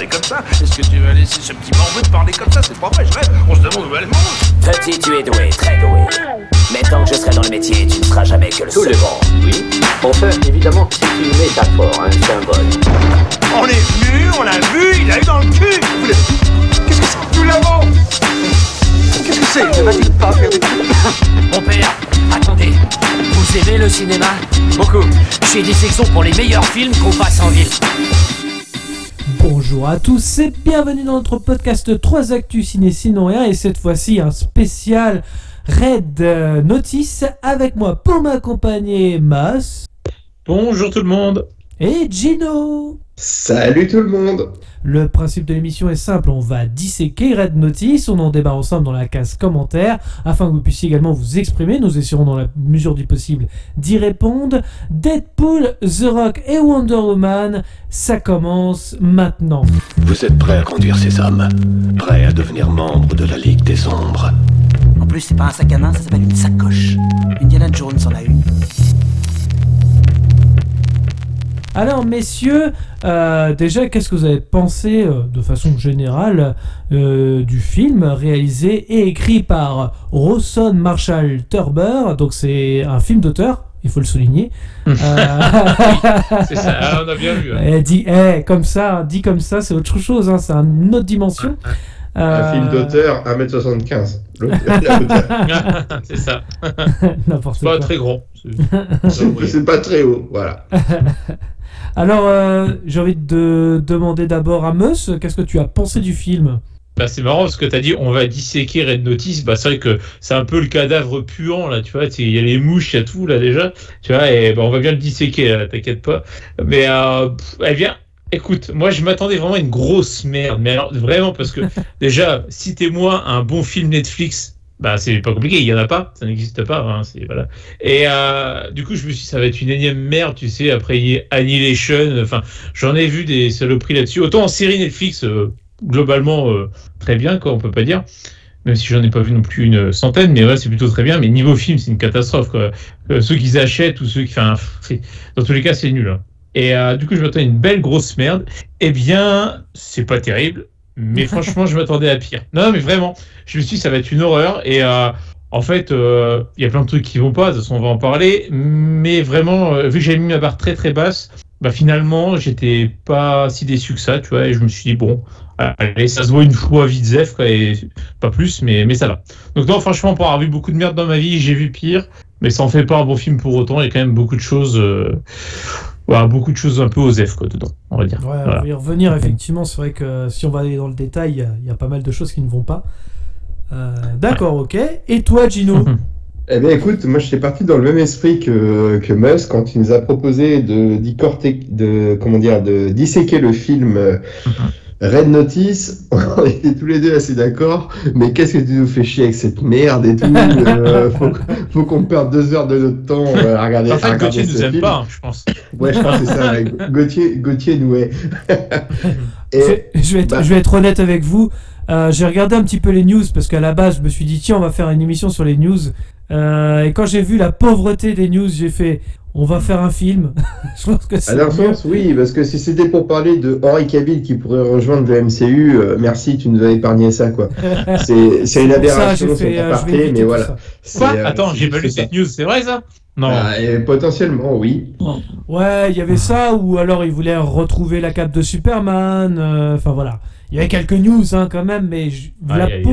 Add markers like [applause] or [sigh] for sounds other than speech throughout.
parler comme ça Est-ce que tu vas laisser ce petit morveux te parler comme ça? C'est pas vrai, je rêve. On se demande où elle mange. Petit, tu es doué, très doué. Mais tant que je serai dans le métier, tu ne seras jamais que le Tout le second. monde, oui. Enfin, évidemment, c'est une métaphore, un symbole. On est venu, on l'a vu, il a eu dans le cul Vous l'avez- Qu'est-ce que c'est Nous l'avons Qu'est-ce que c'est? Ne va-t-il pas faire des Mon père, attendez. Vous aimez le cinéma? Beaucoup. J'ai des sections pour les meilleurs films qu'on passe en ville. Bonjour à tous et bienvenue dans notre podcast 3 Actus Ciné Sinon Rien et cette fois-ci un spécial Red euh, Notice avec moi pour m'accompagner Mas Bonjour tout le monde. Et Gino. Salut tout le monde Le principe de l'émission est simple, on va disséquer Red Notice, on en débat ensemble dans la case commentaires afin que vous puissiez également vous exprimer, nous essaierons dans la mesure du possible d'y répondre. Deadpool, The Rock et Wonder Woman, ça commence maintenant. Vous êtes prêt à conduire ces hommes? Prêt à devenir membre de la Ligue des Ombres? En plus, c'est pas un sac à main, ça s'appelle une sacoche. Indiana Jones en a une. Alors messieurs, euh, déjà qu'est-ce que vous avez pensé euh, de façon générale euh, du film réalisé et écrit par Rawson Marshall Turber, donc c'est un film d'auteur, il faut le souligner. [laughs] C'est ça, ah, on a bien vu. hein. eh, dit, eh, comme ça, dit comme ça, c'est autre chose, hein, c'est une autre dimension. Un Euh, film d'auteur, 1m75. L'auteur- l'auteur. c'est ça. [laughs] N'importe [laughs] C'est pas très grand. C'est- pas très haut, voilà. [laughs] Alors, euh, j'ai envie de demander d'abord à Meus, qu'est-ce que tu as pensé du film? Bah, c'est marrant parce que t'as dit on va disséquer Red Notice. Bah, c'est vrai que c'est un peu le cadavre puant là, tu vois. Il y a les mouches, il y a tout là déjà. Tu vois, et bah, on va bien le disséquer, là, t'inquiète pas. Mais euh, pff, eh bien, écoute, moi je m'attendais vraiment à une grosse merde. Mais alors vraiment parce que [laughs] déjà, citez-moi un bon film Netflix. Bah, c'est pas compliqué, il y en a pas, ça n'existe pas, hein, c'est voilà. Et euh, du coup, je me suis dit, ça va être une énième merde, tu sais, après Annihilation, enfin, j'en ai vu des saloperies là-dessus. Autant en série Netflix, euh, globalement, euh, très bien, quoi, on peut pas dire. Même si j'en ai pas vu non plus une centaine, mais ouais, c'est plutôt très bien. Mais niveau film, c'est une catastrophe, quoi. Euh, ceux qui achètent ou ceux qui, enfin, dans tous les cas, c'est nul. hein. Et euh, du coup, je m'attendais à une belle grosse merde. Eh bien, c'est pas terrible. Mais [laughs] franchement, je m'attendais à pire. Non, non, mais vraiment, je me suis dit, ça va être une horreur. Et euh, en fait, euh, il y a plein de trucs qui vont pas. De toute façon, on va en parler. Mais vraiment, euh, vu que j'avais mis ma barre très très basse, bah finalement, j'étais pas si déçu que ça, tu vois. Et je me suis dit, bon, allez, ça se voit une fois vite zef, quoi, et pas plus, mais, mais ça va. Donc, non, franchement, pour avoir vu beaucoup de merde dans ma vie, j'ai vu pire. Mais ça en fait pas un bon film pour autant. Il y a quand même beaucoup de choses. euh, voilà, beaucoup de choses un peu aux F, quoi, dedans, on va dire. Ouais, on va y revenir, effectivement. C'est vrai que si on va aller dans le détail, il y a- il y, a pas mal de choses qui ne vont pas. Euh, D'accord, ok. Et toi, Gino [laughs] Eh bien écoute, moi j'étais parti dans le même esprit que, que Mus quand il nous a proposé de, de, comment dire, de disséquer le film euh, Red Notice. [laughs] On était tous les deux assez d'accord, mais qu'est-ce que tu nous fais chier avec cette merde et tout [laughs] euh, faut, faut qu'on perde deux heures de notre temps euh, à regarder, En fait, regarder Gauthier nous aime film. pas, hein, je pense. Ouais, je pense que c'est ça. [laughs] Gauthier, Gauthier nous est. Et- je, je vais être, bah- je vais être honnête avec vous. Euh, J'ai regardé un petit peu les news parce qu'à la base, je me suis dit, tiens, on va faire une émission sur les news. Euh, et quand j'ai vu la pauvreté des news, j'ai fait, on va faire un film. [laughs] je pense que c'est. À sens, oui, parce que si c'était pour parler de Henri Cavill qui pourrait rejoindre le MCU, euh, merci, tu nous as épargné ça, quoi. [laughs] C'est c'est une aberration, j'ai c'est fait, un euh, aparté, mais voilà. Quoi euh, Attends, j'ai pas lu cette news, c'est vrai ça Non. Ah, et potentiellement, oui. Ouais, il y avait ça, ou alors ils voulaient retrouver la cape de Superman. euh, Enfin voilà. Il y avait quelques news hein, quand même, mais je- la Aïe, aïe.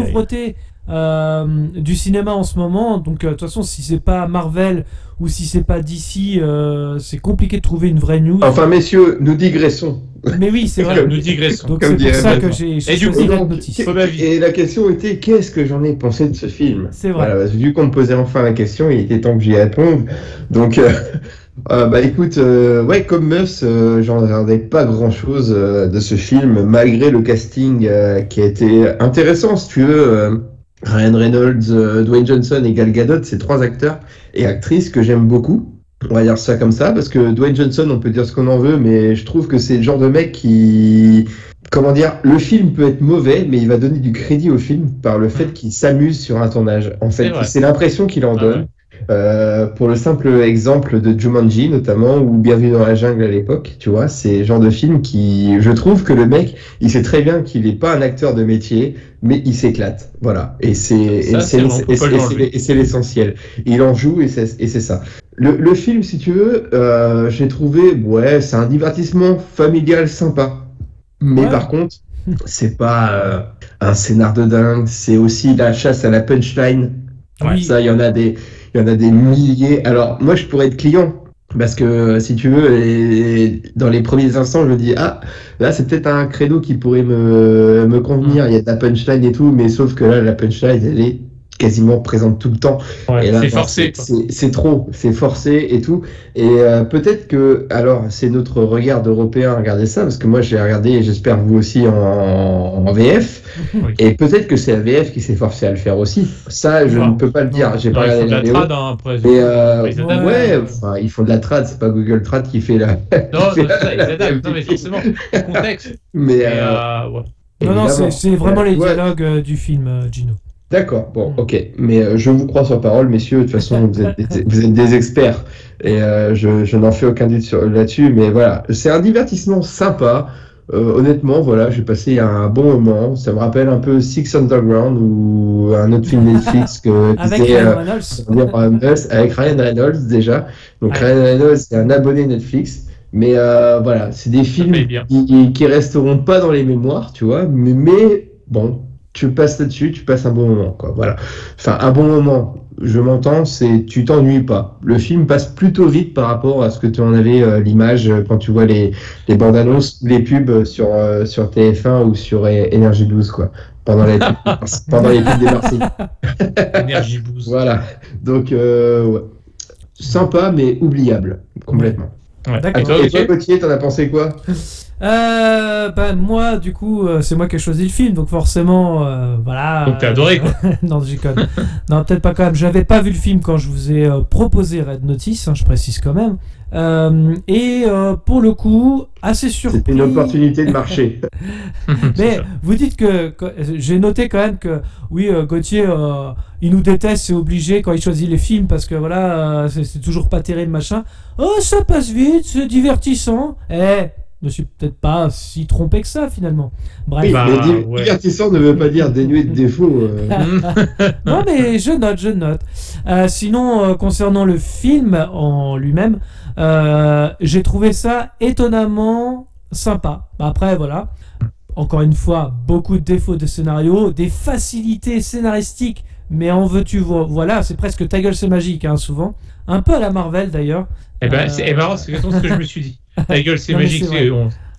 Euh, du cinéma en ce moment, donc euh, de toute façon, si c'est pas Marvel ou si c'est pas DC, euh, c'est compliqué de trouver une vraie news. Enfin, messieurs, nous digressons. mais oui, c'est vrai. Nous digressons. Donc c'est pour ça que j'ai choisi donc, Notice. Et la question était, qu'est-ce que j'en ai pensé de ce film C'est vrai. Voilà, vu qu'on me posait enfin la question, il était temps que j'y réponde. Donc, euh, [laughs] euh, bah écoute, euh, ouais, comme Mus, euh, j'en regardais pas grand-chose euh, de ce film, malgré le casting euh, qui a été intéressant, si tu veux. Ryan Reynolds, euh, Dwayne Johnson et Gal Gadot, c'est trois acteurs et actrices que j'aime beaucoup. On va dire ça comme ça, parce que Dwayne Johnson, on peut dire ce qu'on en veut, mais je trouve que c'est le genre de mec qui, comment dire, le film peut être mauvais, mais il va donner du crédit au film par le fait qu'il s'amuse sur un tournage. En fait, c'est l'impression qu'il en Ah donne. Euh, pour le simple exemple de Jumanji notamment ou Bienvenue dans la jungle à l'époque, tu vois, c'est le genre de film qui, je trouve que le mec, il sait très bien qu'il n'est pas un acteur de métier, mais il s'éclate, voilà. Et c'est l'essentiel. Il en joue et c'est et c'est ça. Le, le film, si tu veux, euh, j'ai trouvé, ouais, c'est un divertissement familial sympa. Mais Ouais. par contre, c'est pas euh, un scénar de dingue. C'est aussi la chasse à la punchline. Ça, il y en a des, il y en a des milliers. Alors, moi, je pourrais être client. Parce que, si tu veux, dans les premiers instants, je me dis, ah, là, c'est peut-être un credo qui pourrait me, me convenir. Il y a de la punchline et tout, mais sauf que là, la punchline, elle est quasiment présente tout le temps. Ouais, c'est forcé. c'est- trop, c'est forcé et tout. Et euh, peut-être que, alors, c'est notre regard d'Européen à regarder ça, parce que moi, j'ai regardé, et j'espère vous aussi, en, en VF. [laughs] Oui. Et peut-être que c'est la VF qui s'est forcée à le faire aussi. Ça, je Ah. ne peux pas le dire. J'ai pas ils font regardé de la la vidéo. trad hein, après. Mais euh, Ils Ouais. adaptent. ouais, enfin, ils font de la trad, c'est pas Google Trad qui fait la. Non, [laughs] fait c'est ça, ils la- adaptent. Non, mais forcément, le contexte. Mais, Mais, euh, euh, ouais. Non, non, c'est vraiment les dialogues du film, Gino. D'accord, bon, Mm. ok. Mais euh, je vous crois sur parole, messieurs. De toute façon, vous êtes des, vous êtes des experts. Et euh, je, je n'en fais aucun doute sur- là-dessus. Mais voilà, c'est un divertissement sympa. Euh, honnêtement, voilà, j'ai passé un bon moment. Ça me rappelle un peu Six Underground ou un autre film Netflix que [laughs] Avec disait, Ryan euh, Reynolds. avec Ryan Reynolds déjà. Donc Ouais. Ryan Reynolds, c'est un abonné Netflix. Mais euh, voilà, c'est des films qui, qui resteront pas dans les mémoires, tu vois. Mais, mais bon, tu passes là-dessus, tu passes un bon moment, quoi. Voilà. Enfin, un bon moment. Je m'entends, c'est tu t'ennuies pas. Le film passe plutôt vite par rapport à ce que tu en avais euh, l'image euh, quand tu vois les, les bandes annonces, les pubs sur euh, sur TF1 ou sur Énergie 12 quoi. Pendant les pubs, pendant les pubs des Marseillais. Énergie [laughs] boost. Voilà. Donc, euh, ouais. sympa, mais oubliable, complètement. Ouais. D'accord. Et toi, Gauthier, t'en as pensé quoi? Euh, bah, moi, du coup, euh, c'est moi qui ai choisi le film, donc forcément, euh, voilà. Donc t'as adoré, quoi. [laughs] non, même. non, peut-être pas quand même. J'avais pas vu le film quand je vous ai euh, proposé Red Notice, hein, je précise quand même. Euh, et euh, pour le coup, assez surpris. C'était une opportunité de marché. [laughs] [laughs] Mais vous dites que, que- j'ai noté quand même que oui, euh, Gauthier, euh, il nous déteste, c'est obligé quand il choisit les films parce que voilà, euh, c'est c'est toujours pas terrible machin. Oh, ça passe vite, c'est divertissant. Eh, je me suis peut-être pas si trompé que ça finalement. Bref. Oui, Bah, mais di- ouais. divertissant ne veut pas dire dénué de défauts. euh. [laughs] non mais je note, je note. Euh, sinon, euh, concernant le film en lui-même, euh, j'ai trouvé ça étonnamment sympa. Bah, après, voilà. Encore une fois, beaucoup de défauts de scénario, des facilités scénaristiques, mais en veux-tu, vo- voilà, c'est presque ta gueule, c'est magique, hein, souvent. Un peu à la Marvel d'ailleurs. Eh ben, Euh, c'est eh, marrant, c'est exactement ce que je me suis dit. Ta [laughs] gueule, c'est mais magique. c'est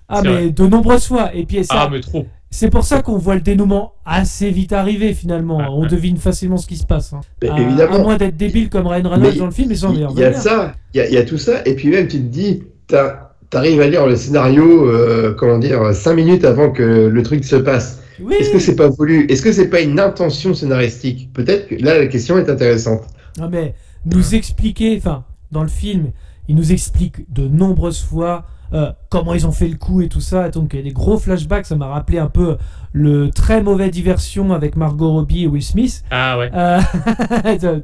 Ah, mais de nombreuses fois. Et puis, ça, Ah, mais trop. c'est pour ça qu'on voit le dénouement assez vite arriver finalement. On devine facilement ce qui se passe. hein. Mais À- évidemment. À moins d'être débile comme Ryan Reynolds Mais dans le film, ils s'en Il y a ça, il y a, il y a tout ça, et puis même tu te dis, t'as- t'arrives à lire le scénario, euh, comment dire, cinq minutes avant que le truc se passe. Oui. Est-ce que c'est pas voulu? Est-ce que c'est pas une intention scénaristique? Peut-être que là la question est intéressante. Non, mais nous expliquer, enfin, dans le film, ils nous expliquent de nombreuses fois euh, comment ils ont fait le coup et tout ça. Et donc, il y a des gros flashbacks. Ça m'a rappelé un peu le très mauvais diversion avec Margot Robbie et Will Smith. Ah ouais. Euh,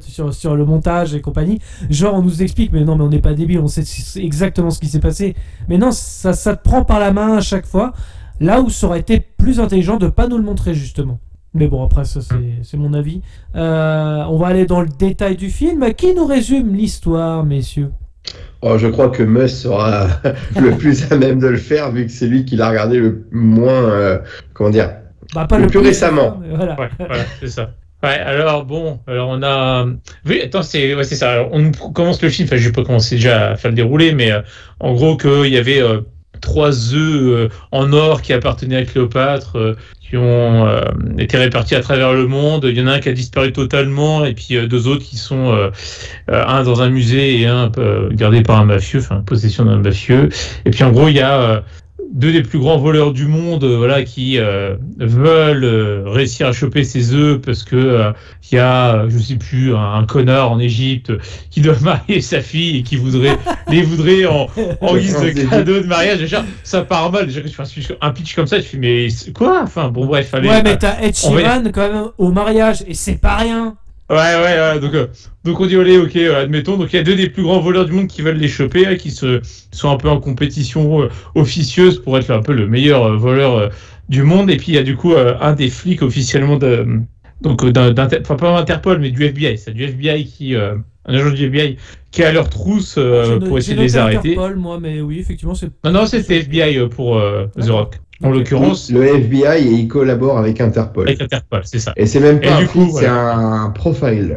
[laughs] sur, sur le montage et compagnie. Genre, on nous explique, mais non, mais on n'est pas débile, on sait exactement ce qui s'est passé. Mais non, ça, ça te prend par la main à chaque fois. Là où ça aurait été plus intelligent de pas nous le montrer, justement. Mais bon, après, ça, c'est c'est mon avis. Euh, on va aller dans le détail du film. Qui nous résume l'histoire, messieurs? Oh, je crois que Mus sera [laughs] le plus à même de le faire, vu que c'est lui qui l'a regardé le moins, euh, comment dire, bah, pas Le plus récemment. Voilà. Ouais, voilà, c'est ça. Ouais, alors bon, alors on a. Oui, attends, c'est ouais, c'est ça. Alors, on commence le film. Enfin, je vais pas commencer déjà à faire le déroulé, mais euh, en gros qu'il y avait euh, trois œufs euh, en or qui appartenaient à Cléopâtre, euh, qui ont euh, été répartis à travers le monde. Il y en a un qui a disparu totalement, et puis euh, deux autres qui sont euh, euh, un dans un musée et un euh, gardé par un mafieux, enfin possession d'un mafieux. Et puis en gros, il y a deux des plus grands voleurs du monde, euh, voilà, qui euh, veulent euh, réussir à choper ces œufs parce que euh, il y a, euh, je sais plus, un, un connard en Égypte qui doit [laughs] marier sa fille et qui voudrait [laughs] les voudrait en, en guise de cadeau de mariage. Déjà, ça part mal. Déjà, que tu fais un pitch- comme ça, tu fais mais quoi? Enfin bon bref, allez. Ouais, mais t'as Ed va- Sheeran quand même au mariage, et c'est pas rien. Ouais, ouais, ouais. Donc, euh, donc on dit allez, ok, euh, admettons. Donc il y a deux des plus grands voleurs du monde qui veulent les choper, hein, qui se sont un peu en compétition euh, officieuse pour être un peu le meilleur voleur du monde. Et puis il y a du coup un des flics officiellement de donc enfin pas Interpol, mais du FBI. C'est du FBI qui un agent du FBI qui est à leur trousse pour essayer de les arrêter. Interpol, moi, mais oui, effectivement, c'est. Non, non, c'était FBI pour The. Rock. En l'occurrence, Le FBI et il collabore avec Interpol. avec Interpol, c'est ça. Et c'est même Et pas du un coup, flic, c'est voilà. un profiler.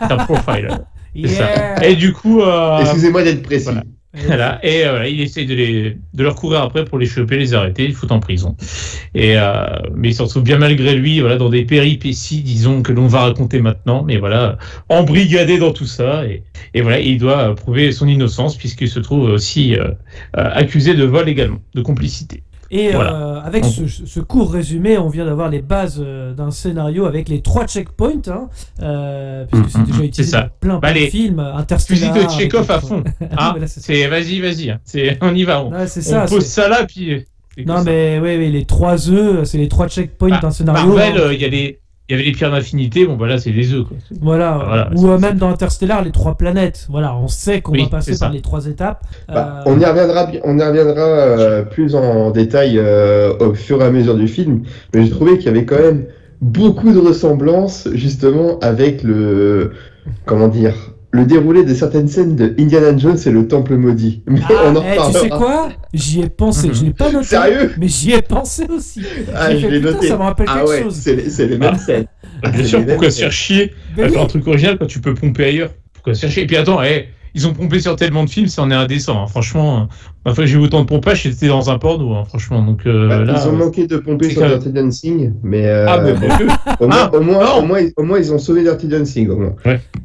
C'est un profiler. [laughs] C'est ça. Et du coup, euh, Excusez-moi d'être précis. voilà. Voilà, et euh, voilà, il essaye de, les, de leur courir après pour les choper, les arrêter, les foutre en prison. Et, euh, mais il se retrouve bien malgré lui voilà, dans des péripéties, disons, que l'on va raconter maintenant, mais voilà, embrigadé dans tout ça. Et, et voilà, il doit prouver son innocence puisqu'il se trouve aussi euh, euh, accusé de vol également, de complicité. Et Voilà. euh, avec ce, ce court résumé, on vient d'avoir les bases euh, d'un scénario avec les trois checkpoints, hein, euh, puisque c'est déjà c'est utilisé ça. dans plein, Bah, plein de les films, Fusil Interstellar. de avec Tchekhov les à fond. Ah, [laughs] voilà, c'est vas-y, vas-y, hein. on y va. On, Ouais, ça. pose ça là, puis. Non, mais oui, oui, les trois œufs, c'est les trois checkpoints Bah, d'un scénario. Marvel, hein. euh, il y a les. Il y avait les pierres d'infinité, bon bah là c'est les œufs quoi. Voilà, Voilà, ou euh, même dans Interstellar, les trois planètes. Voilà, on sait qu'on Oui, va passer par les trois étapes. Bah, Euh, on y reviendra, on y reviendra euh, plus en détail euh, au fur et à mesure du film, mais j'ai trouvé qu'il y avait quand même beaucoup de ressemblances justement avec le comment dire le déroulé de certaines scènes de Indiana Jones et le Temple maudit. [laughs] Mais ah, on en eh, tu sais quoi? J'y ai pensé. Je l'ai pas noté. Sérieux? Mais j'y ai pensé aussi. Ah, je l'ai noté. ça me rappelle Ah quelque ouais, chose. c'est les, les mêmes Ah. scènes. Bah, bien sûr, pourquoi se faire chier oui. faire un truc original quand tu peux pomper ailleurs? Pourquoi se faire chier? Et puis attends, eh, ils ont pompé sur tellement de films, ça en est indécent. hein. Franchement, euh, enfin, j'ai eu autant de pompage, j'étais dans un porno, hein, franchement. Donc euh, Bah, là, ils ont euh, manqué de pomper sur Dirty Dancing, mais euh, ah, [laughs] au, moins, Ah, au, moins, non. au, moins, au moins, ils ont sauvé Dirty Dancing.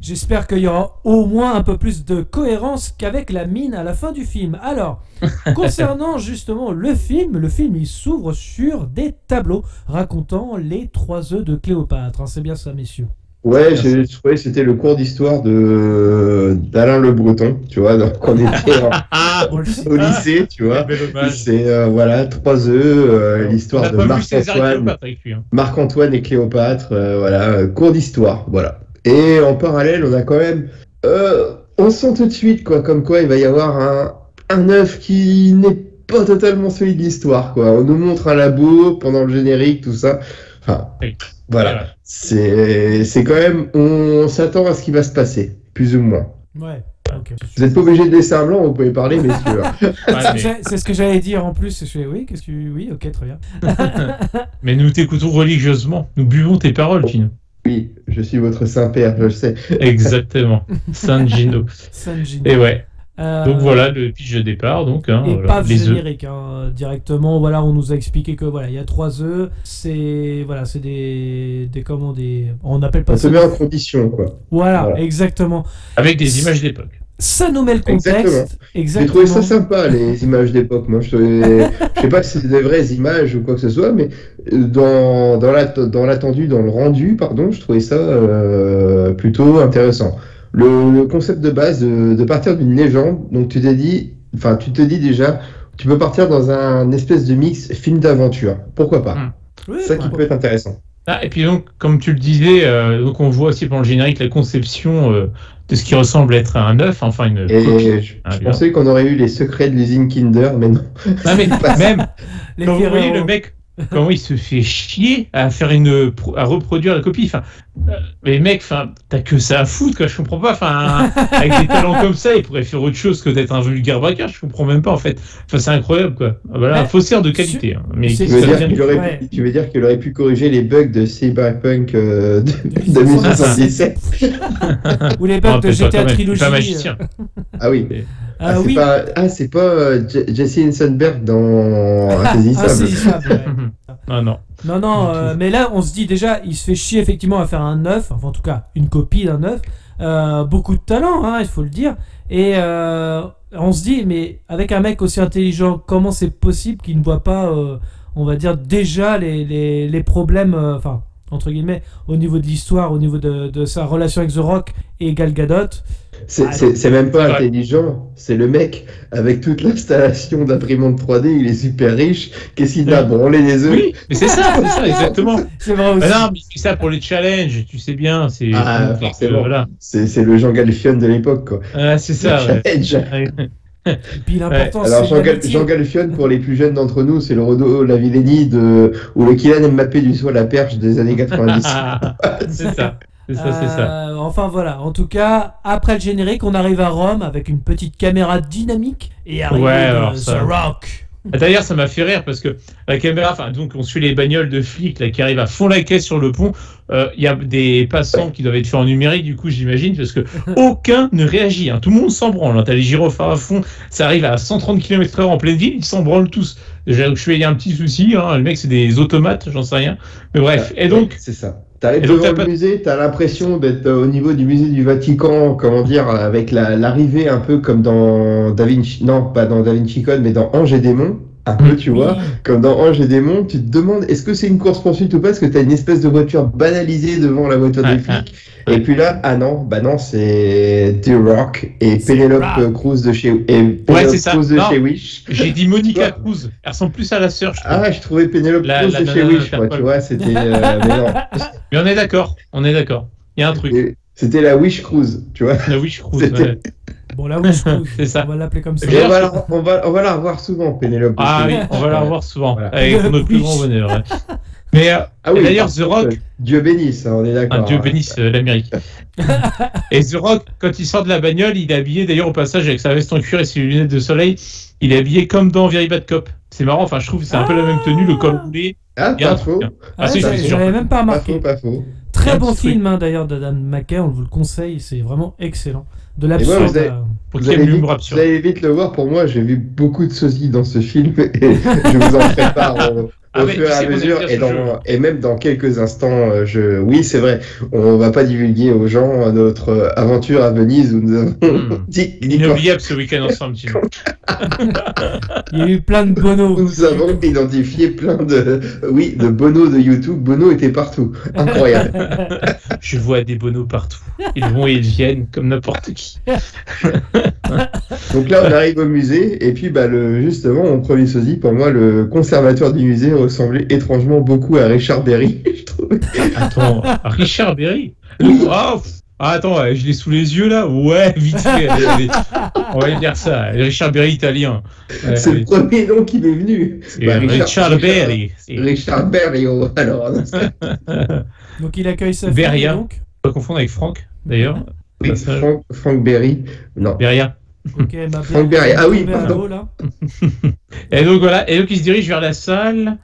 J'espère qu'il y aura au moins un peu plus de cohérence qu'avec la mine à la fin du film. Alors, [laughs] concernant justement le film, le film il s'ouvre sur des tableaux racontant les trois œufs de Cléopâtre. hein, C'est bien ça, messieurs. Ouais, j'ai trouvé que c'était le cours d'histoire de d'Alain Le Breton, tu vois, donc on était [laughs] en- au lycée, tu vois. C'est euh, voilà trois œufs, euh, l'histoire de avec lui. hein. Marc-Antoine et Cléopâtre, euh, voilà, euh, cours d'histoire, voilà. Et en parallèle, on a quand même, euh, on sent tout de suite quoi, comme quoi il va y avoir un un œuf qui n'est pas totalement celui de l'histoire, quoi. On nous montre un labo pendant le générique, tout ça. Enfin, Oui. voilà. C'est c'est quand même, on s'attend à ce qui va se passer, plus ou moins. Ouais. Vous n'êtes pas obligé de laisser un blanc, vous pouvez parler, messieurs. [laughs] Ouais, C'est mais, j'ai- C'est ce que j'allais dire en plus. Je fais oui, qu'est-ce que oui, ok, très bien. [laughs] mais nous t'écoutons religieusement. Nous buvons tes paroles, Gino. oui, je suis votre Saint-Père, je le sais. Exactement. [laughs] Saint Gino. Sanjin. Et ouais. Euh, Donc voilà le pitch de départ. Donc, hein, Et voilà, pas les générique hein, directement. Voilà, on nous a expliqué que voilà, il y a trois œufs. C'est voilà, c'est des des comment des. On appelle pas On ça. se met en condition, quoi. Voilà, Voilà. exactement. Avec des images d'époque. Ça nous met le Exactement. contexte. J'ai Exactement. trouvé ça sympa, les [laughs] images d'époque. Moi, je, trouvais- je sais pas si c'est des vraies images ou quoi que ce soit, mais dans, dans dans l'attendu, dans le rendu, pardon, je trouvais ça euh, plutôt intéressant. Le, le concept de base de, de partir d'une légende, donc tu t'es dit, enfin, tu te dis déjà, tu peux partir dans un espèce de mix film d'aventure. Pourquoi pas? Hmm. Oui, C'est ça qui peut être intéressant. Ah, et puis donc, comme tu le disais, euh, donc on voit aussi pendant le générique la conception euh, de ce qui ressemble être un œuf, enfin une Et coquille. je, Ah, je pensais qu'on aurait eu les secrets de l'usine Kinder, mais non. Non, mais [laughs] même, Les quand vous voyez le mec, comment il se fait chier à faire une, pro- à reproduire la copie. Enfin, euh, mais mec, enfin, t'as que ça à foutre, quoi. Je comprends pas. Enfin, [laughs] avec des talents comme ça, il pourrait faire autre chose que d'être un vulgaire braqueur. Je comprends même pas, en fait. Enfin, c'est incroyable, quoi. Voilà, un Ouais. faussaire de qualité. hein. Mais Tu veux, dire qu'il aurait Ouais. pu, tu veux dire qu'il aurait pu corriger les bugs de Cyberpunk euh, de, 2077. 2077 Ou les Non, bugs de peut-être pas GTA Trilogy. Pas magicien. Ah oui. Euh, Ah, ah c'est oui. pas, ah, c'est pas euh, Je- Jesse Eisenberg dans Insaisissable. Insaisissable, ouais. Ah non. Non, non, euh, mais là, on se dit déjà, il se fait chier effectivement à faire un œuf, enfin en tout cas, une copie d'un œuf. Euh, beaucoup de talent, hein, il faut le dire. Et euh, on se dit, mais avec un mec aussi intelligent, comment c'est possible qu'il ne voit pas, euh, on va dire, déjà les, les, les problèmes, euh, enfin, entre guillemets, au niveau de l'histoire, au niveau de, de sa relation avec The Rock et Gal Gadot? C'est c'est- c'est même c'est pas intelligent, c'est le mec avec toute l'installation d'imprimante 3D, il est super riche. Qu'est-ce qu'il a branlé des œufs Oui, mais c'est ça, c'est ça, exactement. [laughs] C'est vrai aussi. Bah non, mais fait ça pour les challenges, tu sais bien. C'est Ah, forcément. Voilà. C'est c'est le Jean Galfion de l'époque, quoi. Ah, c'est ça. [laughs] Et puis l'important, Alors c'est Jean, Gal-. Jean Galfion, pour les plus jeunes d'entre nous, c'est le Renaud Lavillenie de ou le Kylian Mbappé du à la perche des années 90. [laughs] c'est ça. C'est ça, c'est ça. Euh, enfin voilà, en tout cas, après le générique, on arrive à Rome avec une petite caméra dynamique et arrive Ouais, de alors The ça- Rock. Ah, D'ailleurs, ça m'a fait rire parce que la caméra, enfin, donc on suit les bagnoles de flics là, qui arrivent à fond la caisse sur le pont. Euh, Il y a des passants qui doivent être faits en numérique, du coup, j'imagine, parce que [laughs] aucun ne réagit. hein. Tout le monde s'en branle. hein. T'as les gyrophares à fond, ça arrive à 130 km/h en pleine ville, ils s'en branlent tous. Déjà, je fais il y a un petit souci. Hein. Le mec, c'est des automates, j'en sais rien. Mais bref. Et donc, Ouais, c'est ça. T'arrives devant t'as le pas- musée, t'as l'impression d'être au niveau du musée du Vatican, comment dire, avec la- l'arrivée un peu comme dans Da Vinci, non, pas dans Da Vinci Code, mais dans Ange et Démon, un peu, Mm. tu vois, comme dans Ange et Démon, tu te demandes est-ce que c'est une course poursuite ou pas, parce que t'as une espèce de voiture banalisée devant la voiture Ouais, des flics. Et puis là, ah non, bah non, c'est The Rock et Penelope. Cruz de chez et Penelope c'est ça. De Non. chez Wish. j'ai dit Monica [laughs] Ouais. Cruz. Elle ressemble plus à la sœur, je trouve. Ah, je trouvais Penelope La- Cruz la de chez Wish, moi, tu vois, c'était. euh, mais. [laughs] Mais on est d'accord. On est d'accord. Il y a un truc. Et C'était la Wish Cruise, tu vois. La Wish. C'était- ouais. Bon, là, oui, je trouve. C'est ça. On va l'appeler comme ça. On, va la, on, va, on va la revoir souvent, Pénélope. Ah oui, on va la revoir souvent. Voilà. Avec notre plus grand bonheur. ouais. [laughs] Mais euh, Ah d'ailleurs, The Rock- Dieu bénisse, hein, on est d'accord. Un Dieu hein. bénisse euh, l'Amérique. [laughs] et The Rock, quand il sort de la bagnole, il est habillé d'ailleurs au passage avec sa veste en cuir et ses lunettes de soleil. Il est habillé comme dans Very Bad Cop. C'est marrant, enfin je trouve que c'est un peu la même tenue, le col roulé. Ah, Il y a pas faux. hein. Ah, Ah, si, j'avais-. J'avais même pas Pas remarqué. faux, pas faux. Y a Très bon film hein, d'ailleurs d'Adam McKay, on vous le conseille, c'est vraiment excellent. De l'absurde. vous avez- Pour Vous vite, allez vite le voir, pour moi, j'ai vu beaucoup de sosies dans ce film [laughs] et je vous en prépare au, au Ah, fur et à mesure. Et, dans- même dans quelques instants, euh, je... oui, c'est vrai, on va pas divulguer aux gens notre euh, aventure à Venise où nous avons Hmm. [laughs] dit Inoubliable ce week-end ensemble. Il y a eu plein de bonos. Nous avons identifié plein de, oui, de Bono de YouTube. Bono était partout. Incroyable. [laughs] Je vois des bonos partout. Ils vont et ils viennent comme n'importe qui. Donc là, on arrive au musée, et puis bah, le, justement, mon premier sosie, pour moi, le conservateur du musée ressemblait étrangement beaucoup à Richard Berry, je trouve. Attends, Richard Berry Ah. Ah, attends, je l'ai sous les yeux là Ouais, vite fait. allez, allez. On va dire ça. Richard Berry italien. C'est le premier nom qui m'est venu. Bah, Richard, Berry. Richard Berry, oh, alors. Donc il accueille sa Beria. fille donc. On peut confondre avec Franck, d'ailleurs. Oui, Frank Berry. Non. Beria. Ok, ma Franck Berry. Ah oui, pardon. Et donc voilà, et donc il se dirige vers la salle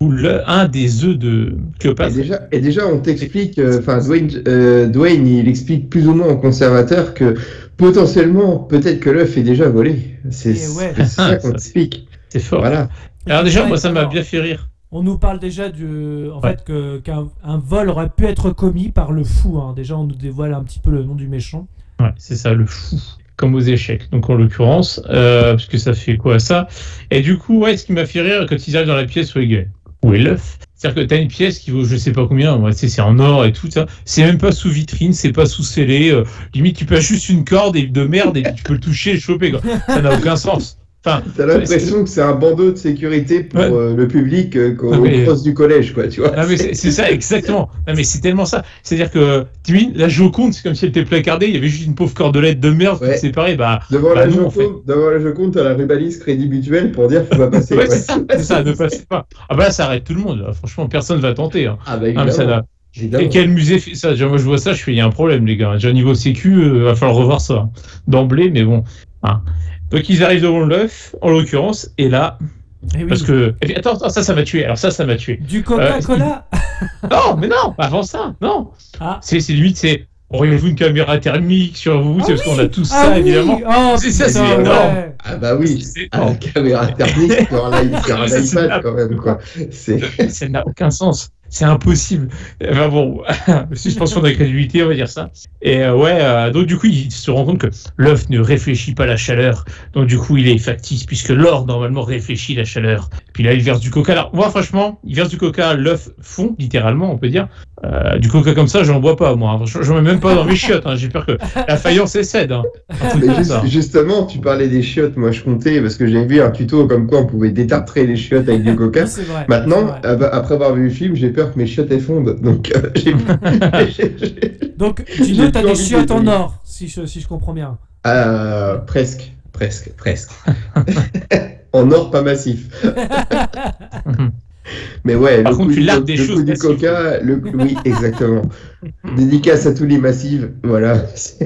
où le, un des œufs de Et Cléopâtre. déjà, et déjà, on t'explique, euh, enfin, Dwayne, euh, Dwayne, il explique plus ou moins au conservateur que potentiellement, peut-être que l'œuf est déjà volé. C'est Et ouais. ça qu'on [laughs] Ça, t'explique. C'est fort. Voilà. Alors déjà, moi ça m'a bien fait rire. On nous parle déjà du, en Ouais. fait, que qu'un un vol aurait pu être commis par le fou. hein. Déjà, on nous dévoile un petit peu le nom du méchant. Ouais, c'est ça, le fou. Comme aux échecs. Donc en l'occurrence, euh, parce que ça fait quoi ça? Et du coup, ouais, ce qui m'a fait rire quand ils arrivent dans la pièce où est, où est l'œuf. C'est-à-dire que t'as une pièce qui vaut je sais pas combien, ouais, tu c'est en or et tout ça. C'est même pas sous vitrine, c'est pas sous scellé. euh, limite, tu passes juste une corde et de merde et tu peux le toucher et le choper. Quoi. Ça n'a aucun sens. Enfin, T'as l'impression que c'est un bandeau de sécurité pour Ouais. euh, le public euh, Ah, cross du collège, quoi, tu vois. Non mais c'est ça exactement. Non mais c'est tellement ça. C'est-à-dire que t'imagines la Joconde, c'est comme si elle était placardée. Il y avait juste une pauvre cordelette de merde Ouais. qui séparait. Bah Devant, Bah la non, en Joconde, devant la Joconde, t'as la rubalise crédit mutuel pour dire qu'il va passer. ouais, c'est ça. Ne passez pas. Ah bah là, ça arrête tout le monde. là. Franchement, personne va tenter. Hein. Ah bah Ah, ça évidemment. Et quel musée fait ça? Moi je vois ça, je fais il y a un problème les gars. Déjà niveau sécu, euh, va falloir revoir ça hein. d'emblée, mais bon. hein. Donc ils arrivent devant l'œuf, en l'occurrence, et là, Eh oui. parce que et puis, attends, attends, ça, ça m'a tué. Alors ça, ça m'a tué. Du Coca-Cola. Non, mais non, avant ça, non. Ah. C'est c'est limite, c'est auriez-vous une caméra thermique sur vous C'est parce qu'on a tous Ah ça oui. évidemment. Oh, C'est ça, c'est ouais. énorme. Ah bah oui. Ah, énorme. caméra thermique sur un, [laughs] iPad quand même, quoi. C'est. ça n'a aucun sens. C'est impossible. Enfin bon, [laughs] suspension d'incrédulité, on va dire ça. Et euh, ouais, euh, donc du coup, il se rend compte que l'œuf ne réfléchit pas la chaleur. Donc du coup, il est factice puisque l'or normalement réfléchit la chaleur. Puis là, il verse du coca. Alors moi, franchement, il verse du coca, l'œuf fond, littéralement, on peut dire. Euh, du coca comme ça, j'en bois pas, moi. Je J'en mets même pas dans mes chiottes. hein. J'ai peur que la faïence excède. Hein. Mais juste- ça. justement, tu parlais des chiottes, moi je comptais parce que j'ai vu un tuto comme quoi on pouvait détartrer les chiottes avec du [laughs] coca. C'est vrai. Maintenant, vrai. après avoir vu le film, j'ai peur que mes chiottes elles fondent. Donc, euh, [laughs] j'ai- [laughs] Donc, Gino, des chiottes en or, si je, si je comprends bien. Euh, presque, presque, presque. en or pas massif. Mais ouais, Par le contre, coup tu largues des le choses coup du massives. coca, le, oui, [laughs] exactement. Dédicace à tous les massifs, voilà. [laughs]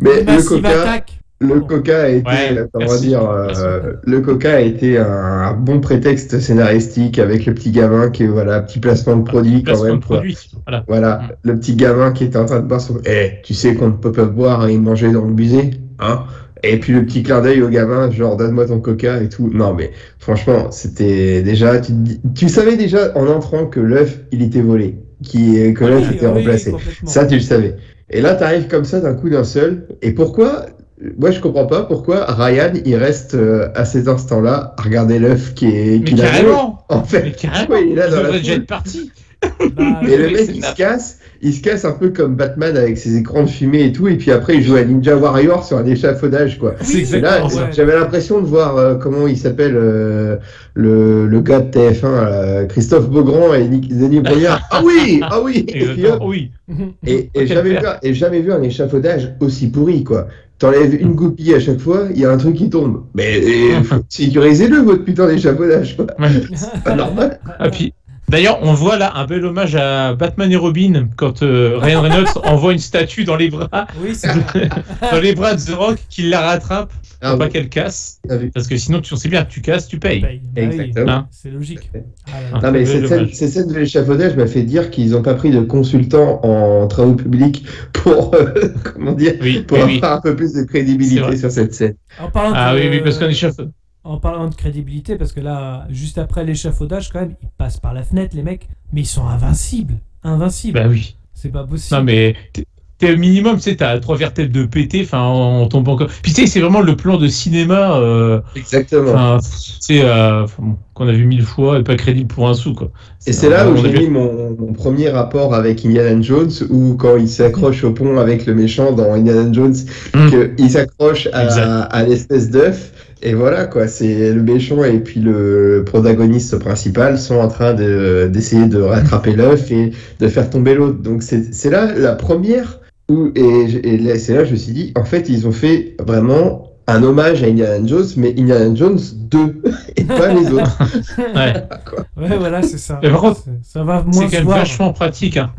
Mais le Massive coca, attaque. le coca a été, Ouais, on va dire, euh, le coca a été un, un bon prétexte scénaristique avec le petit gamin qui est, voilà, petit placement de produit quand Placement même. produit. Voilà. Voilà, Mm. le petit gamin qui était en train de boire son. Eh, tu sais qu'on ne peut pas boire et manger dans le musée, hein? Et puis le petit clin d'œil au gamin, genre donne-moi ton coca et tout. Non, mais franchement, c'était déjà. Tu, tu savais déjà en entrant que l'œuf, il était volé, qui, que l'œuf était oui, remplacé. Ça, tu le savais. Et là, t'arrives comme ça d'un coup d'un seul. Et pourquoi Moi, je comprends pas pourquoi Ryan, il reste euh, à ces instants-là à regarder l'œuf qui est. Mais a volé. carrément En fait, Mais carrément Ouais, [laughs] il est là dans la déjà être partis Bah, Et le Oui, mec, il se casse, il se casse un peu comme Batman avec ses écrans de fumée et tout, et puis après, il joue à Ninja Warrior sur un échafaudage, quoi. C'est exactement ouais. j'avais l'impression de voir euh, comment il s'appelle euh, le, le gars de TF1, là, Christophe Beaugrand et Nick- Denis Brognard. [laughs] Ah oui, ah oui. Et, puis, hop, oui. et, et jamais vu, et jamais vu un échafaudage aussi pourri, quoi. T'enlèves une goupille à chaque fois, il y a un truc qui tombe. Mais [laughs] sécurisez-le, votre putain d'échafaudage, quoi. C'est pas normal. Ah, puis, D'ailleurs, on voit là un bel hommage à Batman et Robin quand euh, Ryan Reynolds [laughs] envoie une statue dans les bras, Oui, [laughs] dans les bras de The Rock, qu'il la rattrape Ah, pour pas qu'elle casse. Ah oui. Parce que sinon, tu on sait bien, tu casses, tu payes. Exactement. Hein C'est logique. Ah Ah. Non, mais C'est cette scène, cette scène de l'échafaudage m'a fait dire qu'ils n'ont pas pris de consultant en travaux publics pour, euh, [laughs] comment dire, Oui, pour avoir un peu plus de crédibilité sur cette scène. En parlant de, Ah oui, oui, parce qu'on échafaud. En parlant de crédibilité, parce que là, juste après l'échafaudage, quand même, ils passent par la fenêtre, les mecs, mais ils sont invincibles. Invincibles. Bah oui. C'est pas possible. Non, mais t'es- au minimum, tu sais, t'as trois vertèbres de péter, enfin, en, en tombant comme. Puis tu sais, c'est vraiment le plan de cinéma, euh, Exactement. sais, euh, enfin, bon, qu'on a vu mille fois et pas crédible pour un sou, quoi. Et c'est là où j'ai mis mon, mon premier rapport avec Indiana Jones, où quand il s'accroche au pont avec le méchant dans Indiana Jones, Mm. qu'il s'accroche à, l'espèce d'œuf, et voilà quoi, c'est le méchant et puis le protagoniste principal sont en train de- d'essayer de rattraper [laughs] l'œuf et de faire tomber l'autre. Donc c'est là la première où, et, et c'est là je me suis dit, en fait ils ont fait vraiment un hommage à Indiana Jones, mais Indiana Jones 2, et pas les autres. [laughs] Ouais. Voilà, c'est ça. Mais par contre, C'est- ça va C'est moins quand se même vachement pratique. Hein.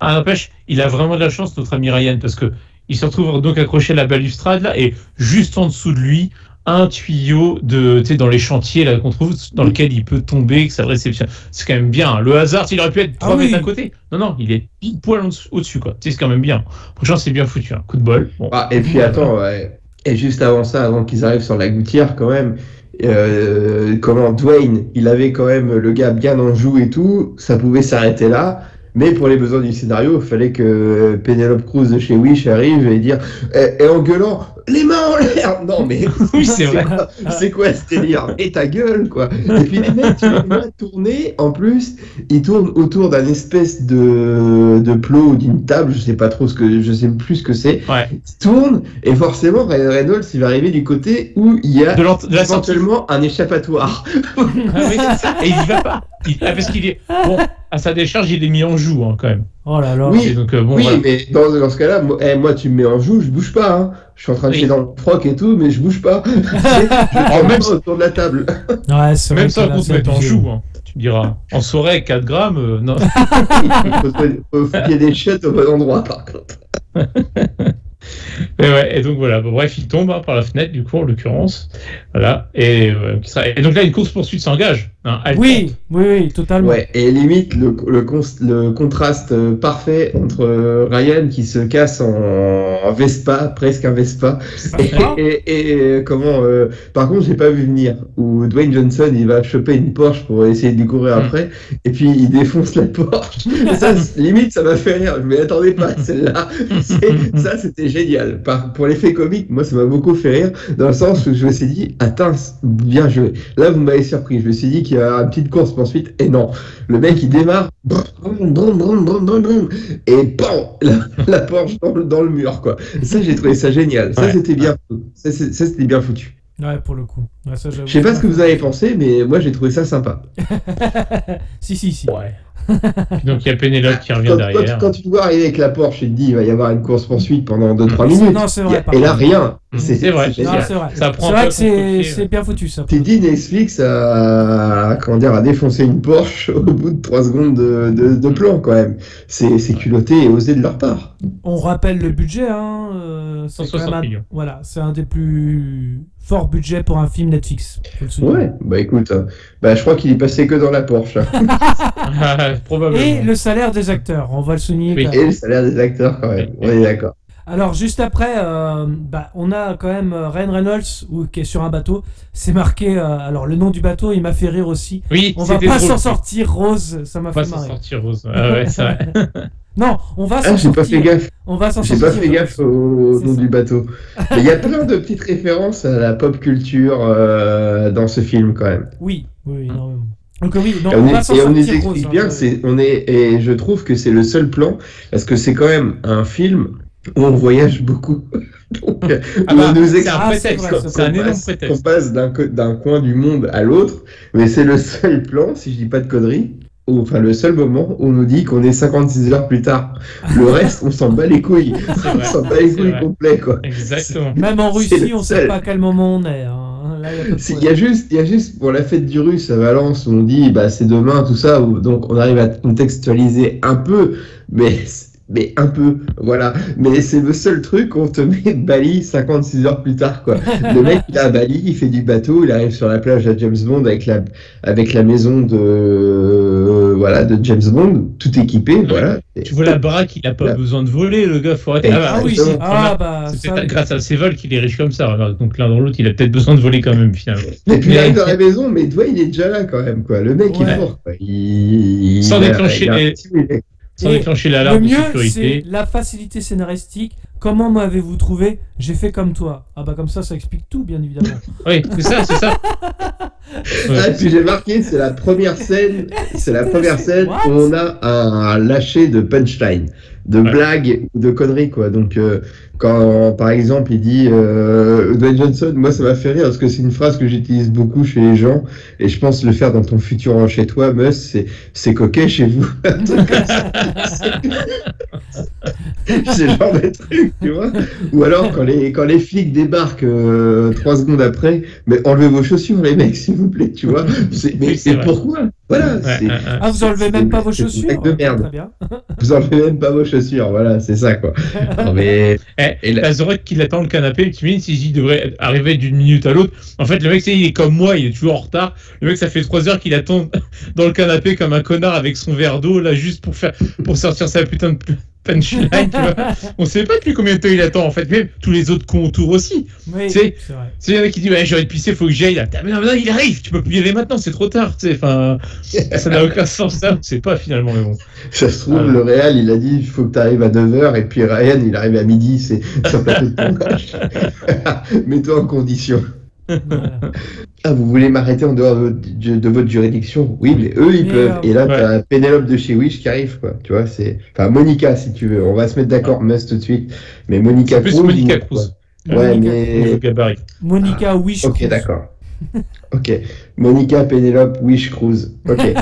Ah, n'empêche, il a vraiment de la chance, notre ami Ryan, parce que il se retrouve donc accroché à la balustrade là, et juste en dessous de lui, un tuyau de, tu sais, dans les chantiers là qu'on trouve, dans lequel il peut tomber, que ça le réceptionne. C'est quand même bien. hein. Le hasard, il aurait pu être 3 Ah oui. mètres à côté. Non, non, il est pile poil au-dessus, quoi. Tu sais, c'est quand même bien. Franchement, c'est bien foutu. Un coup de bol. Bon. Ah, et puis attends, ouais. Et juste avant ça, avant qu'ils arrivent sur la gouttière, quand même, euh, comment Dwayne, il avait quand même le gars bien en joue et tout, ça pouvait s'arrêter là. Mais pour les besoins du scénario, il fallait que Penelope Cruz de chez Wish arrive et dire et, et en gueulant les mains en l'air. Non mais [laughs] Oui, c'est vrai. quoi- C'est quoi ce délire Et ta gueule quoi. Et puis les mecs, tu les vois tourner. En plus, ils tournent autour d'un espèce de de plot ou d'une table. Je sais pas trop ce que je sais plus ce que c'est Ouais. il tourne et forcément Ryan Reynolds il va arriver du côté où il y a De, l'ent- de la sortie. éventuellement un échappatoire. Ah oui. Et il y va pas. Il- ah, parce qu'il est. Bon, à sa décharge, il est mis en joue, hein, quand même. Oh là là. Oui. Donc, euh, bon, oui, voilà. mais dans, dans ce cas-là, moi, eh, moi, tu me mets en joue, je bouge pas. Hein. Je suis en train de Oui. chier dans le froc et tout, mais je bouge pas. [laughs] je prends même autour de la table. Ouais, c'est Même là, qu'on se mette en joue, hein. tu me diras. En soirée, 4 grammes, euh, non. Il faut, qu'il y ait des chiottes au bon endroit, par contre. Et, ouais, et donc voilà, Bon, bref, il tombe hein, par la fenêtre, du coup, en l'occurrence. Voilà. Et, euh, et donc là, une course-poursuite s'engage. Oui, oui, oui, totalement. Ouais, et limite le, le, cons- le contraste euh, parfait entre euh, Ryan qui se casse en, en Vespa, presque un Vespa, et, Vespa et, et, euh, comment. euh, par contre, j'ai pas vu venir où Dwayne Johnson il va choper une Porsche pour essayer de courir Mm. après, et puis il défonce la Porsche. [laughs] ça, limite, ça m'a fait rire. Je m'y attendais pas celle-là. Ça, c'était génial. Par, pour l'effet comique, moi, ça m'a beaucoup fait rire dans le sens où je me suis dit, attends, bien joué. Là, vous m'avez surpris. Je me suis dit a une petite course poursuite. Et non, le mec il démarre, et bam, la, la Porsche dans, le- dans le mur quoi. Ça j'ai trouvé ça génial. Ça Ouais. c'était bien, ça, c'était bien foutu. Ouais, pour le coup. Ouais, ça, j'avoue. Je sais pas ce que vous avez pensé, mais moi j'ai trouvé ça sympa. [laughs] si, si, si. Ouais. Donc il y a Pénélope qui revient Quand, derrière. quand- quand tu te vois arriver avec la Porsche, il te dit il va y avoir une course poursuite pendant 2-3 Mm. minutes. Non, c'est vrai. a- par et là contre. rien. Mm, c'est vrai. C'est vrai. Ça prend que c'est bien foutu ça. T'es dit Netflix a, comment dire, a défoncé une Porsche au bout de 3 secondes de, de, de plan quand même. C'est c'est culotté et osé de leur part. On rappelle le budget, hein. euh, c'est 160 quand même un- millions. Voilà, c'est un des plus forts budgets pour un film Netflix. faut le souligner. Ouais, bah écoute, euh, bah je crois qu'il est passé que dans la Porsche. [laughs] [laughs] Probablement. Et le salaire des acteurs, on va le souligner. Oui. Et le salaire des acteurs quand même. On est d'accord. Alors juste après, euh, bah, on a quand même euh, Ryan Reynolds ou, qui est sur un bateau. C'est marqué. euh, alors le nom du bateau, il m'a fait rire aussi. Oui, On va pas s'en sortir, Rose. Ça m'a On va fait s'en marrer. sortir rose. Ah ouais, c'est vrai. [laughs] Non, on va Ah, s'en j'ai pas sortir. fait gaffe. On va s'en J'ai pas fait gaffe au nom ça. du bateau. Mais il y a plein de petites références à la pop culture euh, dans ce film quand même. Oui, oui, oui, énormément. Donc oui, non, Et on, on, va est- et on explique Rose. hein. bien, c'est, on est, et je trouve que c'est le seul plan, parce que c'est quand même un film où on voyage beaucoup. [laughs] Donc, Ah où bah, on nous c'est explique un Ah, prétexte. c'est un énorme passe, prétexte. passe d'un, co- d'un coin du monde à l'autre, mais c'est le seul plan, si je dis pas de conneries, ou enfin le seul moment où on nous dit qu'on est 56 heures plus tard. Le [laughs] reste, on s'en bat les couilles. On s'en bat les couilles vrai. complet, quoi. Exactement. Même en Russie, on sait seul. pas à quel moment on est. hein. Là, y a Il y juste, il y a juste pour la fête du russe à Valence où on dit bah c'est demain tout ça où, donc on arrive à contextualiser un peu mais mais un peu voilà mais c'est le seul truc on te met Bali 56 heures plus tard quoi [laughs] le mec il est à Bali il fait du bateau il arrive sur la plage à James Bond avec la avec la maison de euh, voilà de James Bond tout équipé voilà Tu vois la baraque, il a pas Là. besoin de voler, le gars. Faut arrêter. Et- Ah oui, Exactement. ah bah C'est ça, grâce à ses vols qu'il est riche comme ça. remarque. Donc l'un dans l'autre, il a peut-être besoin de voler quand même finalement. et puis il Mais- arrive dans la maison mais toi il est déjà là quand même quoi le mec Ouais. est fort quoi. il, il- Sans il déclencher il les-. Sans déclencher le l'alarme de mieux, c'est sécurité. la facilité scénaristique. Comment m'avez-vous trouvé? J'ai fait comme toi. Ah bah comme ça, ça explique tout, bien évidemment. [laughs] Oui, c'est ça, c'est ça. Ouais. Ah, puis j'ai marqué, c'est la première scène, c'est la première [laughs] scène What? où on a un lâcher de punchline, de Ouais. blagues ou de conneries quoi. Donc euh, quand par exemple il dit euh, Dwayne Johnson, moi ça m'a fait rire parce que c'est une phrase que j'utilise beaucoup chez les gens et je pense le faire dans ton futur chez toi, Mus, c'est c'est coquet chez vous. Un truc comme ça. c'est le genre de truc, tu vois. Ou alors quand les quand les flics débarquent euh, trois secondes après, mais enlevez vos chaussures les mecs s'il vous plaît, tu vois. C'est- Mais Oui, c'est c'est vrai. pourquoi? Voilà. Ouais, c'est-. Ah, vous enlevez même pas vos chaussures de Ok, merde. Très bien. Vous enlevez même pas vos chaussures, voilà, c'est ça quoi. [laughs] Non, mais Et la- la Zorek qui l'attend le canapé, tu imagines s'il devrait arriver d'une minute à l'autre. En fait, le mec, c'est- il est comme moi, il est toujours en retard. Le mec, ça fait trois heures qu'il attend [laughs] dans le canapé comme un connard avec son verre d'eau, là, juste pour faire, pour sortir sa putain de [laughs] punchline, tu vois. On sait pas depuis combien de temps il attend, en fait. Même tous les autres cons autour aussi. Oui, C'est- c'est vrai. C'est un mec qui dit, ouais, j'ai envie de pisser, faut que j'y aille. là. Putain, Mais non, mais non, il arrive, tu peux plus y aller maintenant, c'est trop tard. Enfin, ça n'a aucun sens, ça. Sait pas finalement, mais bon. ça se trouve, Ah. le Real, il a dit il faut que tu arrives à 9h, et puis Ryan, il arrive à midi, c'est sur le plateau de tournage. Mets-toi en condition. Voilà. Ah, vous voulez m'arrêter en dehors de votre, de votre juridiction? Oui, mais eux, ils peuvent. Et là, ouais. t'as Pénélope de chez Wish qui arrive, quoi. Tu vois, c'est. Enfin, Monica, si tu veux. On va se mettre d'accord, Mus, tout de suite. Mais Monica Cruz, Monica Cruz. Ouais, Monica- mais. gabarit. Monica Wish. Ok, d'accord. [laughs] Ok. Monica, Pénélope, Wish, Cruz. Ok. [laughs]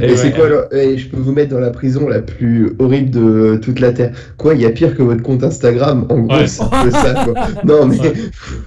Et Et c'est ouais. quoi alors Et je peux vous mettre dans la prison la plus horrible de toute la Terre. Quoi, il y a pire que votre compte Instagram En gros, Ouais. c'est un peu ça, quoi. Non, mais. Ouais,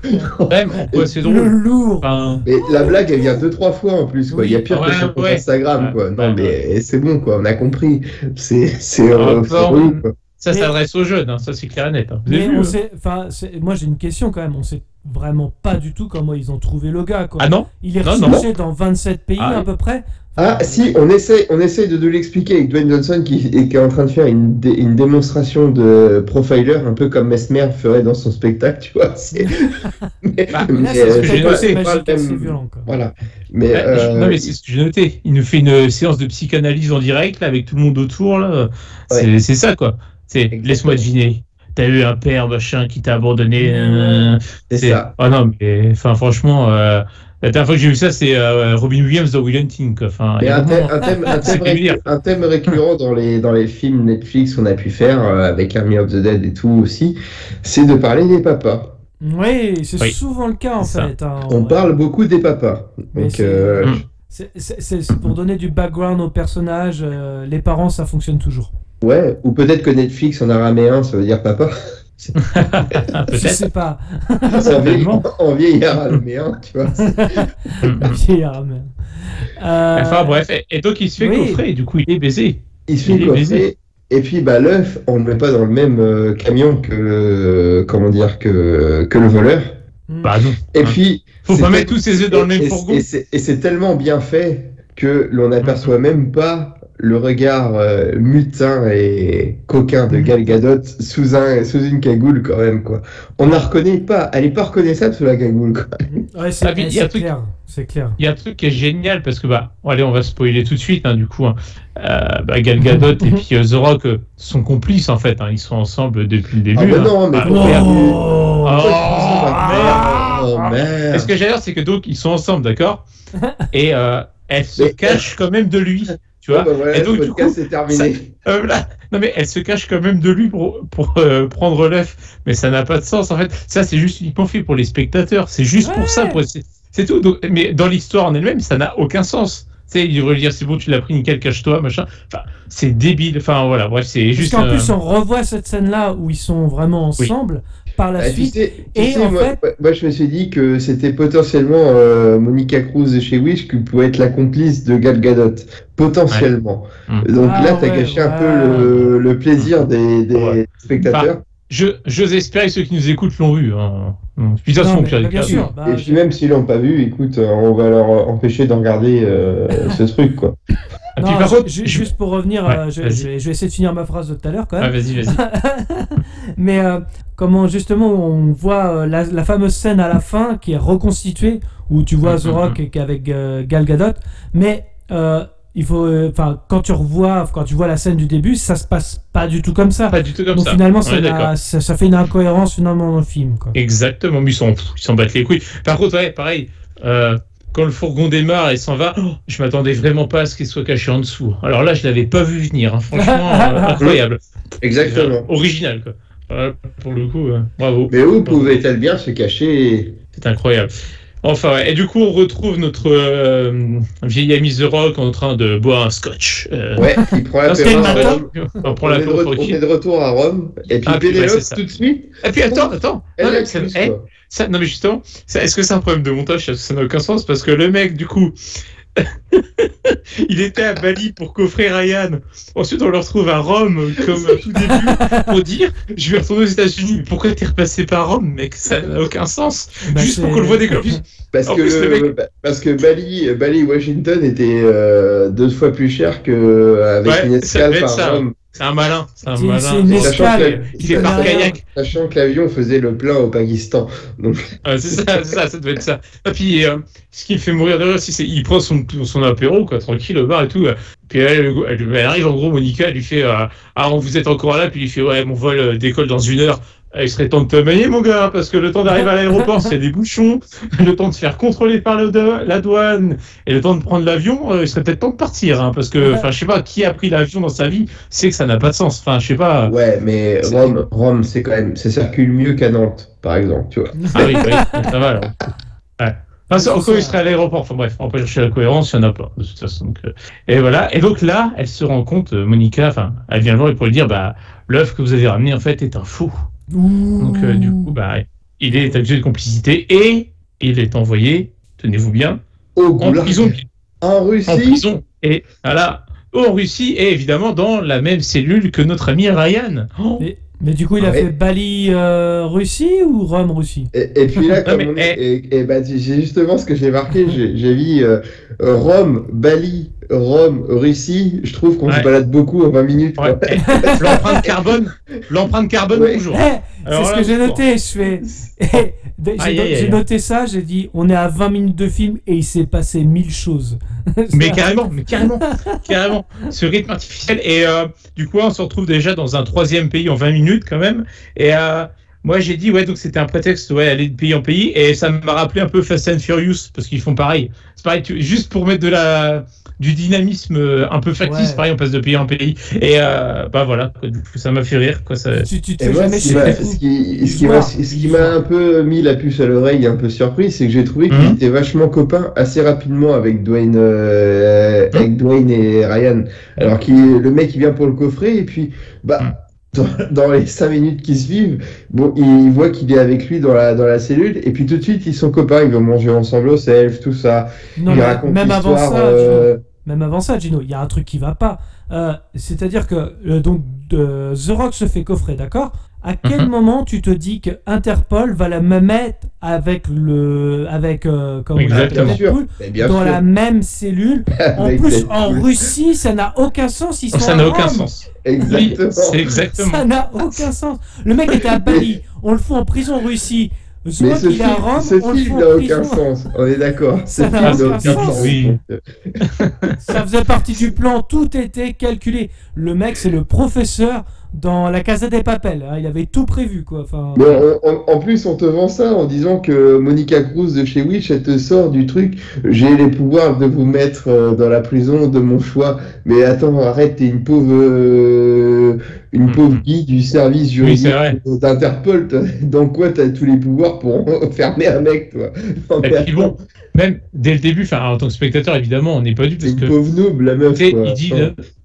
[laughs] c'est Le drôle lourd. Enfin, Mais la blague, elle vient deux, trois fois en plus, quoi. Il y a pire Ouais, que son compte ouais. Instagram, Ouais, quoi. Non, ouais, mais c'est bon, quoi. On a compris. C'est, c'est, euh, Ah, relou, quoi. Ça s'adresse aux jeunes, hein, ça c'est clair et net. hein. Mais vu, on euh sait, moi j'ai une question quand même. On sait vraiment pas du tout comment ils ont trouvé le gars. Quoi. Ah non Il est Non, non. recherché dans 27 pays Ah, à peu près. Ah, si, on essaie, on essaie de, de l'expliquer avec Dwayne Johnson qui, est en train de faire une, dé- une démonstration de profiler, un peu comme Mesmer ferait dans son spectacle, tu vois. C'est... [laughs] mais, Bah, euh, violent. Quoi. Voilà. Mais, euh, Non, mais c'est ce que j'ai noté. Il nous fait une séance de psychanalyse en direct, là, avec tout le monde autour, là. C'est c'est ça, quoi. Laisse-moi deviner. T'as eu un père, machin, qui t'a abandonné. euh, c'est ça. Ah non, mais enfin, franchement, euh, La dernière fois que j'ai vu ça, c'est euh, Robin Williams dans Will Hunting. Enfin, un thème, un thème, un C'est thème, péculier. récu- un thème récurrent dans les, dans les films Netflix qu'on a pu faire euh, avec Army of the Dead et tout aussi, c'est de parler des papas. Oui, c'est Oui. souvent le cas en fait. hein. On parle beaucoup des papas. Donc, c'est- euh, Mm. C'est- pour donner du background au personnage. euh, les parents, ça fonctionne toujours. Ouais, ou peut-être que Netflix en araméen, ça veut dire papa. [laughs] Je Peut-être. sais pas. C'est en vieil- Certainement. en vieil araméen, tu vois. [laughs] Vieillard, mais- Euh, Enfin bref, et, et donc il se fait oui. coffrer, et du coup il est baisé. Il se Il fait baisé. coffrer. Et puis bah l'œuf, on le met pas dans le même euh, camion que euh, comment dire que que le voleur. hmm. Bah non. Et Hein. puis Faut pas mettre tous ses œufs dans le même fourgon. Et c'est et c'est tellement bien fait que l'on n'aperçoit même pas le regard euh, mutin et coquin de Gal Gadot sous un sous une cagoule quand même quoi. On ne la reconnaît pas, elle est pas reconnaissable sous la cagoule quoi. Ouais, c'est Ah, puis, il y a c'est un truc- clair. C'est clair. Il y a un truc qui est génial parce que bah allez on va spoiler tout de suite hein, du coup hein. Euh, bah, Gal Gadot et [laughs] puis euh, The Rock euh, sont complices en fait hein. ils sont ensemble depuis le début. Ah bah hein. non, mais Ah, pourquoi merde. Oh Oh, Oh merde. Et ce que j'allais dire c'est que donc ils sont ensemble d'accord? [laughs] Et euh, elle se Mais- cache quand même de lui tu vois Bon, bah voilà, Et donc, du coup, c'est terminé. Euh, voilà. Non mais elle se cache quand même de lui pour, pour euh, prendre l'œuf, mais ça n'a pas de sens en fait. Ça c'est juste uniquement fait pour les spectateurs, c'est juste pour ça. pour- C'est c'est tout. Donc, mais dans l'histoire en elle-même, ça n'a aucun sens. Tu sais, il devrait lui dire c'est bon, tu l'as pris, nickel, cache-toi, machin. Enfin, c'est débile. Enfin voilà, bref, c'est Parce juste. qu'en euh, plus, on revoit cette scène-là où ils sont vraiment Oui. Par la Ah, tu suite. sais, tu et sais, en moi, fait- moi, je me suis dit que c'était potentiellement euh, Monica Cruz de chez Wish qui pouvait être la complice de Gal Gadot. Potentiellement. Ouais. Donc Ah là, t'as ouais, gâché un peu le, le plaisir des, des Ouais. spectateurs. Je, j'ose espérer que ceux qui nous écoutent l'ont vu. Hein. Puis de toute Non, bien sûr. Bah, Et puis même s'ils l'ont pas vu, écoute, euh, on va leur empêcher de regarder euh, [laughs] ce truc, quoi. Non, puis par contre, je- juste pour revenir, Ouais, euh, je, vais, je vais essayer de finir ma phrase de tout à l'heure quand Ah, même. vas-y, vas-y. [laughs] Mais euh, comment justement on voit la, la fameuse scène à la fin qui est reconstituée où tu vois The Rock et qu'avec euh, Gal Gadot, mais euh, il faut, euh, enfin quand tu revois, quand tu vois la scène du début, ça se passe pas du tout comme ça. Pas du tout comme Donc ça. finalement, ça, fait une incohérence finalement dans le film. Quoi. Exactement, mais ils s'en ils s'en battent les couilles. Par contre, ouais, pareil, euh, quand le fourgon démarre et s'en va, oh, je m'attendais vraiment pas à ce qu'il soit caché en dessous. Alors là, je l'avais pas vu venir, hein. franchement, [laughs] euh, incroyable. Exactement. Original, quoi. Pour le coup, euh, bravo. Mais où pouvait-elle bien se cacher? C'est incroyable. Enfin, ouais. et du coup, on retrouve notre euh, vieil ami The Rock en train de boire un scotch. Euh, Ouais, il prend la on prend On la est, on est de retour à Rome. Et puis Ah, Pénélope, ça. tout de suite, Et puis attends, attends. elle Non, mais l'accuse, ça- eh. Ça, non mais justement, est-ce que c'est un problème de montage? Ça n'a aucun sens parce que le mec, du coup, [laughs] il était à Bali pour coffrer Ryan. Ensuite, on le retrouve à Rome comme au tout début pour dire je vais retourner aux États-Unis. Pourquoi t'es repassé par Rome, mec? Ça n'a aucun sens. Bah, Juste pour qu'on le voit décoller. Parce que, plus, le le- parce que Bali, Bali, Washington était euh, deux fois plus cher qu'avec Ouais, une ça escale devait être par ça. Rome. C'est un malin. C'est un C'est- malin. c'est une Sachant escale. que, Il est par kayak. sachant que l'avion faisait le plein au Pakistan. Donc, Ouais, c'est ça, c'est ça, ça doit être ça. Et puis, euh, ce qui fait mourir de rire aussi, c'est qu'il prend son, son apéro, quoi, tranquille, au bar et tout. Puis elle, elle, elle arrive, en gros, Monica, elle lui fait euh, Ah, vous êtes encore là Puis il lui fait Ouais, mon vol euh, décolle dans une heure. Euh, Il serait temps de te manier, mon gars, parce que le temps d'arriver à l'aéroport, a des bouchons, [laughs] le temps de se faire contrôler par le do- la douane, et le temps de prendre l'avion, euh, il serait peut-être temps de partir, hein, parce que, enfin, je sais pas, qui a pris l'avion dans sa vie, c'est que ça n'a pas de sens. Enfin, je sais pas. ouais, mais C'est- Rome, Rome, c'est quand même, ça circule mieux qu'à Nantes, par exemple, tu vois. [laughs] Ah oui, oui, ça va alors. Ouais. Enfin, C'est encore, il serait à l'aéroport. Enfin bref, on pas chercher la cohérence, il n'y en a pas, de toute façon. Donc, euh, et voilà. Et donc là, elle se rend compte, euh, Monica, enfin, elle vient le voir et pour lui dire, bah, l'œuf que vous avez ramené, en fait, est un faux. Donc, euh, du coup, bah, il est accusé de complicité et il est envoyé, tenez-vous bien, Au en prison. En Russie. En prison. Et voilà. En Russie et évidemment dans la même cellule que notre ami Ryan. Oh, Mais, mais du coup, il a Ah ouais. fait Bali euh, Russie ou Rome Russie? Et, et puis là, Non, [laughs] comme mais, on est, et, et bah, c'est justement ce que j'ai marqué, j'ai j'ai vu euh, euh, Rome, Bali, Rome, Russie. Je trouve qu'on Ouais. se balade beaucoup en 20 minutes. ouais. [laughs] [laughs] L'empreinte carbone, l'empreinte carbone Ouais. toujours. Eh, C'est ce que j'ai noté. Je fais. [laughs] Eh, J'ai noté ça. J'ai dit on est à 20 minutes de film et il s'est passé mille choses. Mais carrément, mais carrément, carrément. Ce rythme artificiel. Et euh, du coup, on se retrouve déjà dans un troisième pays en 20 minutes quand même. Et euh, moi j'ai dit ouais donc c'était un prétexte ouais aller de pays en pays et ça m'a rappelé un peu Fast and Furious parce qu'ils font pareil. C'est pareil tu- juste pour mettre de la du dynamisme euh, un peu factice Ouais. pareil on passe de pays en pays et euh, bah voilà quoi, du coup ça m'a fait rire quoi ça. Tu, tu fais moi, ce qui m'a- chier. ce qui, ce qui m'a Voir, ce qui voir. m'a un peu mis la puce à l'oreille, un peu surpris, c'est que j'ai trouvé qu'il Mhm. était vachement copain assez rapidement avec Dwayne, euh, avec Dwayne et Ryan. Alors qu'il le mec il vient pour le coffret et puis bah Mhm. Dans, les cinq minutes qui suivent, bon il voit qu'il est avec lui dans la dans la cellule et puis tout de suite ils sont copains, ils vont manger ensemble au self, tout ça. Non, il mais raconte même avant ça, euh, Gino, même avant ça, Gino, il y a un truc qui va pas. Euh, C'est-à-dire que euh, donc The Rock se fait coffrer, d'accord? À quel Mhm. moment tu te dis que Interpol va la me mettre avec le avec euh, comment on Exactement. Bien dans sûr. la même cellule? [laughs] En plus, en Russie, ça n'a aucun sens. Ils sont Ça n'a aucun sens. Oui, Exactement. c'est exactement. Ça n'a aucun sens. Le mec était à Bali, on le fout en prison en Russie. The Mais ce il est à film, Rome, ce film n'a aucun sens, on est d'accord. Ce Ça film n'a aucun sens. sens. Oui. Ça faisait partie du plan, tout était calculé. Le mec, c'est le professeur dans la Casa des Papels. hein, Il avait tout prévu, quoi. Enfin, Mais en, en- en plus, on te vend ça en disant que Monica Cruz de chez Wish, elle te sort du truc. J'ai les pouvoirs de vous mettre euh, dans la prison de mon choix. Mais attends, arrête, t'es une pauvre, euh, une Mhm. pauvre guide du service Oui, juridique c'est vrai. d'Interpol. [laughs] Dans quoi t'as tous les pouvoirs pour [laughs] enfermer un mec, toi? Non, Et puis bon, même dès le début, en tant que spectateur évidemment on n'est pas dû c'est une que pauvre noob, la meuf. Quoi. il dit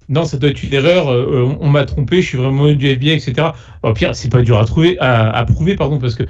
non, ça doit être une erreur, euh, on, on m'a trompé, je suis vraiment du FBI, etc. Au pire, c'est pas dur à trouver, à, à prouver, pardon, parce que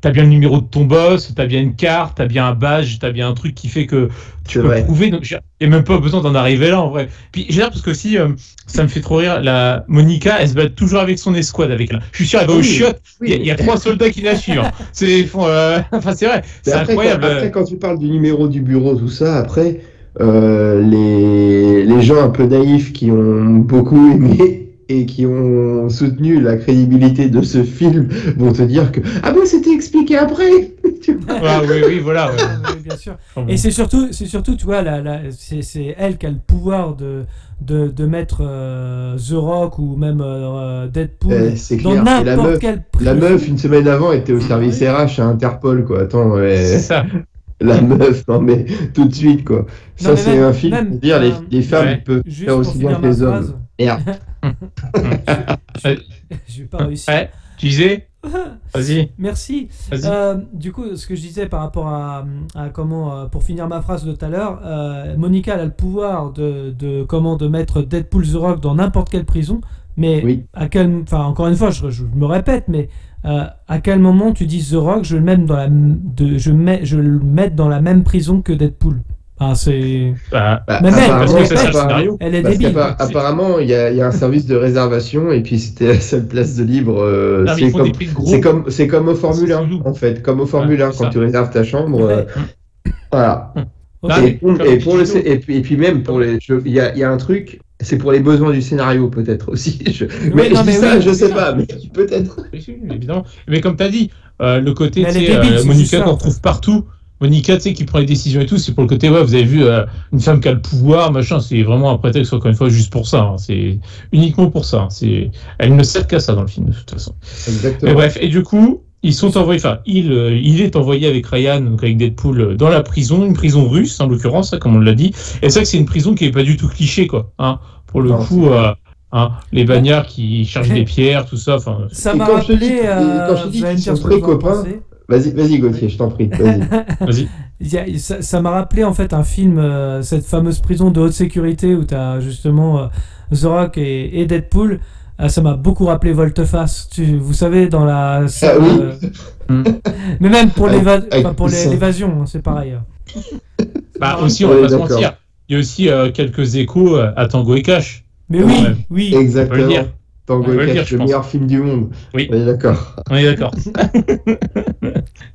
t'as bien le numéro de ton boss, t'as bien une carte, t'as bien un badge, t'as bien un truc qui fait que tu peux vrai. prouver. Donc, il n'y a même pas besoin d'en arriver là, en vrai. Puis, j'ai l'air parce que aussi, euh, ça me fait trop rire, la Monica, elle se bat toujours avec son escouade, avec là. Je suis sûr, elle va au chiottes, il Oui. y, a- y trois soldats qui la suivent. hein. C'est, euh, [laughs] enfin, c'est vrai, c'est incroyable. Quand, après, quand tu parles du numéro du bureau, tout ça, après, euh, les, les gens un peu naïfs qui ont beaucoup aimé [laughs] et qui ont soutenu la crédibilité de ce film vont te dire que Ah bon, c'était expliqué après [laughs] Ah, oui, oui, voilà. ouais. oui, bien sûr. Bon. Et c'est surtout, c'est surtout, tu vois, la, la- c'est, elle qui a le pouvoir de, de, de mettre euh, The Rock ou même euh, Deadpool Euh, C'est dans clair. Et la n'importe meuf, la une semaine avant, était au service RH à Interpol, quoi. Attends, ouais. C'est ça. La meuf, non mais tout de suite, quoi. Ça, c'est un film même, pour dire les, euh, les femmes Ouais. peuvent Juste faire aussi bien que les hommes. phrase, Merde. [laughs] je vais pas réussir. Ouais, tu disais [laughs] Vas-y, Merci. vas-y. Euh, du coup, ce que je disais par rapport à, à comment, euh, pour finir ma phrase de tout à l'heure, euh, Monica elle a le pouvoir de, de comment de mettre Deadpool The Rock dans n'importe quelle prison, mais Oui. à quel, enfin encore une fois, je, je me répète, mais euh, à quel moment tu dis The Rock, je le mets dans la, de, je mets, je le mets dans la même prison que Deadpool? Enfin, c'est, Bah, Bah, Mais même, apparemment, parce que c'est ça le scénario. elle est débile. apparemment, il y, a y a un service de réservation et puis c'était la seule place de libre. euh, c'est comme, c'est comme, c'est comme au Formule C'est 1 chelou. en fait, comme au Formule Ouais, 1 c'est quand ça. tu réserves ta chambre. euh, voilà. Ok. Ah, et, pour, et, pour le, et, puis, et puis même pour les, il y a, il y a un truc, c'est pour les besoins du scénario peut-être aussi. [laughs] Je- mais non, je dis mais ça, oui. je sais pas, mais peut-être. Oui, oui, évidemment. Mais comme tu as dit, euh, le côté, Mais euh, Monica qu'on retrouve partout. Monica, tu sais, qui prend les décisions et tout, c'est pour le côté, ouais, vous avez vu, euh, une femme qui a le pouvoir, machin, c'est vraiment un prétexte, encore une fois, juste pour ça. hein. C'est uniquement pour ça. hein. C'est, elle ne sert qu'à ça dans le film, de toute façon. Mais Exactement. bref, et du coup, ils sont envoyés, enfin, il, euh, il est envoyé avec Ryan, donc avec Deadpool, euh, dans la prison, une prison russe, en l'occurrence, comme on l'a dit. Et c'est vrai que c'est une prison qui est pas du tout cliché, quoi. Hein. Pour le Non, coup, euh, hein, les bagnards qui chargent des pierres, tout ça, enfin, Ça m'a quand je te dis- rappelé. quand je te dis qu'ils sont très copains. Vas-y, vas-y Gauthier, je t'en prie. Vas-y. [laughs] ça ça m'a rappelé en fait un film, euh, cette fameuse prison de haute sécurité où tu as justement euh, The Rock et, et Deadpool. Ah, ça m'a beaucoup rappelé Volteface. Tu, vous savez, dans la scène. oui. euh, mais même pour l'évasion, hein, c'est pareil. Bah aussi, on Ouais, va pas se mentir. Il y a aussi euh, quelques échos euh, à Tango et Cash. Mais oui, oui. Exactement. dire. Tango On peut et le dire, Cash, le pense. meilleur film du monde. Oui. On est d'accord. On est d'accord. [laughs]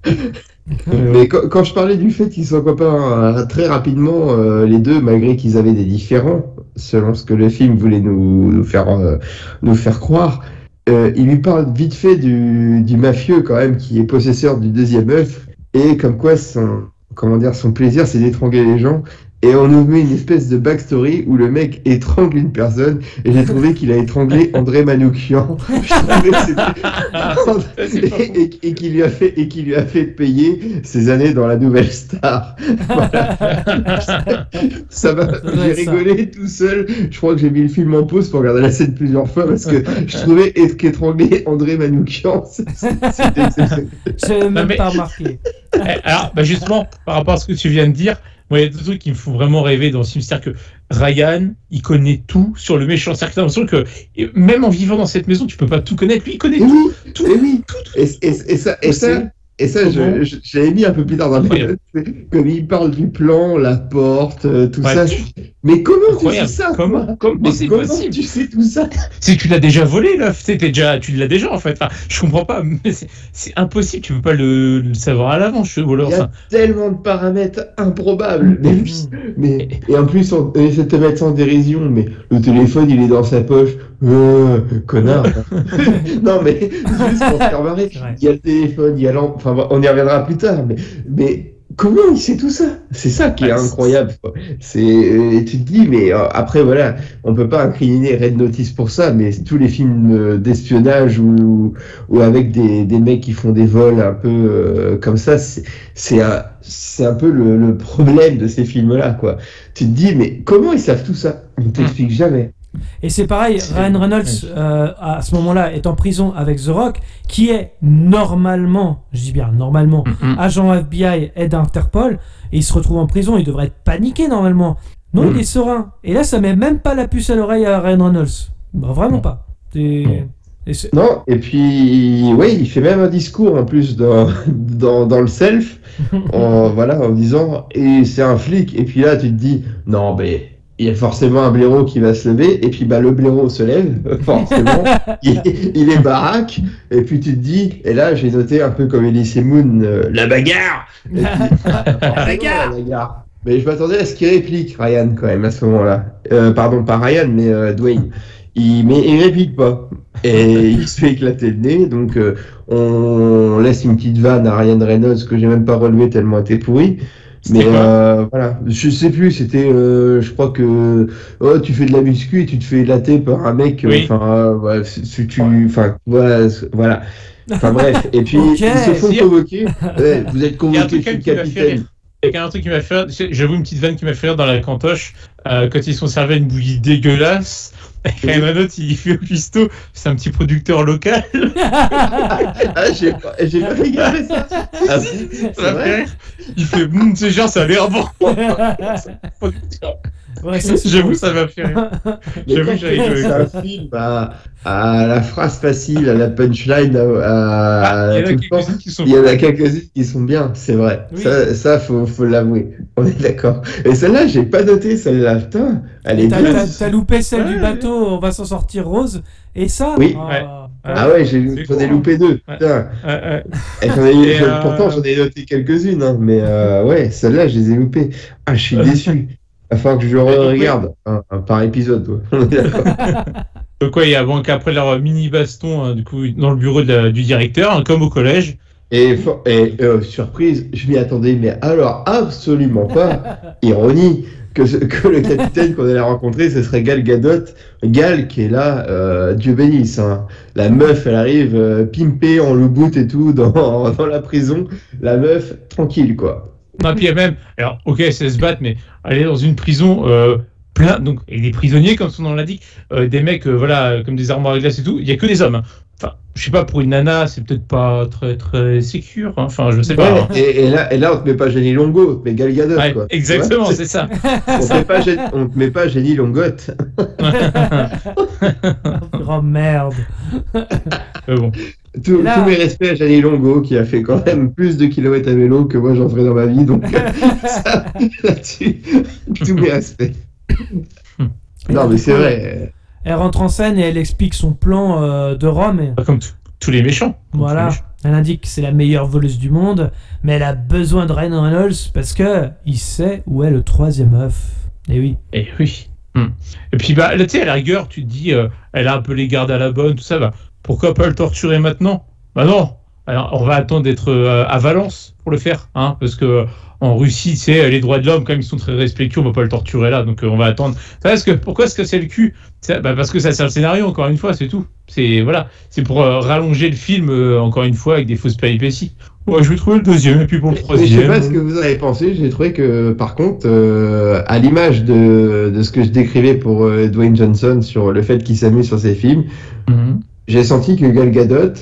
[laughs] Mais quand, quand je parlais du fait qu'ils soient copains euh, très rapidement, euh, les deux, malgré qu'ils avaient des différends, selon ce que le film voulait nous, faire, euh, nous faire croire, euh, il lui parle vite fait du, du mafieux quand même qui est possesseur du deuxième œuf et comme quoi son, comment dire, son plaisir c'est d'étrangler les gens et on nous met une espèce de backstory où le mec étrangle une personne et j'ai trouvé qu'il a étranglé André Manoukian. [laughs] Je [laughs] et, et- et qui lui a fait et qui lui a fait payer ses années dans la nouvelle star. [laughs] Voilà. ça m'a j'ai ça. rigolé tout seul. Je crois que j'ai mis le film en pause pour regarder la scène plusieurs fois parce que je trouvais être- qu'étrangler André Manoukian, c'était exceptionnel. J'avais même mais- pas remarqué. Eh, Alors, bah justement, par rapport à ce que tu viens de dire, moi, il y a deux trucs qui me font vraiment rêver dans ce film. C'est-à-dire que Ryan, il connaît tout sur le méchant. C'est-à-dire que l'impression que, même en vivant dans cette maison, tu peux pas tout connaître. Lui, il connaît tout. oui, tout, et oui. tout, tout. Et, et- et ça, et ça, et ça, je- Comment je- j'avais mis un peu plus tard dans Incroyable. notes, comme il parle du plan, la porte, euh, tout Ouais. ça. Mais comment Incroyable. tu sais ça Comment, comment Mais c'est comment possible tu sais tout ça [laughs] C'est que tu l'as déjà volé. C'était déjà, tu l'as déjà, en fait. Enfin, je comprends pas. mais c'est- impossible. Tu peux pas le, le savoir à l'avance. Il y a tellement de paramètres improbables. Mais, [laughs] mais- et en plus, on, essaie de te mettre sans dérision, mais le téléphone, il est dans sa poche. Euh, connard. [laughs] non, mais juste pour faire marrer, il y a le téléphone, il y a l'en- Enfin, on y reviendra plus tard, mais, mais comment il sait tout ça? C'est ça qui est c'est- incroyable. C'est, et tu te dis, mais euh, après, voilà, on peut pas incriminer Red Notice pour ça, mais tous les films euh, d'espionnage ou, ou avec des, des mecs qui font des vols un peu euh, comme ça, c'est, un, c'est un peu le, le problème de ces films-là, quoi. Tu te dis, mais comment ils savent tout ça? On t'explique jamais. Et c'est pareil, Ryan Reynolds, euh, à ce moment-là, est en prison avec The Rock, qui est normalement, je dis bien normalement, Mm-hmm. agent FBI, aide Interpol, et il se retrouve en prison, il devrait être paniqué normalement. Non, Mm. il est serein. Et là, ça met même pas la puce à l'oreille à Ryan Reynolds. Bah, vraiment Non. pas. Et- Non. et c'est- Non, et puis, oui, il fait même un discours en plus dans, [laughs] dans, dans le self, [laughs] en, voilà, en disant, et c'est un flic, et puis là, tu te dis, non, mais il y a forcément un blaireau qui va se lever, et puis bah, le blaireau se lève, [laughs] forcément, il, il est baraque, et puis tu te dis, et là, j'ai noté un peu comme Elise Moon, euh, la puis, [laughs] bagarre la bagarre Mais je m'attendais à ce qu'il réplique Ryan quand même à ce moment-là. Euh, pardon, pas Ryan, mais euh, Dwayne. Il, mais il réplique pas. Et [laughs] il se fait éclater le nez. Donc euh, on laisse une petite vanne à Ryan Reynolds que j'ai même pas relevé tellement elle était pourrie. Mais euh, voilà, je sais plus, c'était, euh, je crois que oh, tu fais de la muscu et tu te fais éclater par un mec, euh, Oui. enfin, euh, ouais, si si tu, enfin, voilà. Enfin [laughs] bref, et puis ils se font convoquer. Ouais, vous êtes Il y a un convoqué, je suis capitaine. rire. Il y a un truc qui m'a fait rire. J'avoue une petite vanne qui m'a fait rire dans la cantoche euh, quand ils sont servis à une bouillie dégueulasse. Et [laughs] quand même un autre, il fait au cuistot, c'est un petit producteur local. [laughs] Ah, j'ai pas, j'ai pas regardé ça. Ah, c'est vrai. Il fait, Hum, c'est genre, ça a l'air bon. [laughs] Ouais, [laughs] J'avoue, ça m'a fait rire. [laughs] J'avoue, j'ai rigolé. C'est un film à, à la phrase facile, à la punchline, à, à- Ah, il y en a tout le temps. quelques-uns qui sont. Il y en a quelques-unes qui sont bien, c'est vrai. Oui. Ça, ça faut, faut l'avouer. On est d'accord. Et celle-là, j'ai pas noté celle-là. Putain, elle est T'as- bien. T'as t'as loupé celle du Ouais. bateau, on va s'en sortir rose. Et ça Oui. ah, Ah ouais, j'ai C'est j'en ai cool, loupé deux. Ouais. Putain. Ouais, ouais. Et ai- euh, Pourtant, j'en ai noté quelques-unes, hein, mais euh, ouais, celle-là, je les ai loupées. Ah, je suis [laughs] déçu. Il va falloir que je le regarde un- un par épisode. ouais. [laughs] On. Donc ouais, il y a bon qu'après leur mini baston hein, du coup dans le bureau de la- du directeur, hein, comme au collège. Et, euh, surprise, je m'y attendais, mais alors absolument pas. [laughs] Ironie que, ce- que le capitaine qu'on allait rencontrer, ce serait Gal Gadot. Gal qui est là, euh, Dieu bénisse. hein. La meuf, elle arrive euh, pimpée en le boot et tout dans, [laughs] dans la prison. La meuf, tranquille quoi. Non, puis même, alors ok, c'est se battre, mais aller dans une prison euh, plein, donc et des prisonniers comme son nom l'indique, euh, des mecs, euh, voilà, comme des armoires à glace et tout. Il y a que des hommes. hein. Enfin, je sais pas pour une nana, c'est peut-être pas très très sécure. hein. Enfin, je sais pas. Hein. et, et là, et là, on te met pas Jenny Longo, on te met Gal Gadot Ouais, quoi. exactement, c'est ça. [laughs] on, te met pas on te met pas Jenny Longotte. [laughs] Oh merde. [laughs] Mais bon. Là- tous mes respects à Jenny Longo qui a fait quand même plus de kilomètres à vélo que moi j'en ferai dans ma vie. Donc euh, ça, là-dessus, tous mes respects. Non mais c'est vrai. Elle rentre en scène et elle explique son plan euh, de Rome. et- Pas comme tous les méchants. Voilà. les méchants. Elle indique que c'est la meilleure voleuse du monde, mais elle a besoin de Ryan Reynolds parce que il sait où est le troisième œuf. Et oui. Et oui. Hmm. Et puis bah tu sais, à la rigueur, tu te dis, euh, elle a un peu les gardes à la bonne, tout ça. Bah, pourquoi pas le torturer maintenant? Bah non. alors, on va attendre d'être euh, à Valence pour le faire, hein, parce que en Russie, tu sais, les droits de l'homme, comme ils sont très respectueux, on va pas le torturer là, donc on va attendre. Parce que pourquoi est-ce que c'est le cul Ça- bah, Parce que ça c'est le scénario, encore une fois, c'est tout. C'est voilà, c'est pour euh, rallonger le film, euh, encore une fois, avec des fausses péripéties. Ouais, je vais trouver le deuxième, et puis pour le Mais je troisième. sais pas ce que vous avez pensé, j'ai trouvé que par contre, euh, à l'image de, de ce que je décrivais pour Dwayne Johnson sur le fait qu'il s'amuse sur ses films, Mhm. j'ai senti que Gal Gadot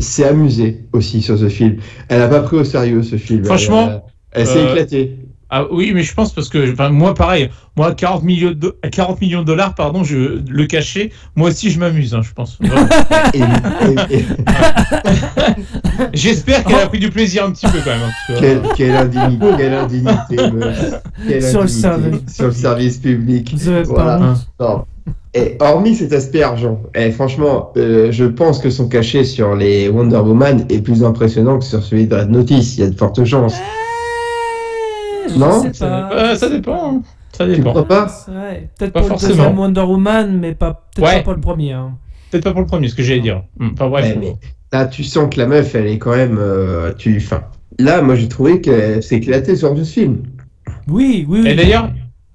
s'est amusée aussi sur ce film. Elle a pas pris au sérieux ce film. Franchement, elle, s'est éclatée. Ah oui, mais je pense parce que enfin, moi pareil, moi 40 millions de 40 millions de dollars, pardon, je le cachais. Moi aussi, je m'amuse, hein, je pense. [laughs] J'espère qu'elle a pris du plaisir un petit peu quand même. hein, quelle, quelle indignité, quelle indignité. Quelle Sur le service. sur le service public. Voilà. Non. Et hormis cet aspect argent, et franchement, euh, je pense que son cachet sur les Wonder Woman est plus impressionnant que sur celui de Red Notice. Il y a de fortes chances. Je Non, sais Ça, pas. dépend- ça dépend. hein. Ça Tu dépend. crois pas Ouais, peut-être Pas pour le forcément. deuxième Wonder Woman, mais pas peut-être Ouais. pas pour le premier. hein. Peut-être pas pour le premier, ce que j'allais dire. Hmm, Enfin bref. Ouais, là, tu sens que la meuf, elle est quand même. euh, tu, enfin, là, moi, j'ai trouvé qu'elle s'est éclatée sur ce film. Oui, oui, oui. Et d'ailleurs,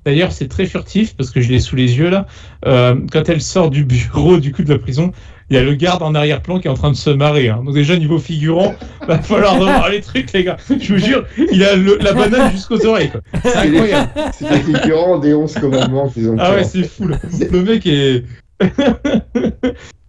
d'ailleurs, c'est très furtif parce que je l'ai sous les yeux là. Euh, quand elle sort du bureau du coup de la prison, il y a le garde en arrière-plan qui est en train de se marrer. hein. Donc déjà niveau figurant, va falloir [laughs] revoir les trucs les gars. Je vous jure, il a le- la banane jusqu'aux oreilles. quoi. C'est incroyable. C'était figurant des 11 commandements qu'ils ont Ah ouais, c'est fou. là. [laughs] Le mec est. [laughs]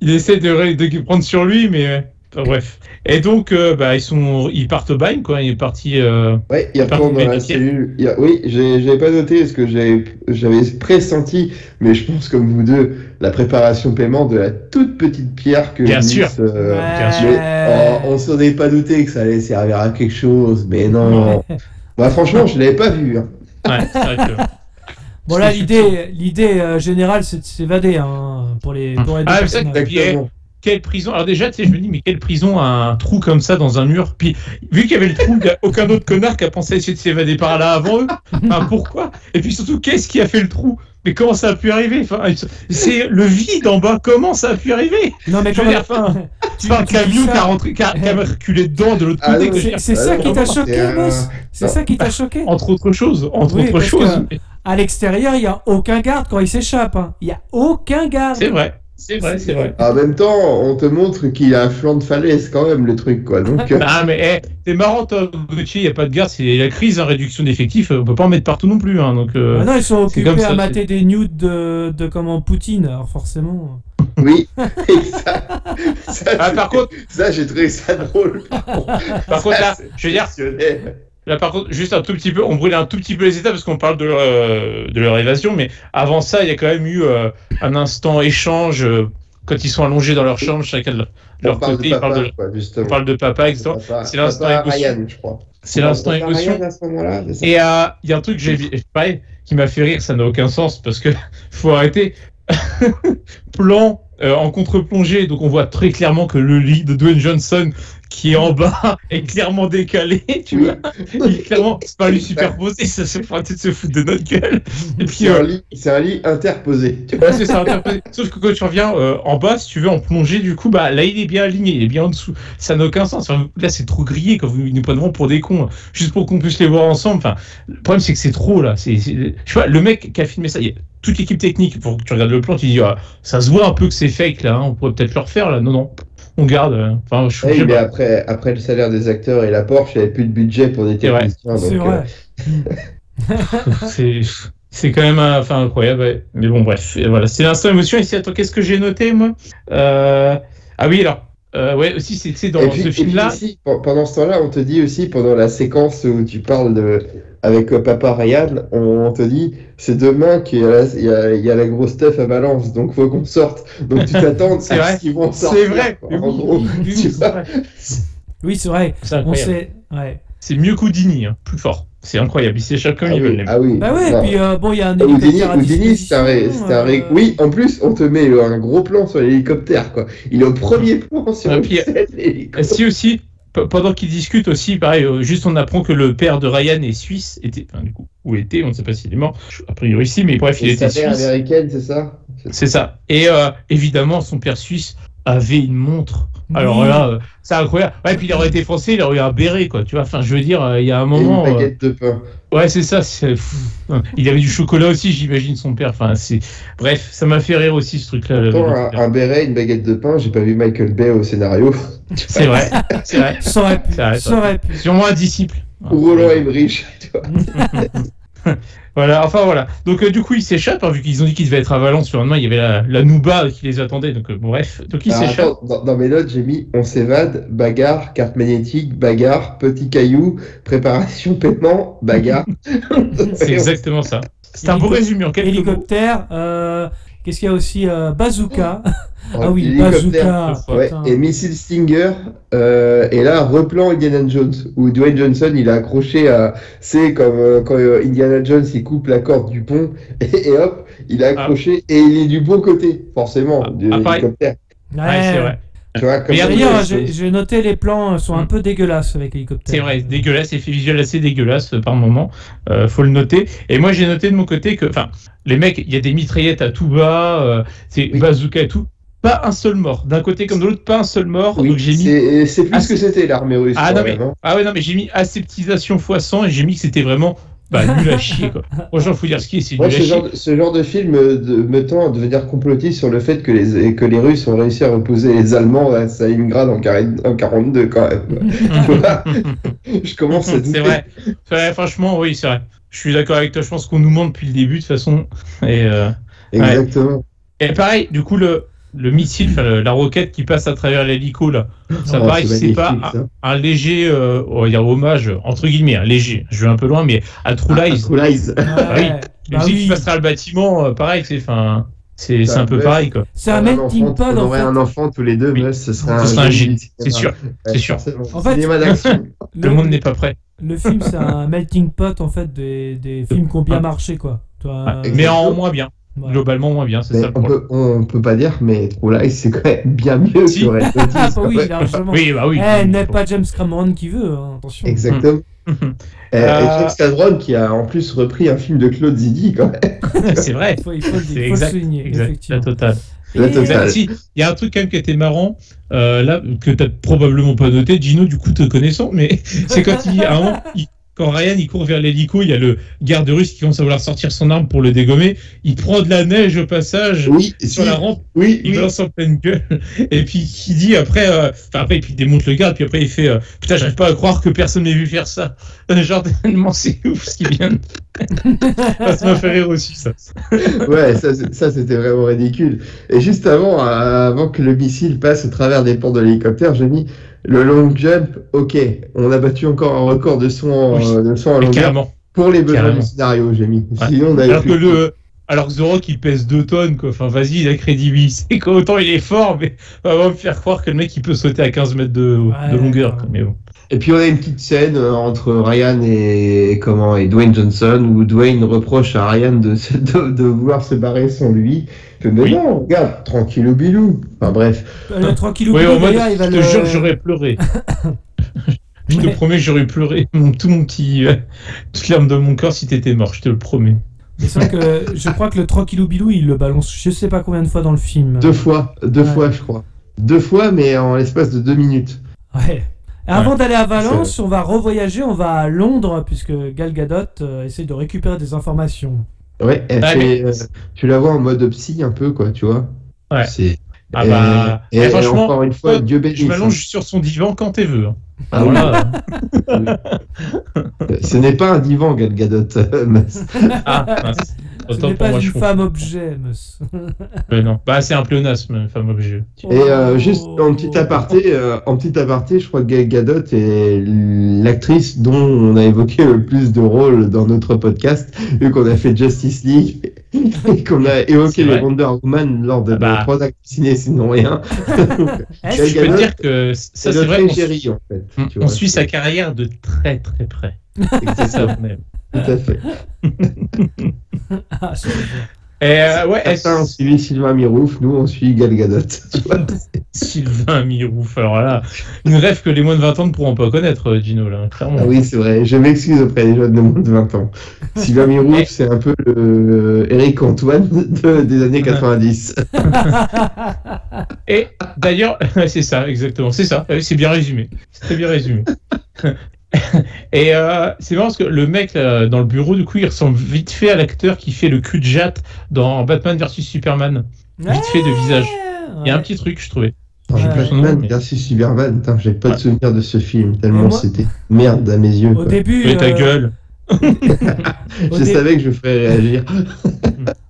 il essaie de, prendre sur lui, mais. Euh, enfin, bref. Et donc, euh, bah, ils sont, ils partent au bagne, quoi. Il est parti. euh, Ouais, il retourne dans la cellule. Il y a- Oui, j'avais pas noté ce que j'avais j'avais pressenti, mais je pense comme vous deux, la préparation paiement de la toute petite pierre que Bien sûr. euh, bien sûr. oh, on s'en est pas douté que ça allait servir à quelque chose, mais non. Bah, franchement, je l'avais pas vu. hein. Ouais, c'est vrai que. [laughs] Bon là, l'idée, l'idée euh, générale, c'est de s'évader hein, pour les. Pour les deux Ah, Exactement. Quelle prison Alors déjà, tu sais, je me dis, mais quelle prison a un trou comme ça dans un mur? Puis, vu qu'il y avait le trou, il n'y a aucun autre connard qui a pensé à essayer de s'évader par là avant eux. Enfin, pourquoi? Et puis surtout, qu'est-ce qui a fait le trou? Mais comment ça a pu arriver? Enfin, C'est le vide en bas, comment ça a pu arriver? Non mais Je veux dire, enfin, tu- C'est pas un camion qui a, rentré, qui, a, qui a reculé dedans de l'autre Ah côté. C'est ça Ah qui t'a choqué, un- boss C'est ça qui t'a choqué Entre autres choses, entre Oui, autres choses. À l'extérieur, il y a aucun garde quand il s'échappe. hein. Il y a aucun garde. C'est vrai, c'est vrai, c'est vrai. En même temps, on te montre qu'il a un flanc de falaise quand même, le truc, quoi. Donc, euh, Ah mais eh, c'est marrant toi Gauthier, il n'y a pas de garde, c'est la crise, hein, réduction d'effectifs, on peut pas en mettre partout non plus. Hein, donc, euh, Ah non, ils sont occupés comme ça, à mater des nudes de, de comment Poutine, alors forcément. oui. [laughs] Ça, ça, Ah, par contre, ça, j'ai trouvé ça drôle. par contre là, je veux dire. Là par contre, juste un tout petit peu, on brûle un tout petit peu les étapes parce qu'on parle de leur, euh, de leur évasion, mais avant ça, il y a quand même eu euh, un instant échange euh, quand ils sont allongés dans leur chambre, chacun de leur, de côté, de ils parlent papa, de, quoi, justement. on parle de papa, etc. Papa- C'est l'instant papa émotion. Ryan, je crois. C'est l'instant Papa émotion. À ce Et euh, il y a un truc j'ai pareil, qui m'a fait rire, ça n'a aucun sens parce que [laughs] faut arrêter. [laughs] Plan euh, en contre-plongée, donc on voit très clairement que le lit de Dwayne Johnson qui est en bas [laughs] est clairement décalé, tu vois. Il est clairement, c'est pas lui superposé, ça se fait de se foutre de notre gueule. Et puis, C'est euh, un lit, c'est un lit interposé. Ouais, c'est ça, interprété. Sauf que quand tu reviens euh, en bas, si tu veux, en plongée, du coup, bah là, il est bien aligné, il est bien en dessous. Ça n'a aucun sens. Là, c'est trop grillé quand vous nous vraiment pour des cons, hein. juste pour qu'on puisse les voir ensemble. Enfin, le problème, c'est que c'est trop, là. C'est, c'est- Je vois, le mec qui a filmé ça, il toute l'équipe technique, pour que tu regardes le plan, tu dis, ah, ça se voit un peu que c'est fake, là, hein, on pourrait peut-être le refaire, là. Non, non, on garde. euh, Enfin, je, sais mais après, après le salaire des acteurs et la Porsche, il n'y avait plus de budget pour des techniciens. C'est vrai. [laughs] [laughs] c'est, c'est quand même euh, enfin, incroyable. ouais. Mais bon, bref, voilà. C'est l'instant émotion. Ici, attends, qu'est-ce que j'ai noté, moi? Euh, Ah oui, alors. euh, ouais, aussi, c'est dans puis, ce film-là. pendant ce temps-là, on te dit aussi, pendant la séquence où tu parles de, avec euh, Papa Ryan, on, on te dit, c'est demain qu'il y, a la- il y a, il y a la grosse stuff à Valence, donc faut qu'on sorte. Donc tu t'attends [laughs] C'est à vrai. ce qu'ils vont C'est sortir. vrai. quoi. En oui, gros, oui, [laughs] c'est vrai. Oui, c'est vrai. C'est On incroyable. sait. Ouais. C'est mieux qu'Houdini, hein, plus fort. C'est incroyable. Ils s'échappent comme Ah oui, les mecs. ah oui. Bah ouais, Non. et puis euh, bon, il y a un Houdini, hélicoptère Houdini, c'est un, ré- c'est un ré- euh, Oui, en plus, on te met un gros plan sur l'hélicoptère, quoi. Il est au premier plan sur Ah, le puis, scène, l'hélicoptère. Si aussi, pendant qu'ils discutent aussi, pareil, euh, juste on apprend que le père de Ryan est suisse, était, enfin du coup, ou était, on ne sait pas s'il est mort, a priori si, mais bref, il Et était sa mère suisse. américaine, c'est ça? C'est ça. Et euh, évidemment, son père suisse avait une montre Alors Oui. là, euh, c'est incroyable. Ouais, puis il aurait été français, il aurait eu un béret, quoi. Tu vois, enfin, je veux dire, euh, il y a un Et moment. une euh, baguette de pain. Ouais, c'est ça. Il avait du chocolat aussi, j'imagine, son père. Enfin, c'est. Bref, ça m'a fait rire aussi, ce truc-là. un, un béret, une baguette de pain, j'ai pas vu Michael Bay au scénario. [laughs] C'est vrai, c'est vrai. Ça aurait pu. Ça aurait- Ça aurait pu. Sûrement un disciple. Ou Roland Emmerich. tu vois. [laughs] Voilà, enfin voilà. Donc euh, du coup, il s'échappe, hein, vu qu'ils ont dit qu'ils devaient être à Valence. Le lendemain, il y avait la, la Nouba qui les attendait. Donc euh, bref, donc il Alors, s'échappe. attends, dans, dans mes notes, j'ai mis on s'évade, bagarre, carte magnétique, bagarre, petit caillou, préparation, [laughs] paiement, bagarre. [laughs] C'est exactement ça. C'est un beau résumé en quelques mots. Hélicoptère. euh, Qu'est-ce qu'il y a aussi euh, Bazooka. [laughs] Ah oui, Hélicoptère. Bazooka. Ouais, et Missile Stinger, euh, et là, replan Indiana Jones, où Dwayne Johnson, il a accroché à, c'est comme euh, quand euh, Indiana Jones, il coupe la corde du pont, [laughs] et, et hop, il a accroché, et il est du bon côté, forcément, de ah, l'hélicoptère. Ouais, c'est vrai. Tu vois, comme D'ailleurs, il y a- j'ai j'ai noté les plans euh, sont un Mm. peu dégueulasses avec l'hélicoptère. C'est vrai, dégueulasse, effet visuel assez dégueulasse par moment, euh, faut le noter. Et moi j'ai noté de mon côté que, enfin, les mecs, il y a des mitraillettes à tout bas, euh, c'est Oui. bazooka et tout, pas un seul mort. D'un côté comme de l'autre, pas un seul mort. Oui, donc j'ai mis. c'est c'est plus ce que c'était l'armée russe. Ah non mais, ah ouais non mais j'ai mis aseptisation x 100 et j'ai mis que c'était vraiment bah, nul à chier quoi. [laughs] Franchement faut dire ce qui est, c'est nul à ce chier. genre, de, ce genre de film euh, de, me tend à devenir complotiste sur le fait que les, que les Russes ont réussi à reposer les Allemands à Stalingrad en, carré- en 42 quand même. [laughs] Je commence à. C'est vrai. C'est vrai, franchement oui c'est vrai. Je suis d'accord avec toi, je pense qu'on nous ment depuis le début de toute façon. Et euh, Exactement. Et pareil, du coup, le, le missile, la roquette qui passe à travers l'hélico, là, ça Oh, pareil, c'est c'est pas un, un léger, euh, on va dire hommage, entre guillemets, un léger, je vais un peu loin, mais à True Ah, Lies. True Lies. Ouais, oui. bah Le missile qui oui. passe à le bâtiment, euh, pareil, c'est enfin, c'est un peu pareil, quoi. C'est un melting pot On en aurait fait. un enfant tous les deux, Oui. mais ce serait Ce un, un c'est sûr, Ouais, c'est sûr. En fait- Cinéma d'action. Tout le monde n'est pas prêt. Le film, c'est un melting pot en fait des, des films qui ont bien marché quoi. Toi, Ouais. euh, mais en moins bien, ouais. globalement moins bien, c'est ça le on, peut, on peut pas dire, mais True Lies, c'est quand même bien mieux Si. que Red Notice. Ah bah oui, Ouais. largement. Oui, bah oui. Eh, n'est pas James Cameron qui veut, hein, attention. Exactement. [laughs] Et, et Euh, James Cameron qui a en plus repris un film de Claude Zidi quand même. [laughs] c'est vrai. Il faut, il faut le, C'est il faut le exact, souligner, exact, la totale. La Et- si, il y a un truc quand même qui était marrant, euh, là, que t'as probablement pas noté, Gino, du coup, te connaissant, mais [laughs] c'est quand il, à un moment, il- quand Ryan il court vers l'hélico, il y a le garde russe qui commence à vouloir sortir son arme pour le dégommer. Il prend de la neige au passage Oui, sur si, la rampe, oui, il oui. balance en pleine gueule, [laughs] et puis qui dit après, euh, enfin après, puis il démonte le garde, puis après il fait euh, Putain, j'arrive pas à croire que personne m'ait vu faire ça. [laughs] Genre, tellement c'est [laughs] ouf ce qu'il vient de. Ça m'a fait rire aussi, ça. Ouais, ça, c'était vraiment ridicule. Et juste avant, euh, avant que le missile passe au travers des portes de l'hélicoptère, j'ai mis le long jump. Ok, on a battu encore un record de son en, Oui. de son en Mais longueur carrément. pour les besoins Carrément. du scénario. J'ai mis. Ouais. Sinon, on avait Alors que le. Alors que The Rock il pèse 2 tonnes quoi. Enfin vas-y il a crédibilité [laughs] quoi. Autant il est fort mais on va me faire croire que le mec il peut sauter à 15 mètres de, Ouais, de longueur. ouais. quoi. Mais bon. Et puis on a une petite scène euh, entre Ryan et comment et Dwayne Johnson où Dwayne reproche à Ryan de, se- de, de vouloir se barrer sans lui. Que, mais Oui. non, regarde, tranquille bilou. Enfin bref. Euh, Le Oui, d'ailleurs, il va je te le... jure j'aurais pleuré. [laughs] je te Ouais. promets j'aurais pleuré mon, tout mon petit euh, toute l'âme de mon corps si t'étais mort. Je te le promets. Mais c'est vrai que [laughs] je crois que le tranquillou bilou, il le balance je sais pas combien de fois dans le film. Deux fois, deux Ouais. fois je crois. Deux fois mais en l'espace de deux minutes. Ouais. Et Avant d'aller à Valence, on va revoyager, on va à Londres, puisque Gal Gadot euh, essaie de récupérer des informations. Ouais, elle fait, mais- euh, tu la vois en mode psy un peu quoi, tu vois. Ouais. C'est Ah et, bah, et- et franchement, encore une fois, Dieu bénisse. Je m'allonge sur son divan quand t'es veux. hein. Ah oui. Euh, [laughs] Ce n'est pas un divan, Gal Gadot. mais- ah, mince. Ce n'est pas moi, une je confonds. femme objet, monsieur. [laughs] Mais non. Bah c'est un pléonasme, femme objet. Et euh, Oh. juste en petit aparté, euh, en petit aparté, je crois que Gal Gadot est l'actrice dont on a évoqué le plus de rôles dans notre podcast, vu qu'on a fait Justice League [laughs] et qu'on a évoqué les. Wonder Woman lors de Ah bah. trois actes ciné, sinon rien. [laughs] Gal Je peux Gadot, te dire que ça C'est vrai. qu'on égérie, en fait. On, tu on vois, suit sa carrière de très très près. C'est ça même. Tout à fait. Ah, Et euh, ouais, Certains ont suivi Sylvain Mirouf, nous on suit Gal Gadot. [laughs] Sylvain Mirouf. Alors là, une rêve que les moins de 20 ans ne pourront pas connaître, euh, Gino, là, clairement. Ah oui, c'est vrai. Je m'excuse auprès des jeunes de moins de 20 ans. Sylvain Mirouf, c'est un peu le Eric Antoine de- des années 90. Et d'ailleurs, [laughs] c'est ça, exactement, c'est ça, Euh, c'est bien résumé. C'est très bien résumé. [laughs] [laughs] Et euh, c'est marrant parce que le mec là, dans le bureau, du coup, il ressemble vite fait à l'acteur qui fait le cul de jatte dans Batman vs Superman. Vite fait de visage. Il y a un petit truc, je trouvais. Ouais. Batman versus Superman, j'ai pas de souvenir de ce film, tellement moi- c'était merde à mes yeux. Au quoi. début, ta euh, gueule. [laughs] Je dé- savais que je ferais réagir.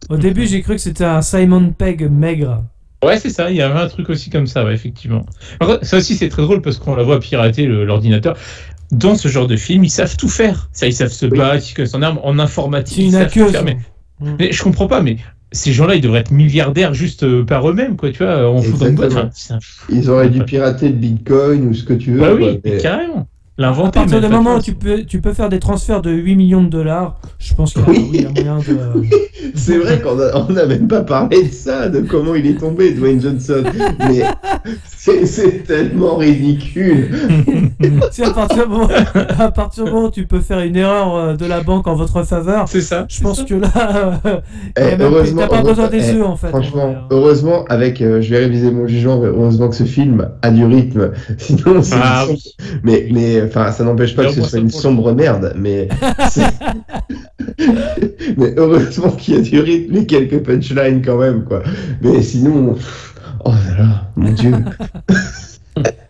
au début, j'ai cru que c'était un Simon Pegg maigre. Ouais, c'est ça, il y avait un truc aussi comme ça, ouais, effectivement. Ça aussi, c'est très drôle parce qu'on la voit pirater le- l'ordinateur. Dans ce genre de film, ils savent tout faire. Ça, ils savent se Oui. battre, ils connaissent en arme, en informatique. Ils savent tout faire, mais Mm. Mais je comprends pas, mais ces gens-là, ils devraient être milliardaires juste euh, par eux-mêmes, quoi, tu vois, en foutant de boîte. Exactement. Enfin, c'est un- Ils auraient dû pirater le bitcoin ou ce que tu veux. Bah quoi, oui, mais- carrément. À L'inventer. partir mais du moment où tu peux, tu peux faire des transferts de 8 millions de dollars, je pense qu'il y a, Oui. oui, il y a moyen de. [laughs] C'est vrai qu'on n'a même pas parlé de ça, de comment il est tombé, Dwayne Johnson. Mais c'est c'est tellement ridicule. [laughs] C'est à partir du moment, à partir du moment où tu peux faire une erreur euh, de la banque en votre faveur, C'est ça. je pense que là, euh, Eh, heureusement- t'as pas besoin des eh, œufs en fait. Franchement, Ouais. heureusement, avec, euh, je vais réviser mon jugement, mais heureusement que ce film a du rythme. [laughs] Sinon, c'est Ah oui. mais, enfin, ça n'empêche pas que ce soit une sombre merde, mais, [laughs] mais heureusement qu'il y a du rythme et quelques punchlines quand même, quoi. Mais sinon, oh là là, mon dieu. [laughs]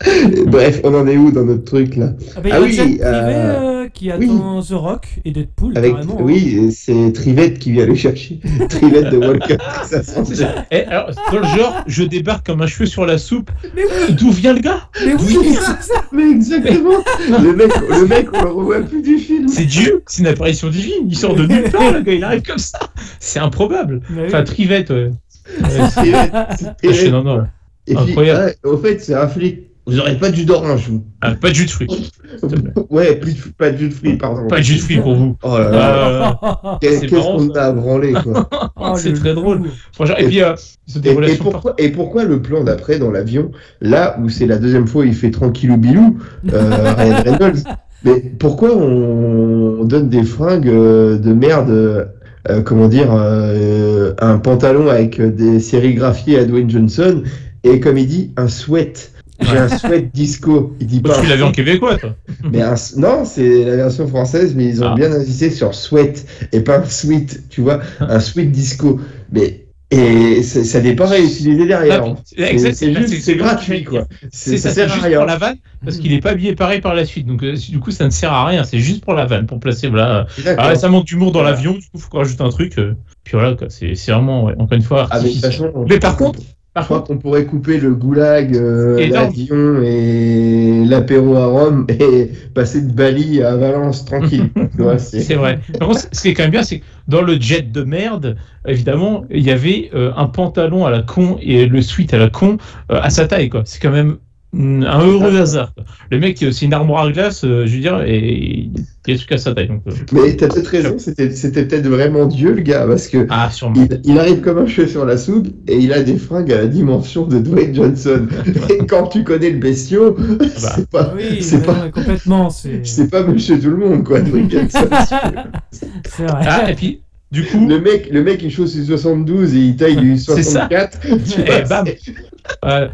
[laughs] Bref, on en est où dans notre truc là? Ah, bah, il y Ah a oui, Privé euh, euh, qui attend The Rock et Deadpool Avec, carrément. hein. oui, c'est Trivette qui vient le chercher. [laughs] Trivette de Walker. ça ça. Et alors, dans le genre, je débarque comme un cheveu sur la soupe. Mais oui, D'où vient le gars? Mais oui, Oui. c'est ça. Mais exactement [laughs] le mec, le mec, on le revoit plus du film. C'est Dieu, c'est une apparition divine. Il sort de nulle part, le gars, il arrive comme ça. C'est improbable. Mais oui. Enfin, Trivette, ouais. Trivette, c'est Ah, je suis Trivette. non, non. Et puis, Incroyable. ah, au fait, c'est un flic. Vous aurez pas de jus d'orange, vous Ah, pas de jus de fruits. te plaît. [laughs] Ouais, plus de- pas de jus de fruits, pardon. Pas de jus de fruits pour vous. Oh là là. Euh, [laughs] c'est Qu'est-ce qu'on a à branler, quoi. [laughs] Oh, c'est le très drôle. franchement, et puis, euh, Et, et pourquoi, et pourquoi le plan d'après dans l'avion, là où c'est la deuxième fois il fait tranquillou bilou, euh, Ryan Reynolds, mais pourquoi on, on donne des fringues euh, de merde, euh, comment dire, euh, un pantalon avec des sérigraphiés à Dwayne Johnson et comme il dit, un sweat? J'ai un sweat disco. Il dit pas. tu l'avais en québécois, toi. mais un- non, c'est la version française, mais ils ont Ah. bien insisté sur sweat et pas sweat, tu vois, un sweat disco. Mais et ça n'est pas réutilisé derrière. C'est- gratuit, quoi. C'est- Ça ça, sert à juste rien. pour la vanne, parce qu'il est pas habillé pareil par la suite. Donc, euh, du coup, ça ne sert à rien. C'est juste pour la vanne, pour placer, voilà. Ah, ça manque d'humour dans l'avion, du coup, faut qu'on rajoute un truc. euh, puis voilà, quoi. C'est vraiment, ouais, encore une fois, Ah, façon, Mais par contre, je crois contre, qu'on pourrait couper le goulag, euh, l'avion et l'apéro à Rome [laughs] et passer de Bali à Valence tranquille. [laughs] c'est- vrai. Par contre, ce qui est quand même bien, c'est que dans le jet de merde, évidemment, il y avait euh, un pantalon à la con et le sweat à la con euh, à sa taille, quoi. C'est quand même mm, un heureux hasard. quoi. Le mec, c'est une armoire à glace, je veux dire, et Donc, euh, Mais t'as peut-être raison, c'était c'était peut-être vraiment Dieu le gars, parce que ah, sûrement. il, il arrive comme un cheveu sur la soupe et il a des fringues à la dimension de Dwayne Johnson. Et quand tu connais le bestiau, [laughs] c'est pas, Oui, c'est pas, non, mais complètement, c'est [laughs] c'est pas Monsieur Tout le Monde quoi, Dwayne Johnson. [laughs] c'est vrai. Ah, et puis, du coup, le mec, le mec il chose ses 72 et il taille du C'est ça. 64. tu Eh, vois, bam. c'est- euh,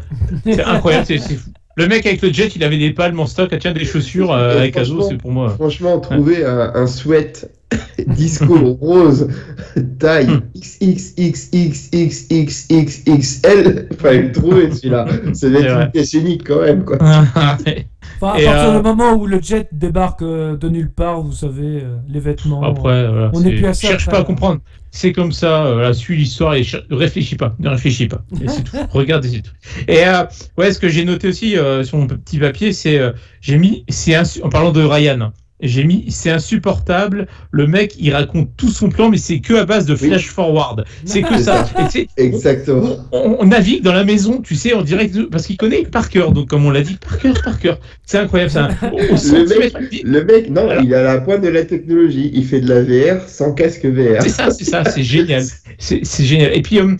c'est incroyable, c'est c'est fou. Le mec avec le jet, il avait des palmes en stock, ah, tiens, des chessures euh, avec Azo, c'est pour moi. Franchement, trouver un, un sweat [laughs] disco rose taille Hmm. XXXXXXXXL, fallait le trouver celui-là. Ça C'est être vrai. une pièce unique quand même quoi. [laughs] Enfin, à Et, partir euh, du moment où le jet débarque euh, de nulle part, vous savez, euh, les vêtements. Après, voilà, On n'est c'est- plus à ça, cherche après. pas à comprendre. C'est comme ça, voilà, suis l'histoire et cher- réfléchis pas, ne réfléchis pas. Et c'est tout. [laughs] Regarde et c'est tout. Et euh, ouais, ce que j'ai noté aussi euh, sur mon petit papier, c'est euh, j'ai mis, c'est en parlant de Ryan, j'ai mis c'est insupportable. Le mec, il raconte tout son plan, mais c'est que à base de flash forward. C'est que ça. Exactement. on, on navigue dans la maison, tu sais, en direct, parce qu'il connaît par cœur. Donc, comme on l'a dit, par cœur, par cœur. C'est incroyable. Au, au centimètre. Le mec, non, il à la pointe de la technologie. Il fait de la VR sans casque VR. C'est ça, c'est ça, c'est génial. C'est c'est génial. Et puis, euh,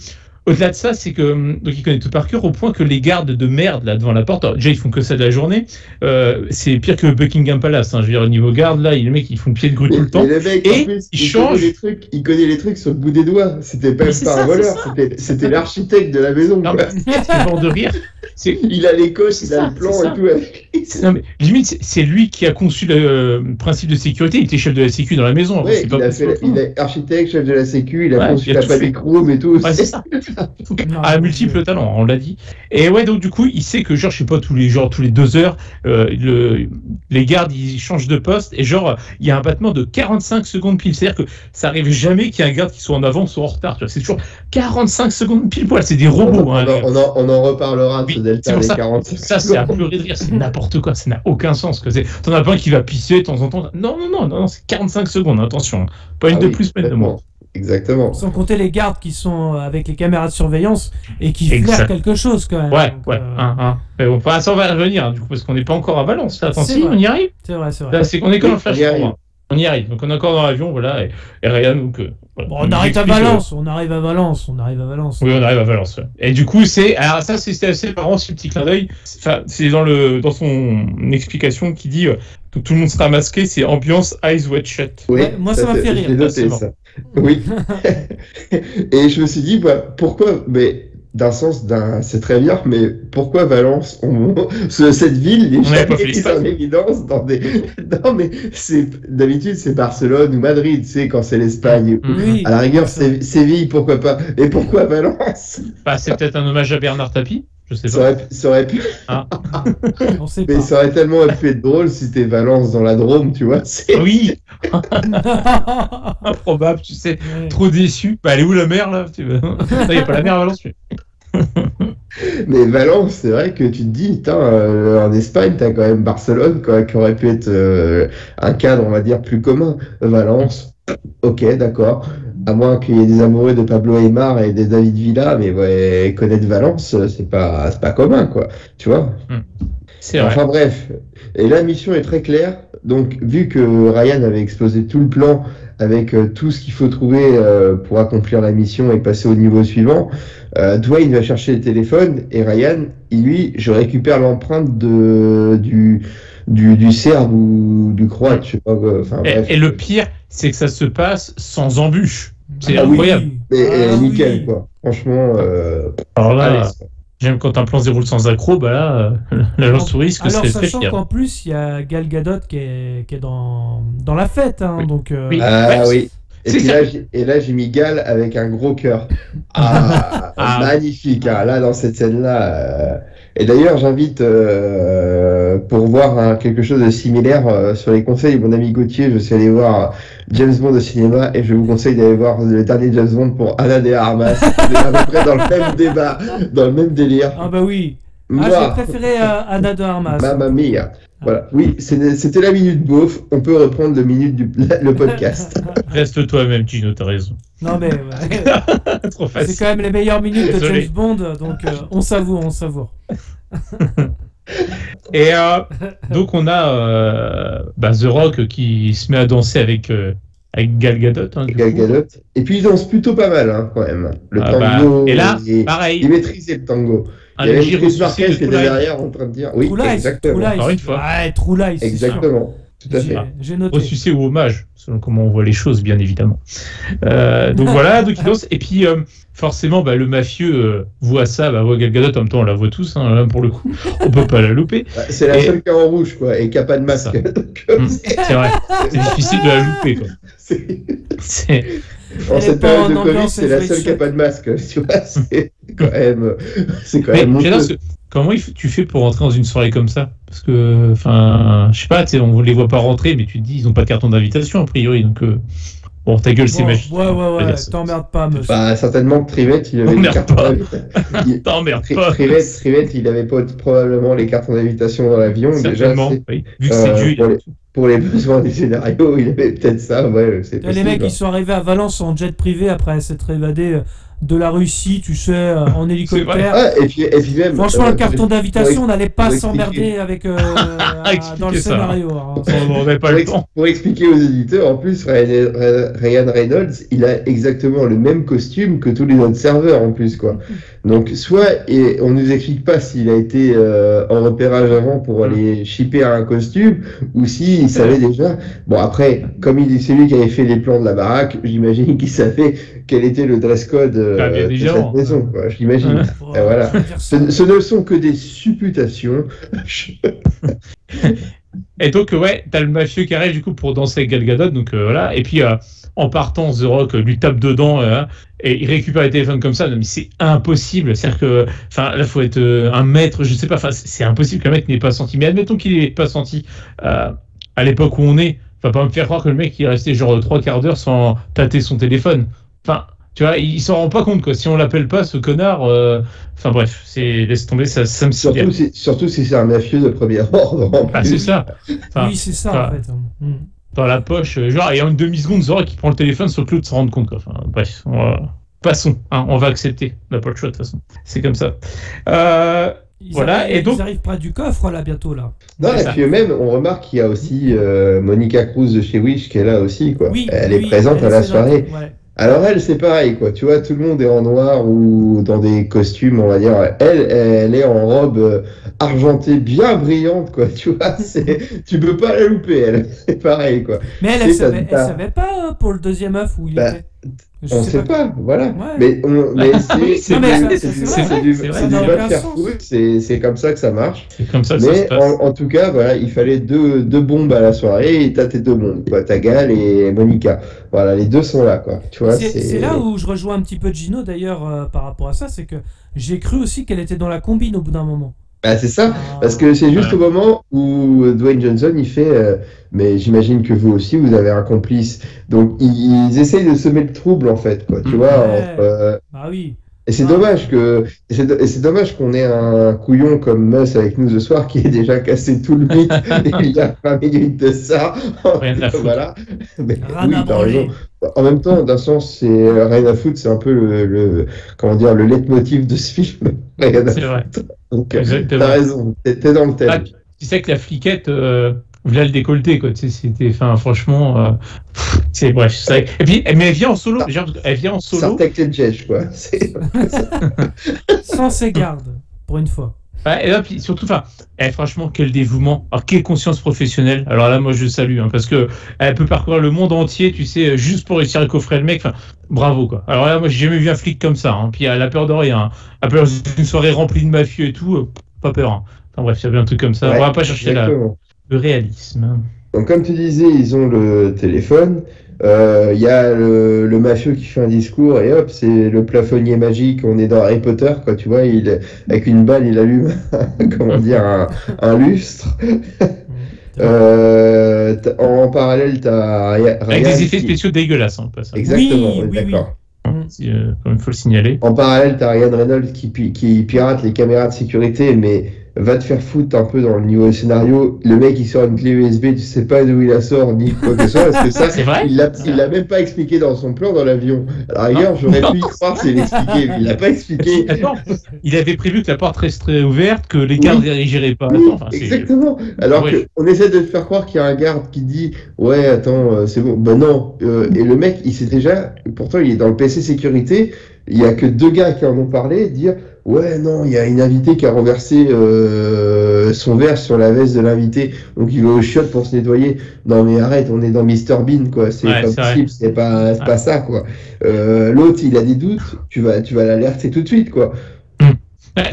au-delà de ça, c'est que donc il connaît tout par cœur au point que les gardes de merde là devant la porte, alors, déjà ils font que ça de la journée. Euh, c'est pire que Buckingham Palace. Hein, je veux dire au niveau garde là, les mecs ils font pied de grue tout le temps. Mais le mec, Et en plus, il il, change. connaît les trucs, il connaît les trucs sur le bout des doigts. C'était pas pas ça, un voleur, c'était- l'architecte de la maison. Non, quoi. mais c'est mort de rire. [laughs] Il a les coches, il a ça, le plan et tout. [laughs] non, mais limite c'est- lui qui a conçu le euh, principe de sécurité. Il était chef de la sécu dans la maison. Ouais, pas il, a il est architecte, chef de la sécu, il a Ouais, conçu il a la panic room et tout. C'est ça. [laughs] À mon multiples talents, on l'a dit. Et ouais, donc du coup, il sait que genre, je sais pas, tous les genre tous les deux heures, euh, le, les gardes ils changent de poste et genre il y a un battement de 45 secondes pile. C'est-à-dire que ça arrive jamais qu'il y ait un garde qui soit en avant, soit en retard. C'est toujours 45 secondes pile poil. C'est des robots. hein, on en- on en reparlera de Oui, ce delta ça. 40 Ça, c'est à pleurer de rire, c'est n'importe quoi, ça n'a aucun sens. que c'est- T'en as pas un qui va pisser de temps en temps. Non, non, non, non, non, c'est 45 secondes, attention. Pas une Ah de oui, plus, pas une de moins. Exactement. Sans compter les gardes qui sont euh, avec les caméras de surveillance et qui flairent quelque chose quand même. Ouais, Donc, ouais, euh, hein, hein. Mais bon, enfin, ça, on va y revenir, hein, du coup, parce qu'on n'est pas encore à Valence. Là. Attends, si, vrai. on y arrive? C'est vrai, c'est vrai. Là, c'est qu'on est comme un flash on y arrive. forward. On y arrive. Donc, on est encore dans l'avion, voilà. Et, et Ryan, donc. euh, voilà. Bon, on arrive à euh, Valence, on arrive à Valence, on arrive à Valence. Oui, on arrive à Valence. ouais. Et du coup, c'est. Alors, ça, c'est assez marrant, ce petit clin d'œil. Enfin, c'est dans, le, dans son explication qui dit euh, que tout le monde sera masqué, c'est ambiance eyes wide shut. Oui, Ouais, moi, ça m'a fait rire. noté, ça. Oui. [laughs] et je me suis dit, bah, pourquoi Mais d'un sens, d'un, c'est très bien, mais pourquoi Valence on... [laughs] ce- Cette ville n'est jamais mise en évidence dans des. [laughs] Non, mais c'est d'habitude, c'est Barcelone ou Madrid, tu sais, quand c'est l'Espagne. Oui. À la rigueur, c'est Séville, pourquoi pas? Et pourquoi Valence? Bah, c'est peut-être un hommage à Bernard Tapie. Je sais ça pas. aurait, ça aurait pu, [laughs] On sait mais pas. ça aurait tellement pu être drôle si c'était Valence dans la Drôme, tu vois. c'est- Oui, [laughs] improbable, tu sais. Ouais. Trop déçu. Bah, elle est où la mer, là Il n'y a pas la mer à Valence. mais- [laughs] Mais Valence, c'est vrai que tu te dis, putain, euh, en Espagne, t'as quand même Barcelone, quoi, qui aurait pu être euh, un cadre, on va dire, plus commun. Valence, ok, d'accord. À moins qu'il y ait des amoureux de Pablo Aymar et des David Villa, mais ouais, connaître Valence, euh, c'est pas, c'est pas commun, quoi. Tu vois? C'est vrai. Enfin bref. Et la mission est très claire. Donc, vu que Ryan avait exposé tout le plan avec euh, tout ce qu'il faut trouver euh, pour accomplir la mission et passer au niveau suivant, euh, Dwayne va chercher le téléphone et Ryan, il, lui, je récupère l'empreinte de du du, du Serbe ou du Croate, je sais pas. quoi. Enfin Et, bref. et le pire, c'est que ça se passe sans embûche. C'est Ah oui. incroyable. Mais Ah euh, nickel, oui. quoi. Franchement, euh, Alors là, j'aime quand un plan se déroule sans accro, bah là, euh, [laughs] l'agence touriste que très sachant qu'en plus, il y a Gal Gadot qui est, qui est dans, dans la fête. Hein, Oui. Donc, euh, Oui. Ah Ouais, oui. Et c'est puis là, j'ai- et là, j'ai mis Gal avec un gros cœur. Ah, [laughs] Ah. magnifique. hein. Là, dans cette scène-là. Et d'ailleurs, j'invite euh, pour voir hein, quelque chose de similaire euh, sur les conseils de mon ami Gauthier. Je suis allé voir James Bond au cinéma et je vous conseille d'aller voir le dernier James Bond pour Anna de Armas. [laughs] On est à peu près dans le même débat, dans le même délire. Ah bah oui. Ah, Moi, j'ai préféré euh, Anna de Armas. Mamma mia. Voilà. Oui, c'est- c'était la minute beauf. On peut reprendre le minute du [laughs] le podcast. Reste toi-même, Gino, t'as raison. Non mais [laughs] ouais. Trop c'est quand même les meilleures minutes de Désolé. James Bond, donc euh, on savoure, on savoure. [laughs] Et euh, donc, on a euh, bah, The Rock qui se met à danser avec, euh, avec Gal Gadot. hein, Gal. Gadot. Et puis il danse plutôt pas mal, hein, quand même. Le Ah, bah, tango. et là, il, pareil, il maîtrisait le tango. un il y avait Chris Marquez de qui était derrière en train de dire. Oui, True exactement. Encore une fois. Ouais, True c'est sûr. Tout à fait. J'ai- noté. Au succès ou hommage, selon comment on voit les choses, bien évidemment. Euh, donc voilà, donc il danse. Et puis, euh, forcément, bah, le mafieux euh, voit ça, bah, voit Gal Gadot, en même temps, on la voit tous, hein, là, pour le coup. On peut pas la louper. Bah, C'est la Et- seule qui est en rouge, quoi, et qui a pas de masque. Euh, [laughs] C'est vrai, [laughs] c'est difficile de la louper. Quoi. c'est- [laughs] En cette période de Covid, c'est la seule qui a pas de masque. Tu vois, c'est quand même, c'est quand même comment tu fais pour rentrer dans une soirée comme ça? Parce que, enfin, je sais pas, on les voit pas rentrer, mais tu te dis, ils ont pas de carton d'invitation, a priori. Donc, euh, bon, ta gueule, c'est Bon, magique. Ouais, ouais, ouais, t'emmerdes pas, monsieur. Bah, certainement que Trivette, il avait cartons d'invitation. [laughs] T'emmerdes pas. Trivette, Trivette, il avait pas probablement les cartons d'invitation dans l'avion. Déjà, Certainement, c'est- oui. Vu que c'est euh, il pour les- tout. pour les besoins du scénario, il avait peut-être ça, ouais, c'est Les mecs, ils sont arrivés à Valence en jet privé après s'être évadés euh, de la Russie, tu sais, euh, en hélicoptère. Ah, et puis, et puis même. Franchement, euh, le carton d'invitation, on n'allait pas s'emmerder avec euh, [laughs] à- Expliquer dans le ça. scénario. hein. On n'avait pas Pour, le ex- temps. pour expliquer aux éditeurs, en plus, Ryan, Ryan Reynolds, il a exactement le même costume que tous les autres serveurs en plus, quoi. Donc, soit, et on nous explique pas s'il a été euh, en repérage avant pour aller shipper un costume, ou s'il savait déjà. Bon, après, comme il c'est lui qui avait fait les plans de la baraque, j'imagine qu'il savait quel était le dress code euh, Ah, bien de cette maison, quoi. J'imagine. Voilà. Ce, ce ne sont que des supputations. [laughs] Et donc, ouais, t'as le mafieux qui arrive du coup pour danser avec Gal Gadot, donc euh, voilà. Et puis, euh, en partant, The Rock lui tape dedans euh, et il récupère les téléphones comme ça. Non, mais c'est impossible. C'est-à-dire que, enfin, là, faut être euh, un maître, je sais pas. Enfin, c'est impossible le mec n'ait pas senti. Mais admettons qu'il n'ait pas senti euh, à l'époque où on est. Enfin, pas me faire croire que le mec il est resté genre trois quarts d'heure sans tâter son téléphone. Enfin. Tu vois, il s'en rend pas compte, quoi. Si on l'appelle pas, ce connard, euh, enfin bref, c'est laisse tomber, ça, ça me Surtout si, surtout si c'est un mafieux de premier [laughs] ordre. en Ah, c'est ça. Enfin, oui, c'est ça enfin, en fait. Mm. dans la poche, euh, genre, et en une demi-seconde, Zora qui prend le téléphone sans que l'autre se rende compte. Quoi. Enfin, bref, on va- passons, hein, on va accepter. On n'a pas le choix de toute façon. C'est comme ça. Euh, Ils Voilà, arrivent, et donc- ils arrivent près du coffre là bientôt là. Non, et ça. puis même, on remarque qu'il y a aussi euh, Monica Cruz de chez Wish qui est là aussi, quoi. Oui, elle oui, est présente elle, à la soirée. Ouais. Alors elle, c'est pareil, quoi. Tu vois, tout le monde est en noir ou dans des costumes, on va dire. Elle, elle est en robe euh, argentée bien brillante, quoi. [laughs] Tu vois, tu peux pas la louper, elle. [laughs] C'est pareil, quoi. Mais elle, elle, savait, elle savait pas euh, pour le deuxième œuf où il Bah, était. Je On sait pas, voilà. Ouais. Mais, [laughs] c'est, du- faire c'est, comme ça que ça marche. c'est comme ça que ça se Mais passe. en, en tout cas, voilà, il fallait deux, deux bombes à la soirée et t'as tes deux bombes, quoi. T'as Gal et Monica. Voilà, les deux sont là, quoi. Tu vois, C'est c'est là où je rejoins un petit peu Gino d'ailleurs euh, par rapport à ça, c'est que j'ai cru aussi qu'elle était dans la combine au bout d'un moment. Bah, c'est ça. Parce que c'est juste Ouais. au moment où Dwayne Johnson il fait, euh, mais j'imagine que vous aussi vous avez un complice. Donc ils, ils essayent de semer le trouble en fait, quoi. Tu Mhm. vois. Ouais. entre, euh, Ah oui. Et c'est Ah. dommage que, c'est dommage qu'on ait un couillon comme Mus avec nous ce soir qui ait déjà cassé tout le mythe il y a [laughs] 20 minutes de ça. Rien à foutre. voilà. Mais Rien oui, à raison. En même temps, d'un sens, c'est euh, rien à foutre, c'est un peu le, le- comment dire, le leitmotiv de ce film. [laughs] C'est vrai. Donc, euh, Exactement. t'as raison, t'es t'es dans le thème. Ah, tu sais que la fliquette, euh, voulait le décolleté, quoi. Tu sais, c'était, enfin, franchement, euh, c'est bref. Et puis, mais elle vient en solo. genre, Elle vient en solo. Tedjesh, quoi. [laughs] Sans ses gardes, pour une fois. Ouais, et là, puis surtout, enfin, eh, franchement, quel dévouement, alors quelle conscience professionnelle. Alors là, moi, je salue, hein, parce que elle peut parcourir le monde entier, tu sais, juste pour réussir à coffrer le mec. Enfin, bravo, quoi. Alors là, moi, j'ai jamais vu un flic comme ça. Hein. Puis elle a peur de rien. Hein. Elle peut dans une soirée remplie de mafieux et tout, euh, pas peur. Hein. Enfin bref, il y avait un truc comme ça. Ouais, On va pas chercher la- le réalisme. Donc, comme tu disais, ils ont le téléphone. Euh, Il y a le, le mafieux qui fait un discours et hop, c'est le plafonnier magique. On est dans Harry Potter, quoi. Tu vois, il, avec une balle, il allume, [laughs] comment dire, un, un lustre. [laughs] Euh, en parallèle, t'as Ryan. Avec des effets qui- spéciaux dégueulasses, hein, pas ça. Exactement, Oui, oui, oui. d'accord. Si, euh, comme il faut le signaler. En parallèle, t'as Ryan Reynolds qui pirate les caméras de sécurité, mais va te faire foutre un peu dans le niveau scénario. Le mec, il sort une clé USB, tu sais pas d'où il la sort, ni quoi que ce soit, parce que ça, C'est vrai il l'a, il l'a même pas expliqué dans son plan dans l'avion. À la rigueur, j'aurais pu y croire s'il l'expliquait, mais il l'a pas expliqué. [laughs] Attends, il avait prévu que la porte resterait ouverte, que les gardes Oui. pas. Oui, enfin, c'est- exactement. Alors Ouais. que on essaie de te faire croire qu'il y a un garde qui dit ouais attends euh, c'est bon ben non Euh, et le mec il sait déjà pourtant il est dans le PC sécurité il y a que deux gars qui en ont parlé dire ouais non il y a une invitée qui a renversé euh, son verre sur la veste de l'invité. Donc il va au chiottes pour se nettoyer. Non mais arrête on est dans Mr Bean quoi. C'est Ouais, pas possible c'est pas Ouais. pas ça quoi. Euh, l'autre il a des doutes. Tu vas tu vas l'alerter tout de suite quoi.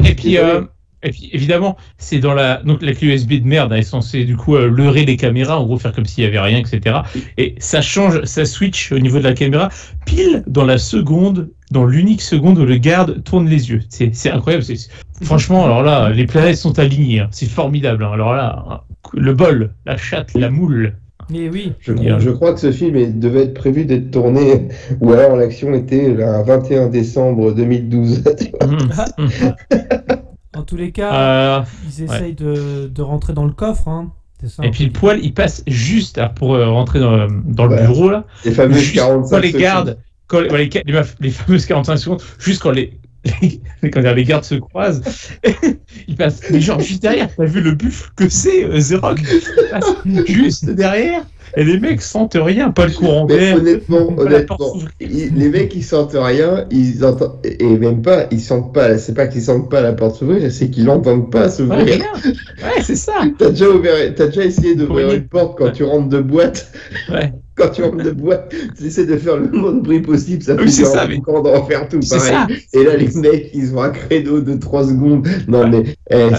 Et puis, euh, évidemment, c'est dans la donc la clé USB de merde, elle est censée du coup euh, leurrer les caméras, en gros faire comme s'il y avait rien, etc. Et ça change, ça switch au niveau de la caméra pile dans la seconde, dans l'unique seconde où le garde tourne les yeux. C'est c'est incroyable. c'est- Franchement, alors là, les planètes sont alignées. hein. C'est formidable. hein. Alors là, hein, le bol, la chatte, la moule. Mais oui. Je, crois que ce film est- devait être prévu d'être tourné, ou alors l'action était le 21 décembre 2012. [laughs] En tous les cas, Euh, ils essayent de, de rentrer dans le coffre. Hein. Ça. Et puis le poil, il passe juste alors, pour euh, rentrer dans, dans le Ouais. bureau là. Les fameux Juste 45 quand les secondes. gardes, quand les, les, les, les fameuses 45 secondes, juste quand les, [laughs] les, quand les gardes se croisent, [laughs] ils passent. Mais genre juste derrière, t'as vu le buffle que c'est, euh, Il passe Juste derrière, et les mecs sentent rien, pas le courant d'air. honnêtement, honnêtement, ils- les mecs ils sentent rien, ils entendent et même pas, ils sentent pas. C'est pas qu'ils sentent pas la porte s'ouvrir, c'est qu'ils l'entendent pas s'ouvrir. Ouais, c'est ça. [laughs] T'as déjà ouvert, t'as déjà essayé d'ouvrir une porte quand tu rentres de boîte. Ouais. [laughs] Quand tu rentres de boîte, tu essaies de faire le moins de bruit possible, ça Oui, fait ça, mais- quand d'en faire tout C'est pareil. ça. Et là, les mecs, ils ont un credo de 3 secondes. Non, mais. eh,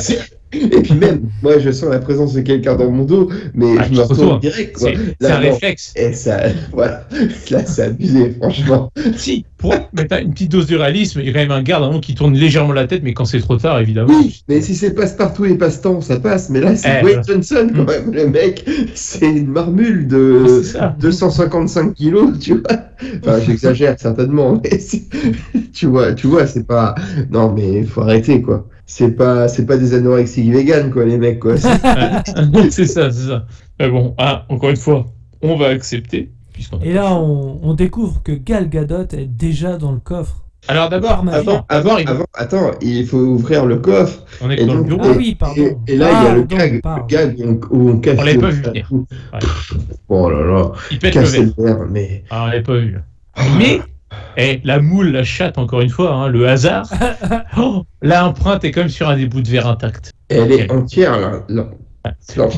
et puis même, moi, je sens la présence de quelqu'un dans mon dos, mais Ah, je me retourne direct. C'est un réflexe. Et ça, [laughs] voilà. Là, c'est abusé, franchement. Si, pour [laughs] mettre une petite dose de réalisme, il y a quand même un garde un qui tourne légèrement la tête, mais quand c'est trop tard, évidemment. Oui, mais si c'est passe-partout et passe-temps, ça passe. Mais là, c'est Eh, voilà. Johnson, quand Mm. même. Le mec, c'est une marmule de c'est ça. 255 kilos, tu vois. Enfin, j'exagère certainement, mais tu vois, tu vois, c'est pas. Non, mais il faut arrêter, quoi. C'est pas, c'est pas des anorexiques véganes, quoi, les mecs, quoi. [laughs] C'est ça, c'est ça. Mais bon, ah, encore une fois, on va accepter. Et là, on, on découvre que Gal Gadot est déjà dans le coffre. Alors d'abord, avant, avant, il- Avant, attends, il faut ouvrir le coffre. on est Et dans le bureau. Ah et- oui, pardon. Et, et là, il y a le Pardon, gag, pardon. le gag où on, où on l'avait pas vu venir. Ouais. Oh là là, Il pète le verre. le verre, mais. Ah, on l'avait pas vu. Mais, eh, la moule, la chatte, encore une fois, hein, le hasard. [laughs] Oh, L'empreinte est quand même sur un des bouts de verre intact. Elle est entière, là.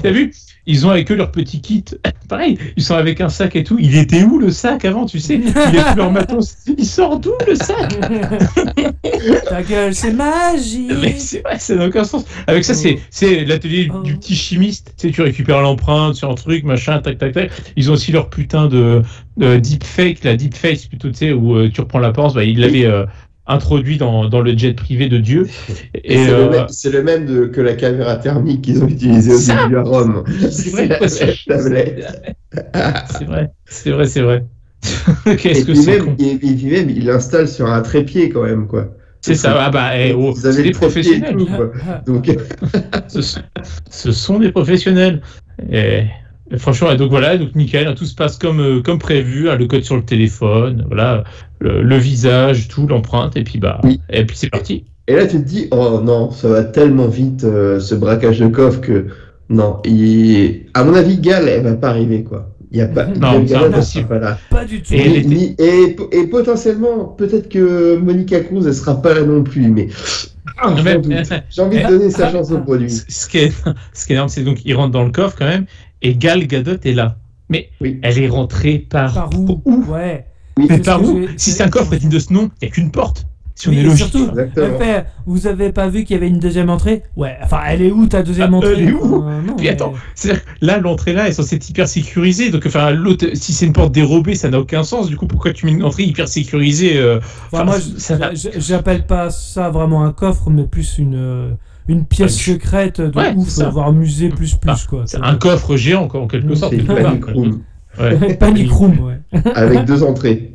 T'as vu Ils ont avec eux leur petit kit. [coughs] Pareil, ils sont avec un sac et tout. Il était où le sac avant, tu sais Il est plus leur matos. Il sort d'où le sac [laughs] Ta gueule, c'est magique. Mais c'est vrai, ça n'a aucun sens. Avec ça, c'est, c'est l'atelier Oh. du petit chimiste. Tu sais, tu récupères l'empreinte sur un truc, machin, tac, tac, tac. Ils ont aussi leur putain de, de deepfake, la deepface plutôt, tu sais, où euh, tu reprends la pense. Bah, ils l'avaient euh, introduit dans, dans le jet privé de Dieu. Et Et c'est, euh, le même, c'est le même de- que la caméra thermique qu'ils ont utilisée au Ça début à Rome. c'est vrai, [laughs] c'est- vrai, c'est vrai, c'est vrai. Et [laughs] Qu'est-ce que puis, c'est même, con. et, et puis même, il l'installe sur un trépied quand même, quoi. C'est ça, ah bah, eh, oh, Vous avez c'est des professionnels. tout, quoi. Donc, ce, sont, ce sont des professionnels. Et, et franchement, et donc voilà, donc nickel, hein, tout se passe comme, euh, comme prévu, hein, le code sur le téléphone, voilà, le, le visage, tout, l'empreinte, et puis bah, Oui. et puis c'est parti. et là, tu te dis, oh non, ça va tellement vite, euh, ce braquage de coffre, que non, il... à mon avis, Gal, elle va pas arriver, quoi. Il y a pas. Non, Gal c'est Gadot, impossible. pas là. Pas du tout. Et Ni- ni- et, et potentiellement, peut-être que Monica Cruz, elle sera pas là non plus, mais. Ah. J'ai envie de donner sa ah, chance au produit. Ce ce qui est, [laughs] ce qui est énorme, c'est donc il rentre dans le coffre quand même, et Gal Gadot est là. Mais Oui. elle est rentrée par, Par où Ouais. Oui, Mais par où? Si c'est- un coffre digne de ce nom, il n'y a qu'une porte. Si on Oui, est logique. surtout, vous avez pas vu qu'il y avait une deuxième entrée? Ouais, enfin, elle est où ta deuxième Ah, entrée? elle est où? Euh, non, Puis mais- attends, c'est-à-dire là, l'entrée là est censée être hyper sécurisée. Donc, enfin, l'autre, si c'est une porte dérobée, ça n'a aucun sens. Du coup, pourquoi tu mets une entrée hyper sécurisée euh, Enfin, enfin, moi, j'appelle pas ça vraiment un coffre, mais plus une, euh, une pièce secrète de Ouais, ouf, voire musée plus plus, Ah, quoi. C'est un coffre géant, quoi, en quelque sorte. C'est panic room Ouais. [laughs] Panic room, ouais. [laughs] avec deux entrées.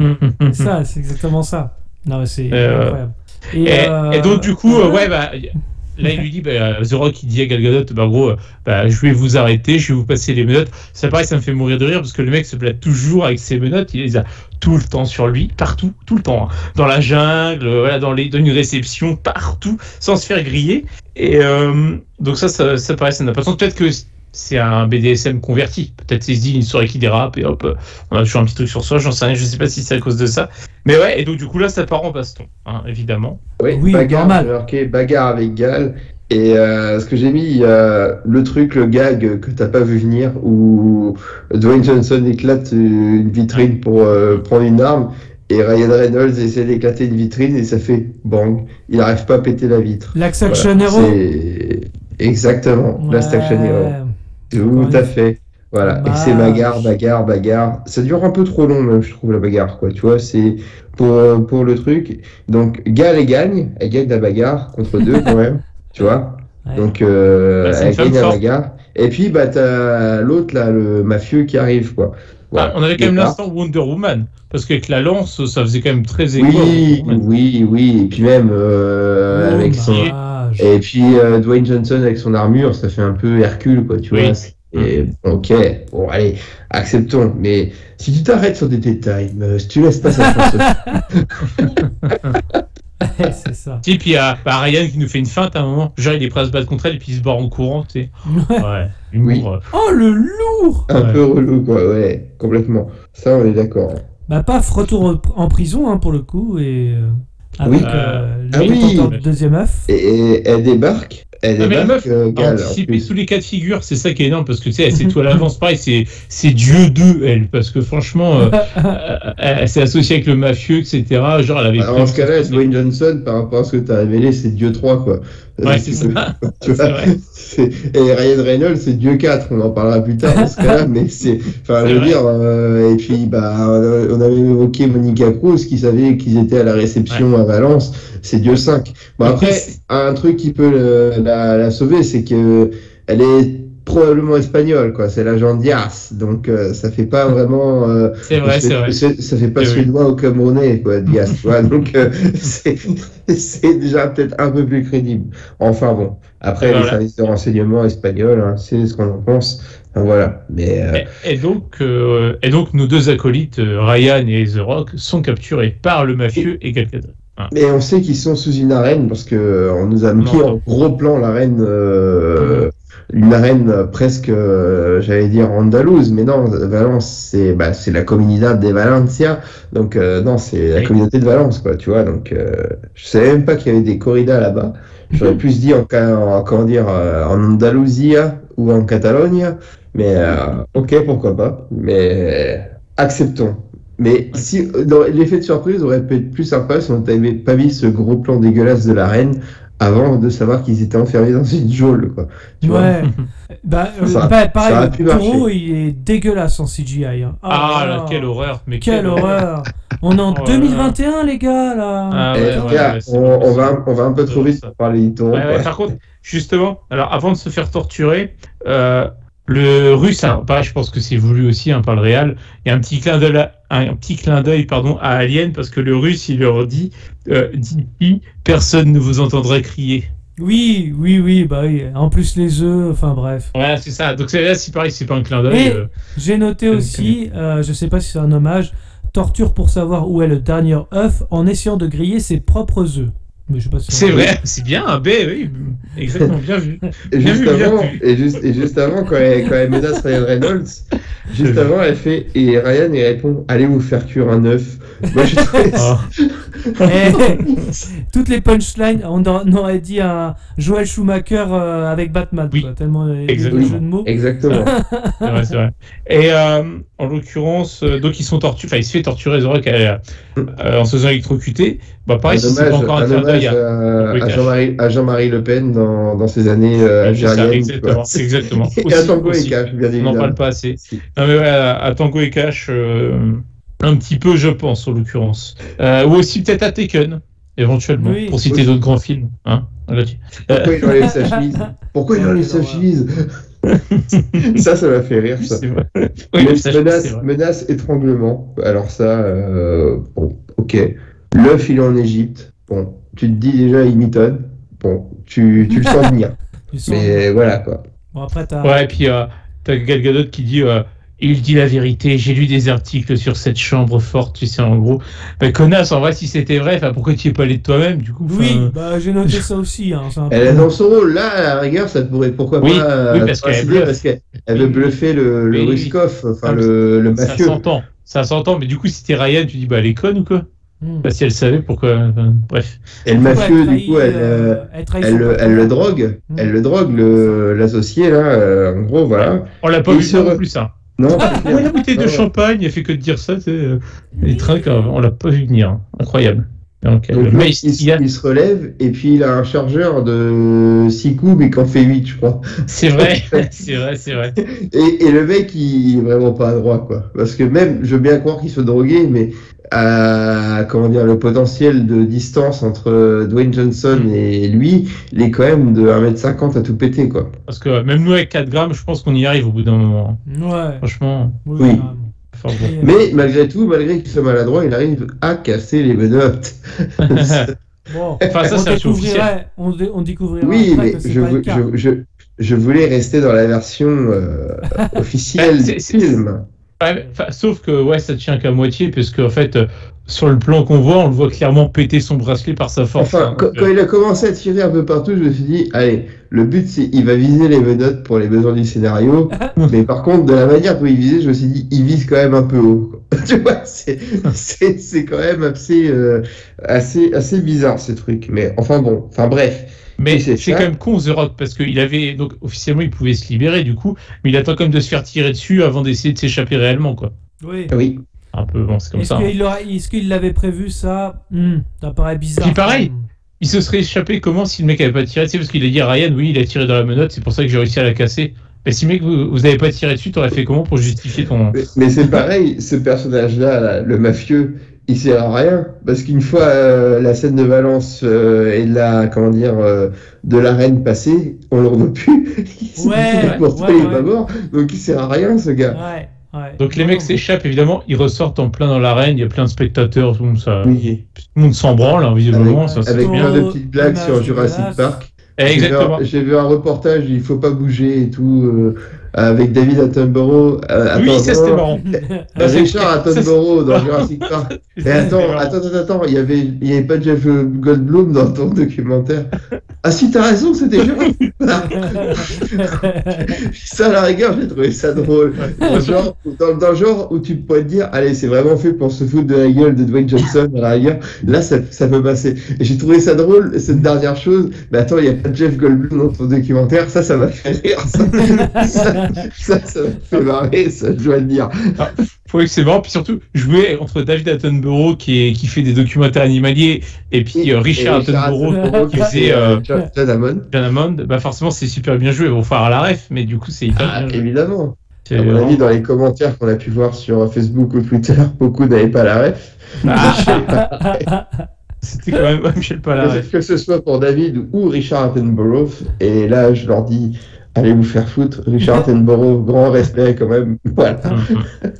C'est [laughs] ça, c'est exactement ça. Non, c'est Euh, incroyable. Et, euh, et donc, du coup, euh, ouais, bah. Là, il lui dit, bah, The Rock, il dit à Gal Gadot, bah, gros, euh, bah, je vais vous arrêter, je vais vous passer les menottes. Ça, pareil, ça me fait mourir de rire parce que le mec se blade toujours avec ses menottes. Il les a tout le temps sur lui, partout, tout le temps. hein. Dans la jungle, euh, voilà, dans, les, dans une réception, partout, sans se faire griller. Et euh, donc, ça, ça, ça paraît, ça n'a pas de sens. Peut-être que c'est un BDSM converti. Peut-être qu'il se dit une soirée qui dérape et hop, euh, on a toujours un petit truc sur soi, j'en sais rien, je sais pas si c'est à cause de ça. Mais ouais, et donc, du coup, là, ça part en baston, hein, évidemment. Oui, Oui, bagarre, normal. bagarre avec Gal. Et euh, ce que j'ai mis, il y a le truc, le gag que t'as pas vu venir, où Dwayne Johnson éclate une vitrine pour euh, prendre une arme, et Ryan Reynolds essaie d'éclater une vitrine, et ça fait bang. Il n'arrive pas à péter la vitre. L'axe Voilà. Action Hero C'est exactement Last Action Hero. Tout Ouais. à fait. Voilà. Et c'est bagarre, bagarre, bagarre. Ça dure un peu trop long, même, je trouve, la bagarre, quoi. Tu vois, c'est pour, pour le truc. Donc, Gal, elle gagne. Elle gagne la bagarre contre deux, quand même. [laughs] Tu vois. Ouais. Donc, euh, Bah, elle gagne la bagarre. Et puis, bah, t'as l'autre, là, le mafieux qui arrive, quoi. Voilà. Ah, on avait quand même l'instant Wonder Woman, parce qu'avec la lance, ça faisait quand même très écho. Oui, oui, oui. Et puis même, euh, Oh, avec son. Dommage. Et puis euh, Dwayne Johnson avec son armure, ça fait un peu Hercule, quoi, tu Oui. vois. Et, ok, bon, allez, acceptons. Mais si tu t'arrêtes sur des détails, euh, si tu laisses pas ça [laughs] c'est ça. Et puis il y a bah, Ryan qui nous fait une feinte à un moment. Genre, il est prêt à se battre contre elle et puis il se barre en courant, tu sais. Ouais. Humour, Oui. euh, Oh, le lourd un Ouais. peu relou, quoi, ouais, complètement. Ça, on est d'accord. Bah, paf, retour en- en prison, hein, pour le coup, et... avec Oui. euh, Ah oui. de deuxième œuf. Et, et elle débarque, elle Ah, mais la débarque, meuf euh, en tous les cas de figure, c'est ça qui est énorme parce que tu sais, elle [laughs] sait tout à l'avance. Pareil, c'est c'est Dieu 2, elle, parce que franchement, euh, [laughs] elle s'est associée avec le mafieux, etc. Genre, elle avait. Alors, dans ce cas-là, Dwayne Johnson, par rapport à ce que tu as révélé, c'est Dieu 3, quoi. Ouais, C'est- ça. [laughs] tu vois, et Ryan Reynolds, c'est Dieu 4, on en parlera plus tard dans ce cas-là, [laughs] mais c'est. Enfin, je veux dire, euh, et puis, bah, on avait évoqué Monica Cruz qui savait qu'ils étaient à la réception à Valence, c'est Dieu 5. Bon, après, un truc qui peut le- la, la sauver, c'est que elle est probablement espagnole, quoi. C'est l'agent Diaz, donc euh, ça fait pas vraiment. euh, C'est vrai, c'est vrai. Ça fait pas suédois ou camerounais, quoi, vois. Donc, euh, [laughs] c'est déjà peut-être un peu plus crédible. Enfin bon. Après, Voilà. les services de renseignement espagnols, hein, c'est ce qu'on en pense. Enfin, voilà. Mais euh, Et, et donc, et donc, nos deux acolytes, Ryan et The Rock, sont capturés par le mafieux et Gal Gadot. Mais on sait qu'ils sont sous une arène parce que on nous a mis Non. en gros plan l'arène, euh, une arène presque, euh, j'allais dire andalouse, mais non, Valence, c'est bah, c'est la Comunidad de Valencia, donc euh, non, c'est la communauté de Valence, quoi, tu vois. Donc, euh, je savais même pas qu'il y avait des corridas là-bas. J'aurais plus dit en, en- comment dire, en Andalousia ou en Catalogne, mais euh, ok, pourquoi pas, mais acceptons. Mais si l'effet de surprise aurait pu être plus sympa si on n'avait pas vu ce gros plan dégueulasse de la reine avant de savoir qu'ils étaient enfermés dans une geôle, quoi. Tu vois Ouais. [laughs] bah, euh, Ça- pareil, le taureau, il est dégueulasse en CGI. hein. Ah, là là, quelle horreur. Mais Quelle horreur On est en Oh là là. 2021, les gars, là Ah, Eh, ouais, les ouais, gars, ouais, c'est on, va, on va un peu trop vite pour parler du taureau. Ouais, ouais, quoi. par contre, justement, alors avant de se faire torturer, euh, le russe, pareil, je pense que c'est voulu aussi hein, par le Real, a un petit clin d'œil, à- un, petit clin d'œil pardon, à Alien parce que le russe, il leur dit, euh, personne ne vous entendra crier. Oui, oui, oui, bah oui. En plus, les œufs, enfin bref. Ouais, c'est ça. Donc c'est là, c'est pareil, c'est pas un clin d'œil. Et euh, j'ai noté je aussi, euh, je sais pas si c'est un hommage, torture pour savoir où est le dernier œuf en essayant de griller ses propres œufs. Je c'est vrai, c'est bien un B, oui, exactement bien vu. Et [laughs] Bien juste, vu, bien avant, vu. et, juste, et juste avant, quand elle, quand elle menace Ryan Reynolds, juste avant, elle fait, et Ryan, il répond, allez vous faire cuire un œuf. Moi, trouvé ça- Oh. [laughs] Eh, toutes les punchlines, on en- on aurait dit un Joel Schumacher euh, avec Batman, Oui, quoi, tellement les exactement. jeux de mots. Exactement. [laughs] C'est vrai, c'est vrai. Et euh, en l'occurrence, euh, donc ils sont torturés, enfin il se fait torturer Zorak euh, euh, en se faisant électrocuter. Bah pareil, un si c'est pas encore un hommage à- à, à. Jean-Marie à Jean-Marie Le Pen dans, dans ses années euh, C'est algériennes. exactement, quoi. exactement. [laughs] Et à Aussi, Tango et. Cash, bien On n'en évidemment. parle pas assez. Non mais ouais, à, à Tango et Cash, euh, un petit peu, je pense, en l'occurrence. Euh, ou aussi peut-être à Taken, éventuellement, Oui. pour citer d'autres grands films. Hein. Pourquoi il enlève sa chemise? [laughs] Pourquoi il enlève sa chemise? Ça, ça m'a fait rire, ça. [laughs] C'est vrai. Oui, c'est menace, vrai. menace, étranglement. Alors ça, euh, bon, ok. L'œuf, il est en Égypte. Bon, tu te dis déjà, il mitonne. Bon, tu, tu le sens venir. [laughs] Mais voilà, quoi. Bon, après, t'as. Ouais, et puis euh, t'as Gal Gadot qui dit euh, Il dit la vérité, j'ai lu des articles sur cette chambre forte, tu sais, en gros. Ben, connasse, en vrai, si c'était vrai, enfin, pourquoi tu y es pas allé de toi-même, du coup Oui, bah j'ai noté ça aussi. Hein, c'est un peu- Elle est dans son rôle. Là, à la rigueur, ça pourrait, pourquoi Oui, pas oui, parce qu'elle elle veut bluffer le, le. Ruskov, enfin Ah, le, le Ça mafieux. s'entend, ça s'entend, mais du coup, si t'es Ryan, tu dis Bah, elle est conne ou quoi? Hmm. Bah, si elle savait, pourquoi enfin, Bref. Et le mafieux, du coup, elle, euh, euh, elle trahit elle, le- elle partenaire. le drogue. Elle le drogue, le- l'associé, là. euh, en gros, voilà. On l'a pas vu se non plus, ça. Non, Ah, ouais, la bouteille de Ah champagne, il a fait que de dire ça, tu sais. euh, Les trinques, on l'a pas vu venir. hein. Incroyable. Donc, Donc, là, il, se- il y a- il se relève et puis il a un chargeur de 6 coups mais qu'en fait 8 je crois. c'est vrai, [laughs] [laughs] c'est vrai, c'est vrai. Et, et le mec il est vraiment pas adroit quoi. Parce que même je veux bien croire qu'il soit drogué mais comment dire le potentiel de distance entre Dwayne Johnson Mm. et lui il est quand même de 1m50 à tout péter quoi. Parce que même nous, avec 4 grammes, je pense qu'on y arrive au bout d'un moment. Ouais. Franchement. Oui. Oui. carrément. Enfin, bon. Et, euh, Mais malgré tout, malgré qu'il soit maladroit, il arrive à casser les menottes. [laughs] Bon, Enfin, ça, c'est officiel. on, dé- on découvrirait Oui, après mais que je, pas le vou- cas. je, je, je voulais rester dans la version euh, [laughs] officielle du film. Sauf que ouais, ça tient qu'à moitié, parce qu'en fait, euh, sur le plan qu'on voit, on le voit clairement péter son bracelet par sa force. Enfin, hein. quand, quand il a commencé à tirer un peu partout, je me suis dit, allez, le but c'est il va viser les menottes pour les besoins du scénario, [laughs] mais par contre, de la manière dont il visait, je me suis dit, il vise quand même un peu haut. [laughs] tu vois, c'est c'est c'est quand même assez, euh, assez, assez bizarre ce truc. Mais enfin bon, enfin bref. Mais c'est quand même con The Rock parce qu'il avait donc officiellement il pouvait se libérer du coup, mais il attend quand même de se faire tirer dessus avant d'essayer de s'échapper réellement quoi. Oui. Oui. Un peu bon, c'est comme Est-ce ça. hein. qu'il aura- est-ce qu'il l'avait prévu ça? Hmm, Ça paraît bizarre. Puis pareil. Hmm. Il se serait échappé comment si le mec avait pas tiré, sais parce qu'il a dit à Ryan oui il a tiré dans la menotte, c'est pour ça que j'ai réussi à la casser. Mais si mec vous, vous avez pas tiré dessus, t'aurais fait comment pour justifier ton Mais, mais c'est pareil, ce personnage-là, là, le mafieux, il sert à rien parce qu'une fois euh, la scène de Valence euh, et de la comment dire euh, de l'arène passée, on le revoit plus. [laughs] Il- Ouais, pourtant, ouais, il est ouais. pas mort, donc il sert à rien ce gars. Ouais. Donc les mecs s'échappent évidemment, ils ressortent en plein dans l'arène, il y a plein de spectateurs, tout le monde, ça, Oui. tout le monde s'en branle hein, visiblement, Avec- ça Avec bien. plein de petites blagues sur Jurassic. Park. Eh, J'ai vu un- exactement. J'ai vu un reportage, il faut pas bouger et tout, euh, avec David Attenborough. euh, Oui, ça c'était marrant. [laughs] Richard Attenborough dans Jurassic Park. [laughs] Et attends, attends, attends, attends, il y avait, il y avait pas Jeff Goldblum dans ton documentaire? Ah si, t'as raison, c'était Jurassic [laughs] Park. ça, à la rigueur, j'ai trouvé ça drôle. Dans le, genre, dans, dans le genre où tu pourrais te dire, allez, c'est vraiment fait pour se foutre de la gueule de Dwayne Johnson, à la rigueur, là, ça, ça peut passer. J'ai trouvé ça drôle, cette dernière chose. Mais attends, il n'y a pas Jeff Goldblum dans ton documentaire, ça, ça m'a fait rire. Ça, ça, [laughs] ça, ça fait marrer, ça, je dois le dire. Faut que c'est marrant, puis surtout jouer entre David Attenborough qui, est, qui fait des documentaires animaliers et puis euh, Richard Et Attenborough Attenborough qui faisait euh, John John Hammond. John Hammond, bah forcément c'est super bien joué, bon faire à la ref, mais du coup c'est hyper Ah, bien joué. évidemment. À mon avis, dans les commentaires qu'on a pu voir sur Facebook ou Twitter, [laughs] beaucoup n'avaient pas la ref. Ah, [laughs] C'était quand même Michel Palaref. que ce soit pour David ou Richard Attenborough. Et là, je leur dis, allez vous faire foutre. Richard Attenborough, grand respect quand même. [laughs] Voilà.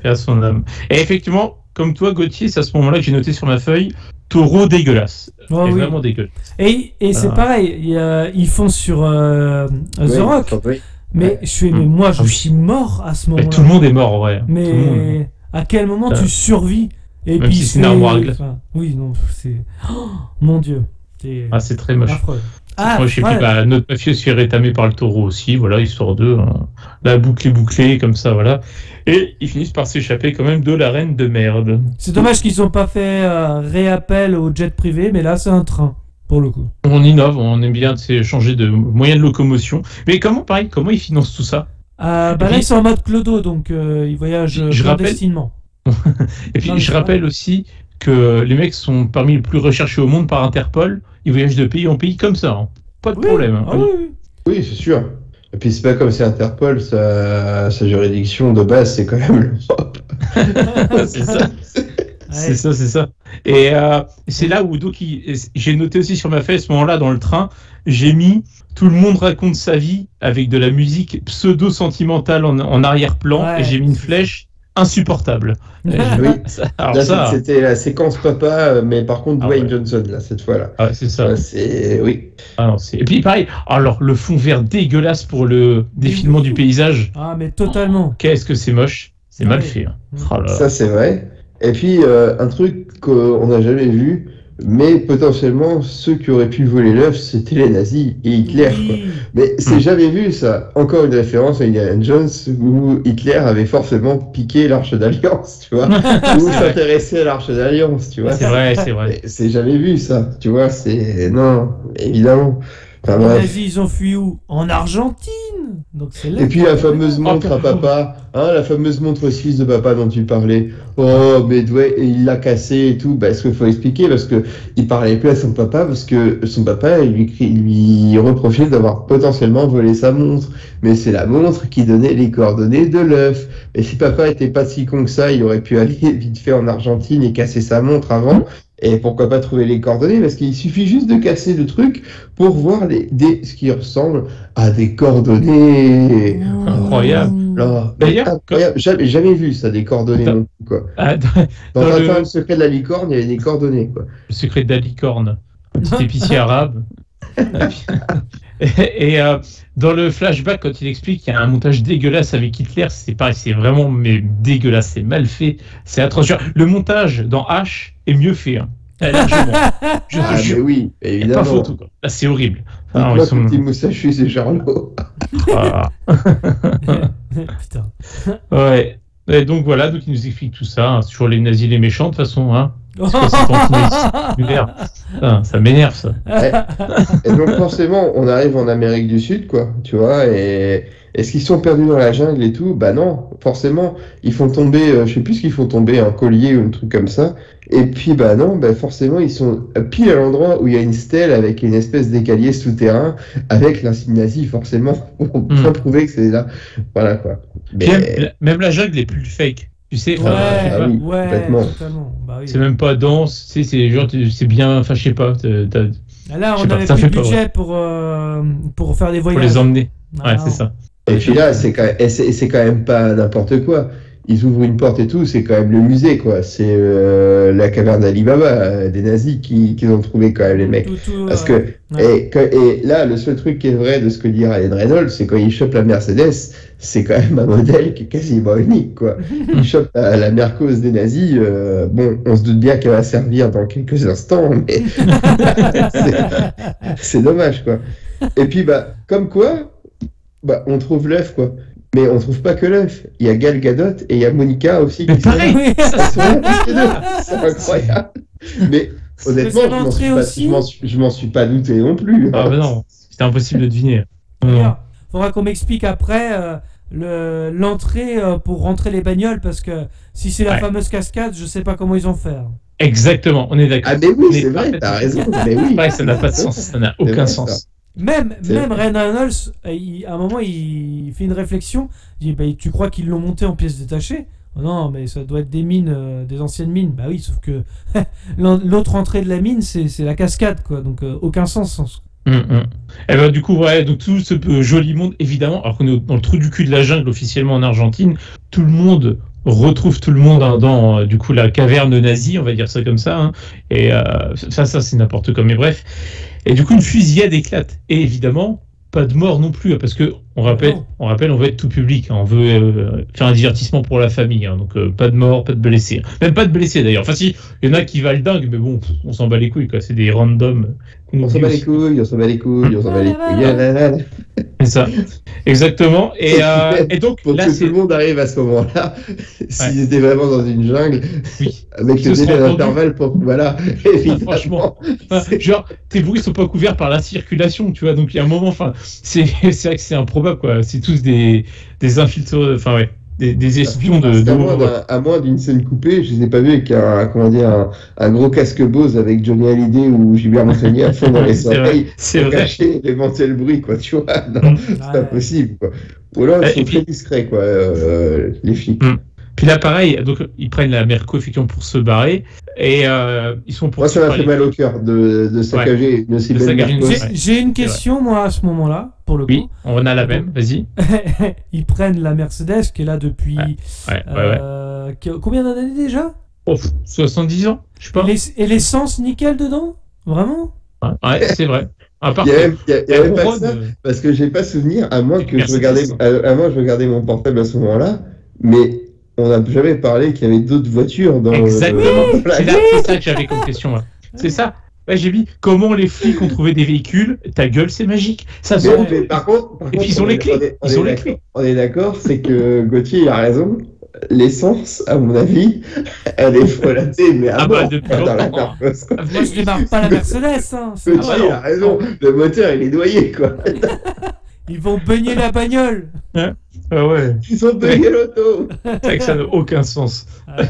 Et à son âme. Et effectivement, comme toi Gauthier, c'est à ce moment-là que j'ai noté sur ma feuille taureau dégueulasse. Oh, oui. Vraiment dégueulasse. Et, et c'est Ah. pareil, ils font sur euh, The Oui, Rock. oui. Mais Ouais. je suis, mais Mm. moi, je Ah suis mort à ce Mais moment-là. tout le monde est mort, ouais. Mais monde. à quel moment tu survis Et même puis si c'est une armoire à glace. enfin, Oui, non, c'est. Oh, [gasps] mon Dieu. Ah, c'est très moche. affreux. Ah, Moi, je sais ouais. plus, bah, notre mafieux se fait rétamer par le taureau aussi, voilà, histoire de hein. la boucle est bouclée, comme ça, voilà. Et ils finissent par s'échapper quand même de l'arène de merde. C'est dommage qu'ils n'ont pas fait euh, réappel au jet privé, mais là, c'est un train, pour le coup. On innove, on aime bien changer de moyen de locomotion. Mais comment, pareil, comment ils financent tout ça? Euh, bah là, ils sont en mode clodo, donc euh, ils voyagent Je- je rappelle- clandestinement. [laughs] Et puis, Non, je rappelle aussi que les mecs sont parmi les plus recherchés au monde par Interpol. Ils voyagent de pays en pays comme ça. hein. Pas de Oui, problème. hein. ah oui, oui. Oui, c'est sûr. Et puis c'est pas comme c'est Interpol, sa, sa juridiction de base, c'est quand même l'Europe. [laughs] c'est ça. C'est Ouais. ça, c'est ça. Et euh, c'est là où donc j'ai noté aussi sur ma feuille à ce moment-là dans le train, j'ai mis tout le monde raconte sa vie avec de la musique pseudo sentimentale en, en arrière-plan Ouais. et j'ai mis une flèche insupportable. [laughs] Oui. ça- alors Là, ça, c'était la séquence papa, euh, mais par contre Ah Dwayne ouais. Johnson, là, cette fois-là. ah, c'est ça. Ouais, c'est... Oui. Ah non, c'est- et puis pareil, alors le fond vert dégueulasse pour le défilement du paysage. Ah, mais totalement. Qu'est-ce que c'est moche. C'est Ah mal fait. hein. Mm. Oh là. Ça, c'est vrai. Et puis, euh, un truc qu'on n'a jamais vu, mais potentiellement, ceux qui auraient pu voler l'œuf, c'était les nazis et Hitler. Quoi. Mais c'est Hmm. jamais vu, ça. Encore une référence à Indiana Jones, où Hitler avait forcément piqué l'Arche d'Alliance, tu vois. [laughs] ou s'intéressait à l'Arche d'Alliance, tu vois. C'est vrai, c'est vrai. C'est jamais vu, ça. Tu vois, c'est... Non, évidemment. Enfin, Les nazis, ils ont fui où? En Argentine Donc c'est là Et puis la fameuse montre à papa, hein, la fameuse montre suisse de papa dont tu parlais. Oh, mais ouais, et il l'a cassé et tout. Bah, ce qu'il faut expliquer, parce que il parlait plus à son papa, parce que son papa, il lui, lui reprochait d'avoir potentiellement volé sa montre. Mais c'est la montre qui donnait les coordonnées de l'œuf. Et si papa était pas si con que ça, il aurait pu aller [laughs] vite fait en Argentine et casser sa montre avant. Et pourquoi pas trouver les coordonnées? Parce qu'il suffit juste de casser le truc pour voir les, des, ce qui ressemble à des coordonnées. Incroyable. Là, D'ailleurs, incroyable. Jamais, jamais vu ça, des coordonnées Dans- non plus, quoi. Ah, dans Dans, Dans Tintin le- le secret de la licorne, il y avait des coordonnées, quoi. le secret de la licorne. petit épicier arabe. [laughs] Et, euh, dans le flashback, quand il explique qu'il y a un montage dégueulasse avec Hitler, c'est pareil, c'est vraiment mais dégueulasse, c'est mal fait, c'est atroce. Le montage dans H est mieux fait, hein. largement. Je te Ah, mais jure, oui, il y a évidemment. pas photo. Quoi. Là, c'est horrible. Ah, Dites-moi ils sont- Moustachu, c'est Charlot. Ah. [laughs] Putain. Ouais. Et donc voilà, donc il nous explique tout ça hein, sur les nazis, les méchants de toute façon. Hein. [laughs] Putain, ça m'énerve ça. Et donc forcément, on arrive en Amérique du Sud, quoi, tu vois, et est-ce qu'ils sont perdus dans la jungle et tout? Bah non, forcément, ils font tomber, euh, je sais plus ce qu'ils font tomber, un collier ou un truc comme ça, et puis bah non, bah forcément, ils sont pile à l'endroit où il y a une stèle avec une espèce d'écalier souterrain, avec l'insigne nazi, forcément, pour bien prouver que c'est là, voilà quoi. Mais- Même, même la jungle est plus fake. Tu sais, Ouais, je sais ah pas, oui, ouais, complètement. totalement. Bah oui. c'est même pas dense, tu sais, c'est genre, c'est bien, enfin je sais pas, Ah, Là, on pas, avait ça plus de pas, budget pour, euh, pour faire des pour voyages. les emmener. Ah, Ouais, c'est ça. Et puis là, c'est quand, quand même pas n'importe quoi. Ils ouvrent une porte et tout, c'est quand même le musée, quoi. C'est euh, la caverne d'Alibaba, euh, des nazis qui, qui ont trouvé quand même les mecs. Tout- tout, Parce que, ouais. et, que- et là, le seul truc qui est vrai de ce que dit Ryan Reynolds, c'est quand il chope la Mercedes, c'est quand même un modèle qui est quasiment unique, quoi. [laughs] Il chope la, la Mercos des nazis, euh, bon, on se doute bien qu'elle va servir dans quelques instants, mais [laughs] c'est dommage, quoi. Et puis, bah, comme quoi, bah, on trouve l'œuf, quoi. Mais on trouve pas que l'œuf. Il y a Gal Gadot et il y a Monica aussi Mais qui pareil. [laughs] C'est incroyable. Mais honnêtement, je m'en suis, pas- aussi je m'en suis- je m'en suis pas douté non plus. Ah bah non, c'était impossible de deviner. D'ailleurs, Faudra qu'on m'explique après euh, le- l'entrée euh, pour rentrer les bagnoles parce que si c'est la Ouais. fameuse cascade, je sais pas comment ils ont fait. Exactement, on est d'accord. Ah mais oui, c'est vrai, t'as raison. Mais oui. Ça n'a pas de sens, ça n'a aucun vrai, sens. ça. Même, même Ryan Reynolds, euh, il- à un moment, il fait une réflexion. Il dit bah, Tu crois qu'ils l'ont monté en pièces détachées? Oh Non, mais ça doit être des mines, euh, des anciennes mines. Bah oui, sauf que [laughs] l'autre entrée de la mine, c'est la cascade, quoi. Donc euh, aucun sens. sens. Hum, hum. Et ben, du coup, ouais, donc tout ce joli monde, évidemment, alors qu'on est dans le trou du cul de la jungle officiellement en Argentine, tout le monde retrouve tout le monde hein, dans euh, du coup la caverne nazie, on va dire ça comme ça. hein. Et euh, ça, ça c'est n'importe quoi. Mais bref. Et du coup, une fusillade éclate. Et évidemment, pas de mort non plus, hein, parce que on rappelle, Non. on rappelle, on veut être tout public, hein, on veut euh, faire un divertissement pour la famille, hein, donc euh, pas de mort, pas de blessés, même pas de blessés d'ailleurs. Enfin si, il y en a qui valent dingue, mais bon, on s'en bat les couilles, quoi. C'est des randoms. On s'en bat les couilles, on s'en bat les couilles, on s'en bat les couilles. Ah. C'est ça, exactement. Et, euh, et donc Pour là, que tout le monde arrive à ce moment-là, s'ils étaient vraiment dans une jungle, oui. avec le délai d'intervalle pour. Voilà, [laughs] évidemment. franchement. Enfin, genre, tes bruits sont pas couverts par la circulation, tu vois. Donc il y a un moment, enfin, c'est [laughs] c'est vrai que c'est improbable, quoi. C'est tous des des infiltrés, enfin ouais, des, des espions de. De à moins d'une scène coupée, je les ai pas vus avec un, comment dire, un, un gros casque Bose avec Johnny Hallyday ou Gilbert Montagnier à fond dans les [laughs] C'est vrai, oreilles pour vrai. cacher l'éventuel bruit, quoi, tu vois. [laughs] Non, Mm. c'est pas Ouais. possible, quoi. Ou alors, ils Et sont puis- très discrets, quoi, euh, les flics. Mm. Puis là, pareil, donc ils prennent la Merco effectivement pour se barrer et euh, ils sont Moi, poursuivis ça m'a fait mal au cœur de, de saccager. J'ai Ouais, j'ai une question, moi, à ce moment-là, pour le Oui, coup. on a la même. Vas-y. [laughs] Ils prennent la Mercedes qui est là depuis. Ouais, ouais, ouais. euh, Combien d'années déjà? Oh, pff, 70 ans, je sais pas. Et l'ess- Et l'essence nickel dedans? Vraiment? Ouais, Ouais, c'est vrai. À part Il y a que- même, il y a- il y a même pas ça, euh, parce que j'ai pas souvenir, à moins que je regardais, à, à moins que je regardais mon portable à ce moment-là, mais on n'a jamais parlé qu'il y avait d'autres voitures dans le- Exactement. C'est ça que j'avais comme question. C'est ça. Ouais, j'ai mis comment les flics ont trouvé des véhicules. Ta gueule, c'est magique. Ça se Mais, mais par contre, par Et puis, ils ont on les est- clés. on est- on Ils ont les d'accord- clés. On est d'accord, c'est que Gauthier il a raison. L'essence, à mon avis, elle est frelatée, mais à Ah bah, depuis dans la. Mercos, quoi. Moi, je démarre pas la Mercedes. Hein. Gauthier, Ah bah a raison. Le moteur, il est noyé, quoi. [laughs] Ils vont baigner la bagnole. Ah ouais. Ils ont payé l'auto. C'est vrai que ça n'a aucun sens. Ah, [laughs] Alors,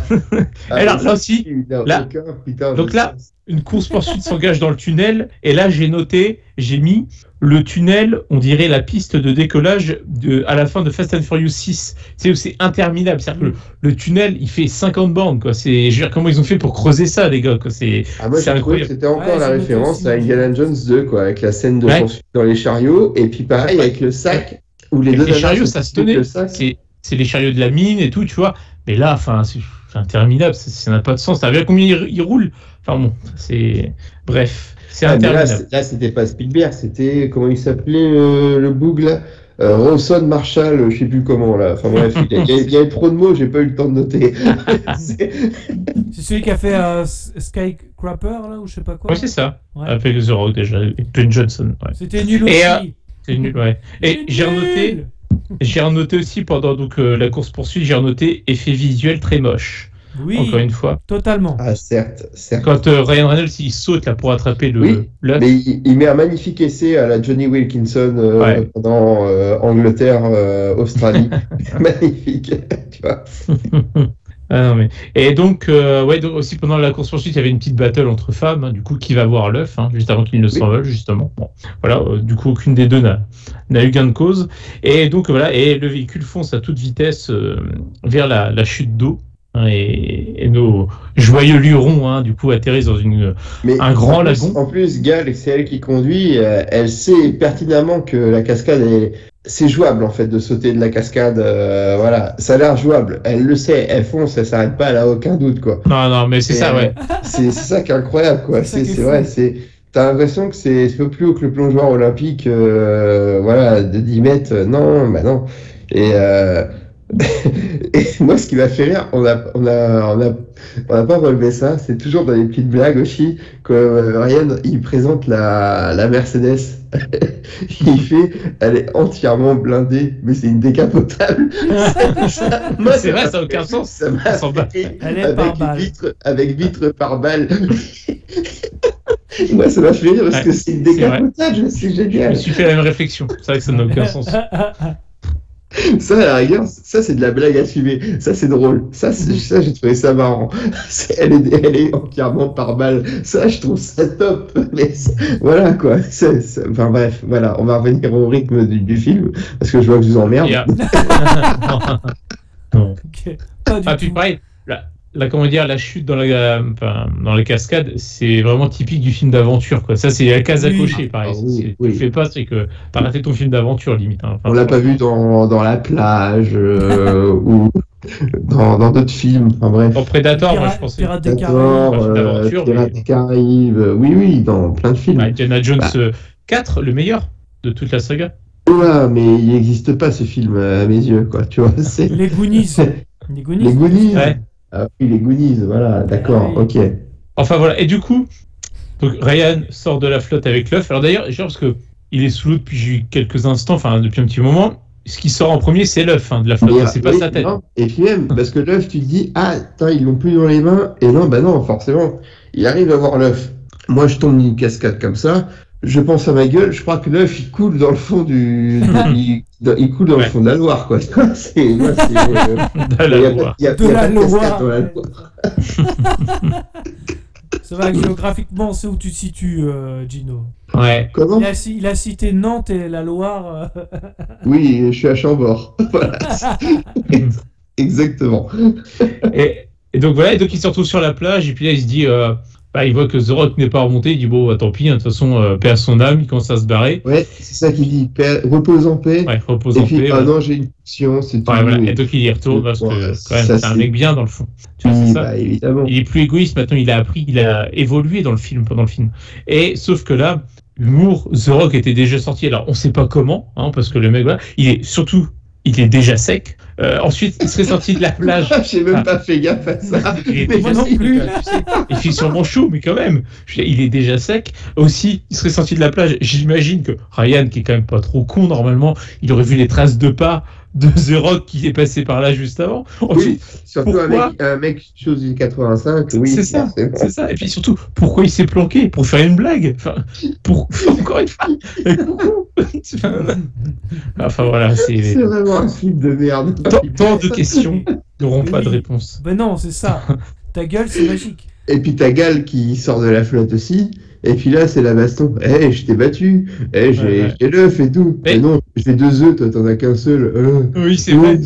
mais là ça, aussi, là- aucun putain de donc là, sens. Une course poursuite s'engage dans le tunnel. Et là, j'ai noté, j'ai mis le tunnel, on dirait la piste de décollage de, à la fin de Fast and Furious 6. C'est c'est interminable. C'est-à-dire que le, le tunnel, il fait 50 bornes, quoi. C'est, je veux dire, comment ils ont fait pour creuser ça, les gars, quoi? C'est, Ah, moi, c'est c'était encore Ouais, la référence aussi, à. Indiana Jones 2, quoi, avec la scène de Ouais. poursuite dans les chariots, et puis pareil avec le sac, où les Avec deux les chariots, ça se tenait. C'est, c'est les chariots de la mine et tout, tu vois. Mais là, enfin, c'est- c'est interminable, ça ça n'a pas de sens. T'as vu combien il, il roule Enfin bon, c'est. Bref, c'est Ah, là, là, c'était pas Spielberg, c'était comment il s'appelait euh, le boug là? Euh, Ronson Marshall, je sais plus comment là. Enfin bref, il y, il avait trop de mots, j'ai pas eu le temps de noter. [laughs] C'est- celui qui a fait euh, Skycrapper, là, ou je sais pas quoi? Ouais, c'est ça. Ouais. Avec The Rock déjà, et Ben Johnson. Ouais. C'était nul aussi. Et, euh, C'est nul, ouais. Et j'ai renoté, j'ai renoté aussi pendant donc euh, la course poursuite, j'ai renoté effet visuel très moche. Oui, Encore une fois, totalement. ah certes, certes. quand euh, Ryan Reynolds il saute là pour attraper le Oui, l'œuf. Mais il, il met un magnifique essai à la Johnny Wilkinson euh, Ouais. pendant euh, Angleterre, euh, Australie. [laughs] [laughs] magnifique, tu vois. [laughs] Ah non, mais... Et donc, euh, ouais, donc aussi pendant la course poursuite, il y avait une petite battle entre femmes, hein, du coup, qui va voir l'œuf, hein, juste avant qu'il ne s'envole, justement. Bon, voilà, euh, du coup, aucune des deux n'a n'a eu gain de cause. Et donc, voilà, et le véhicule fonce à toute vitesse euh, vers la, la chute d'eau. Hein, et, et nos joyeux lurons, hein, du coup, atterrissent dans une. Mais Un grand en plus- lagon. En plus, Gal, c'est elle qui conduit. euh, elle sait pertinemment que la cascade est. C'est jouable en fait de sauter de la cascade. euh, voilà, ça a l'air jouable. Elle le sait. Elle fonce, elle s'arrête pas. Elle a aucun doute quoi. Non, non, mais c'est ça, ouais. C'est ça qui est incroyable quoi. C'est vrai. C'est T'as l'impression que c'est c'est plus haut que le plongeoir olympique, euh, voilà, de 10 mètres. Non, bah non. Et, euh, et [laughs] moi, ce qui m'a fait rire, on a, on a, on a, on n'a pas relevé ça. C'est toujours dans les petites blagues aussi que euh, Ryan, il présente la, la Mercedes. [laughs] il fait, elle est entièrement blindée, mais c'est une décapotable. [laughs] C'est vrai, ça a aucun sens. Ça fait rire Elle est par avec balle. vitre, avec vitre par balle. Moi, ça m'a fait rire parce Ouais, que c'est une décapotable, c'est Je me génial. suis fait la même réflexion. C'est vrai que ça n'a aucun sens. Ça, à la rigueur, ça, c'est de la blague assumée. Ça, c'est drôle. Ça, c'est- ça j'ai trouvé ça marrant. [laughs] Elle est, elle est entièrement par balle. Ça, je trouve ça top. Mais voilà, quoi. Enfin, bref, voilà. On va revenir au rythme du, du film parce que je vois que je vous emmerde. [laughs] [laughs] Non. Pas du Ah, puis tout. pareil, la, la- comment dire, la chute dans la, enfin, dans la cascade, c'est vraiment typique du film d'aventure. quoi. Ça, c'est la case à Oui. cocher, pareil. Ah, oui, Si oui. Tu fais pas, c'est que t'as raté ton film d'aventure, limite. hein. Enfin, On l'a pas vu dans, dans La plage euh, [laughs] ou dans dans d'autres films. Enfin, bref. Dans Predator, moi, je pensais. Pirates des Caraïbes. Euh, Pirates mais- des Caraïbes, euh, oui, oui, dans plein de films. Indiana Jones Bah. euh, 4, le meilleur de toute la saga. Ouais, mais il n'existe pas ce film euh, à mes yeux, quoi. Tu vois, c'est Les Goonies. [laughs] Les Goonies. les Goonies. Ouais. Ah oui, les Goonies, voilà, d'accord, Ah oui. ok. Enfin voilà, et du coup, donc Ryan sort de la flotte avec l'œuf. Alors d'ailleurs, genre parce que il est sous l'eau depuis quelques instants, enfin depuis un petit moment. Ce qui sort en premier, c'est l'œuf hein, de la flotte, Mais, c'est pas oui, sa tête. non, Et puis même, parce que l'œuf, tu te dis, ah, attends, ils l'ont plus dans les mains. Et non, bah non, forcément, il arrive à voir l'œuf. Moi, je tombe d'une cascade comme ça. Je pense à ma gueule, je crois que l'œuf il coule dans le fond du, du- [laughs] il, dans- il coule dans le fond de la Loire quoi. [laughs] C'est, c'est, euh, [laughs] De il y la a Loire. pas- il y a- De il y a la Loire. dans la Loire. Ça va, géographiquement, c'est où tu te situes, euh, Gino. Ouais. Comment Il a, ci- il a cité Nantes et la Loire. euh, Oui, je suis à Chambord. Voilà. Exactement. Et, et donc voilà, et donc il se retrouve sur la plage, et puis là il se dit, euh, bah, il voit que The Rock n'est pas remonté, il dit bon, bah, tant pis, hein, de toute façon, euh, paix à son âme, il commence à se barrer. Ouais, c'est ça qu'il dit. Paix- repose en paix. Ouais, repose et en puis, paix. ah voilà. non, j'ai une mission, c'est tout. Ouais, voilà. Et donc il y retourne parce que Ouais, quand même, ça, c'est un mec bien dans le fond. Tu vois, c'est Oui, ça. bah, évidemment. Il est plus égoïste maintenant, il a appris, il a évolué dans le film, pendant le film. Et sauf que là, l'humour, The Rock était déjà sorti. Alors on sait pas comment, hein, parce que le mec, voilà, il est surtout, il est déjà sec. Euh, ensuite, il serait sorti de la plage. [laughs] J'ai même Ah. pas fait gaffe à ça. Il Mais moi non plus. Il fait sûrement chaud, mais quand même, il est déjà sec. Aussi, il serait sorti de la plage. J'imagine que Ryan, qui est quand même pas trop con normalement, il aurait vu les traces de pas de [laughs] The Rock qui est passé par là juste avant. Ensuite, Surtout un Pourquoi mec, un mec chose du 85, oui. C'est ça. C'est ça. Et puis surtout, pourquoi il s'est planqué Pour faire une blague? Enfin, pour [laughs] encore une fois. [laughs] Enfin voilà, C'est c'est vraiment un film de merde. tant, tant de questions n'auront pas de réponse. Ben non, c'est ça. Ta gueule, c'est magique. Et puis t'as Gal qui sort de la flotte aussi. Et puis là, c'est la baston. Eh, je t'ai battu. Eh, j'ai Ouais, l'œuf et tout. Mais- Mais non, j'ai deux œufs, toi, t'en as qu'un seul. Euh. Oui, c'est vrai.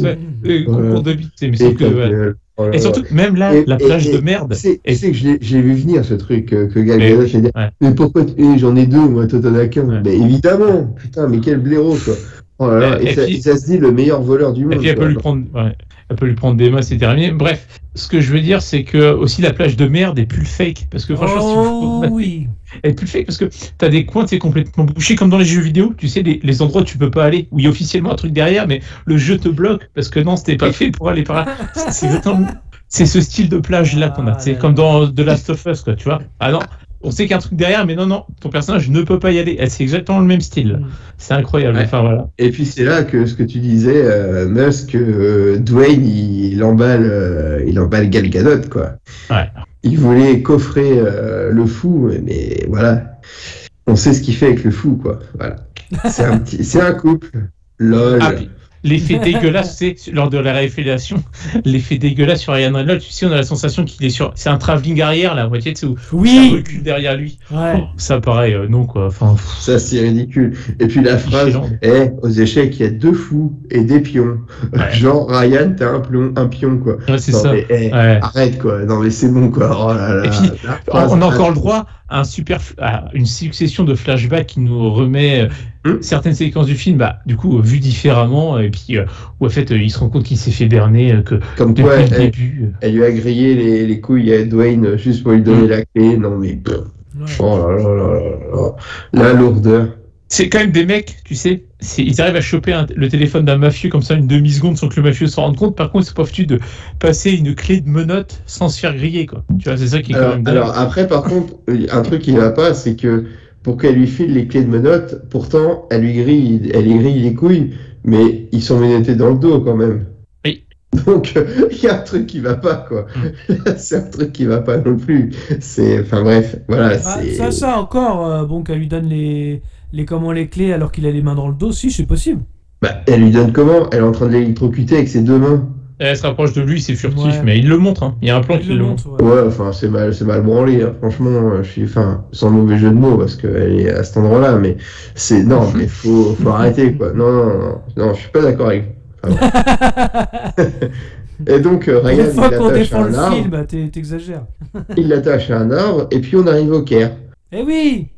concours de bite, mais sauf que, là Et surtout, même là, Et- la plage et- de merde. Sais, Et- que je l'ai- j'ai vu venir ce truc euh, que Gal Mais ouais. Mais pourquoi tu- eh, j'en ai deux, moi, toi t'en as qu'un. Ben évidemment, putain, mais quel blaireau quoi. Oh là là, Et ça, puis- et ça se dit le meilleur voleur du monde. Et puis elle peut lui prendre, ouais, elle peut lui prendre des mains, c'est terminé. Bref, ce que je veux dire, c'est que aussi la plage de merde est plus fake, parce que franchement, si Oh vous- oui. elle est plus fake parce que t'as des coins, c'est complètement bouché comme dans les jeux vidéo. Tu sais, les, les endroits où tu peux pas aller, où il y a officiellement un truc derrière, mais le jeu te bloque parce que non, c'était pas fait pour aller par là. C'est- [laughs] ce style de plage là qu'on a. Ah, C'est comme dans The Last of Us, quoi, tu vois. Ah non. On sait qu'il y a un truc derrière, mais non, non, ton personnage ne peut pas y aller. C'est exactement le même style. Mm. C'est incroyable. Ouais. Enfin voilà. Et puis c'est là que ce que tu disais, euh, Musk, euh, Dwayne, il, il emballe, euh, il emballe Gal Gadot, quoi. Ouais. Il voulait coffrer euh, le fou, mais voilà. On sait ce qu'il fait avec le fou, quoi. Voilà. C'est un petit, c'est un couple. Lol. Ah, puis, L'effet dégueulasse, c'est lors de la révélation, [laughs] l'effet dégueulasse sur Ryan Reynolds, tu sais, on a la sensation qu'il est sur. C'est un travelling arrière, la moitié, tu sais, où ça Oui. recule derrière lui. Ouais. Ça paraît, euh, non, quoi. Enfin, pff, Ça, c'est ridicule. Et puis la phrase, eh, aux échecs, il y a deux fous et des pions. Ouais. [laughs] Genre, Ryan, t'as un pion, un pion, quoi. ouais, c'est ça. mais, eh, Ouais. arrête, quoi. Non, mais c'est bon, quoi. Oh là là. Et puis, La On phrase- on a encore le droit un super, à une succession de flashbacks qui nous remet euh, Hmm. certaines séquences du film, bah, du coup, vues différemment, et puis euh, où en fait, euh, il se rend compte qu'il s'est fait berner, que Comme depuis quoi, le eh, début. Elle lui a grillé les, les couilles à Dwayne juste pour lui donner Mm. la clé. Non, mais. Ouais. Oh là là là là là. La lourdeur. C'est quand même des mecs, tu sais, ils arrivent à choper un- le téléphone d'un mafieux comme ça une demi-seconde sans que le mafieux s'en rende compte. Par contre, c'est pas foutu de passer une clé de menotte sans se faire griller, quoi. Tu vois, c'est ça qui est quand Alors, même dingue. alors, après, par contre, un truc qui va pas, c'est que pour qu'elle lui file les clés de menottes, pourtant, elle lui grille, elle lui grille les couilles, mais ils sont menottés dans le dos quand même. Oui. Donc, il y a un truc qui va pas, quoi. [laughs] c'est un truc qui va pas non plus. C'est, enfin bref, voilà. Ah, c'est... ça, ça encore, euh, bon, qu'elle lui donne les, les, comment, les clés alors qu'il a les mains dans le dos, si, c'est possible. Bah, elle lui donne comment? Elle est en train de l'électrocuter avec ses deux mains. Elle se rapproche de lui, c'est furtif, Ouais. mais il le montre. hein. Il y a un plan qui le le montre. montre, ouais. Ouais, enfin, c'est mal, c'est mal branlé. hein. Franchement, euh, je suis, enfin, sans mauvais jeu de mots, parce qu'elle est à cet endroit-là, mais c'est, non, [laughs] mais faut, faut arrêter, quoi. Non, non, non, non, je suis pas d'accord avec. Enfin. [laughs] Et donc, euh, Ryan, il qu'on l'attache à défend un le arbre, film, t'es- t'exagères. il l'attache à un arbre, et puis on arrive au Caire. Eh oui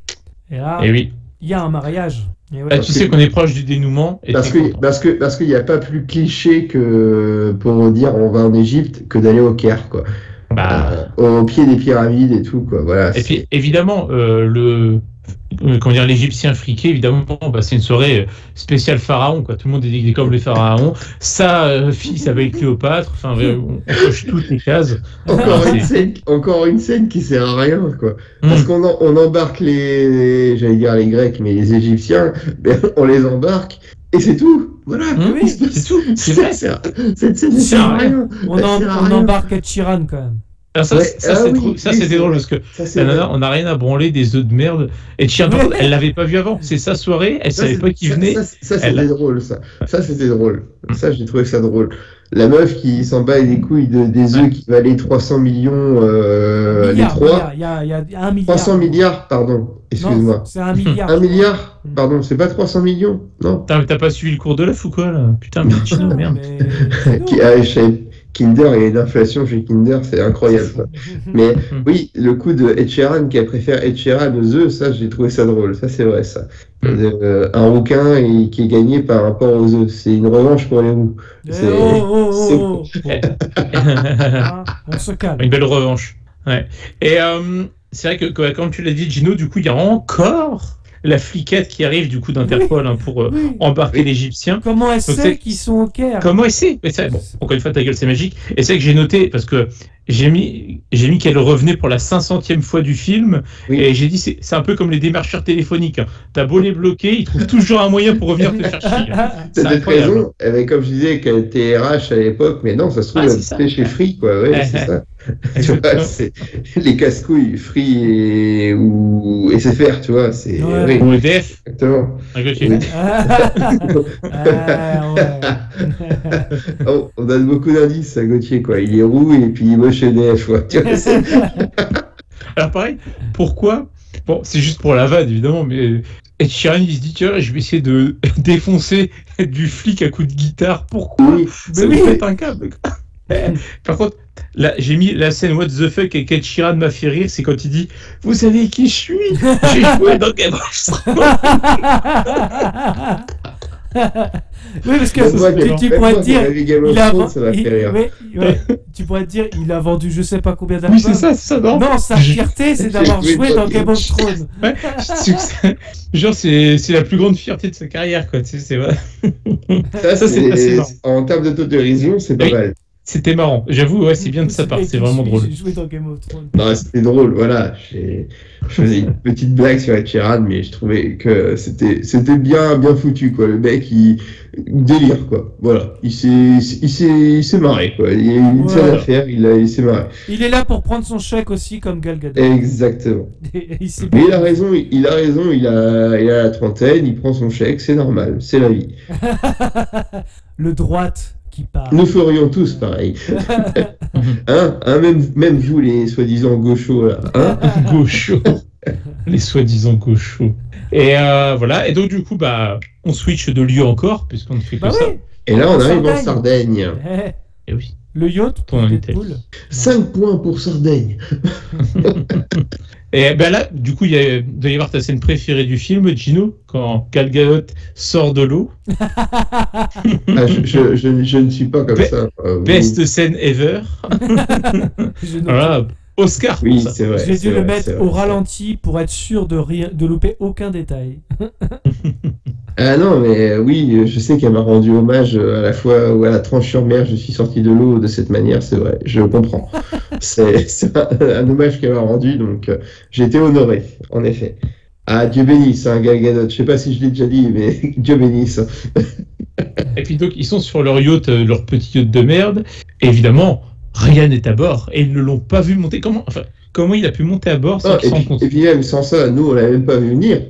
Et là, Et oui. Il y a un mariage. Et ouais. Là, tu sais qu'on est proche du dénouement. Et Parce content. parce que, parce qu'il n'y a pas plus cliché que pour dire on va en Égypte que d'aller au Caire, quoi. Bah, Euh, au pied des pyramides et tout, quoi. Voilà. Et puis évidemment, euh, le euh, comment dire, l'Égyptien friqué, évidemment, bah, c'est une soirée euh, spéciale pharaon, quoi. Tout le monde est déguisé comme les pharaons. Sa euh, fille s'appelle Cléopâtre. Enfin, [laughs] on, on coche toutes les cases. Encore Ah, une, scène, encore une scène qui sert à rien, quoi. Parce Hmm. qu'on en- on embarque les, j'allais dire les Grecs, mais les Égyptiens, ben, on les embarque et c'est tout. Voilà. Il se passe- c'est tout, c'est vrai. Cette scène ne Ça sert à rien. On, en- sert à on rien. embarque Sheeran quand même. Alors ça, Ouais, ça, ah oui, ça, oui, c'était drôle parce que la nana, on n'a rien à branler des œufs de merde. Et par contre, elle l'avait pas vu avant. C'est sa soirée, elle Ça, savait c'est- pas qui venait. Ça, c'était drôle, ça. Ça, c'était drôle. Hmm. Ça, j'ai trouvé ça drôle. La meuf qui s'en bat les couilles de, des œufs Ouais. qui valaient 300 millions, euh, les trois. Il y a, y un milliard. 300 milliards, pardon. Excuse-moi. c'est un milliard. [laughs] Un milliard Pardon, c'est pas 300 millions Non. T'as pas suivi le cours de la ou quoi, là? Putain, mais [laughs] merde. Mais- [laughs] Qui- ah, chez Kinder, il y a une inflation chez Kinder, c'est incroyable. ça. [laughs] Mais [laughs] oui, le coup de Ed Sheeran qui a préféré Ed Sheeran aux œufs, ça j'ai trouvé ça drôle, ça c'est vrai ça. Hmm. Euh, un rouquin et, qui est gagné par rapport aux œufs, c'est une revanche pour les roux. Eh, C'est- oh, oh, c'est- oh, oh. [laughs] On se calme. Une belle revanche. Ouais. Et euh, c'est vrai que, que, comme tu l'as dit, Gino, du coup, il y a encore la fliquette qui arrive du coup d'Interpol hein, pour euh, Oui. embarquer l'Égyptien. Comment elle Donc, sait c'est- qu'ils sont au Caire? Comment elle sait Mais c'est- bon, Encore une fois, ta gueule, c'est magique. Et c'est vrai que j'ai noté, parce que j'ai mis, j'ai mis qu'elle revenait pour la 500e fois du film, Oui. et j'ai dit, c'est c'est un peu comme les démarcheurs téléphoniques. hein. T'as beau les bloquer, ils trouvent toujours un moyen pour revenir te [laughs] faire chier. hein. C'est T'as peut-être raison, eh ben, comme je disais qu'elle était RH à l'époque, mais non, ça se trouve, Ah, elle c'est ça. était chez Free, quoi, ouais, c'est ça. [laughs] Tu vois, c'est les casse-couilles Free et, ou SFR, tu vois, c'est. Ouais. Ou EDF, exactement. Ah, ouais. [laughs] Oh, on donne beaucoup d'indices à Gauthier, quoi. Il est roux et puis il bosse chez vois, c'est- [laughs] Alors pareil, pourquoi Bon, c'est juste pour la vanne, évidemment, mais Ed Sheeran, il se dit, tiens, je vais essayer de [laughs] défoncer du flic à coups de guitare. Pourquoi oui, Mais oui. pète un câble. [laughs] Par contre, là, j'ai mis la scène What the fuck avec Ed Sheeran m'a fait rire, c'est quand il dit Vous savez qui je suis? J'ai joué dans Game of. Oui, parce que moi, tu, pourrais dire. Il a, Thrones, il- ouais, ouais, tu pourrais te dire, il a vendu je sais pas combien d'albums. Oui, c'est ça, c'est ça, non? Non, sa fierté, c'est d'avoir joué dans Game of Thrones. [laughs] Ouais, Genre, c'est c'est la plus grande fierté de sa carrière, quoi. Tu sais, c'est vrai. Ça, [laughs] Ça, c'est en termes d'autodérision, c'est pas Oui. mal. C'était marrant. J'avoue, ouais, c'est bien de sa part. C'est vraiment drôle. J'ai joué dans Game of Thrones. Non, c'était drôle, voilà. J'ai- Je faisais une petite blague sur Ed Sheeran, mais je trouvais que c'était c'était bien bien foutu, quoi. Le mec, il délire, quoi. Voilà. Il s'est il s'est il s'est marré, quoi. Il a une Ouais. seule affaire, il, a, il s'est marré. Il est là pour prendre son chèque aussi, comme Gal Gadot. Exactement. [laughs] il Mais il a raison, il il a raison, il a, il a la trentaine, il prend son chèque, c'est normal, c'est la vie. [laughs] le droite qui parle. Nous ferions tous pareil. [laughs] hein, hein même, même vous, les soi-disant gauchos, là. Hein [laughs] gauchos. Les soi-disant gauchos. Et euh, voilà. Et donc, du coup, bah, on switch de lieu encore, puisqu'on ne fait que Bah ça. oui. Et là, on En arrive en Sardaigne. Sardaigne. Eh, Et oui. Le yacht pour invité. Deadpool. 5 points pour Sardaigne. [laughs] Et ben là, du coup, il y a- il doit y avoir ta scène préférée du film, Gino, quand Gal Gadot sort de l'eau. [laughs] Ah, je, je, je, je ne suis pas comme Be- ça. euh, Best scène ever. [laughs] Voilà. Oscar. Oui, pour ça. c'est vrai. J'ai dû le vrai, mettre vrai, au ralenti pour être sûr de rien, de louper aucun détail. Ah non, mais euh, oui, je sais qu'elle m'a rendu hommage euh, à la fois où à la tranche sur mer, je suis sorti de l'eau de cette manière, c'est vrai, je comprends. [laughs] c'est c'est un, un hommage qu'elle m'a rendu, donc euh, j'ai été honoré, en effet. Ah, Dieu bénisse, hein, Gal Gadot. Je sais pas si je l'ai déjà dit, mais [laughs] Dieu bénisse. Et puis donc, ils sont sur leur yacht, euh, leur petit yacht de merde. Et évidemment, rien n'est à bord. Et ils ne l'ont pas vu monter. Comment, enfin, comment il a pu monter à bord sans qu'ils et, puis, compte? et puis même sans ça, nous, on l'avait même pas vu venir.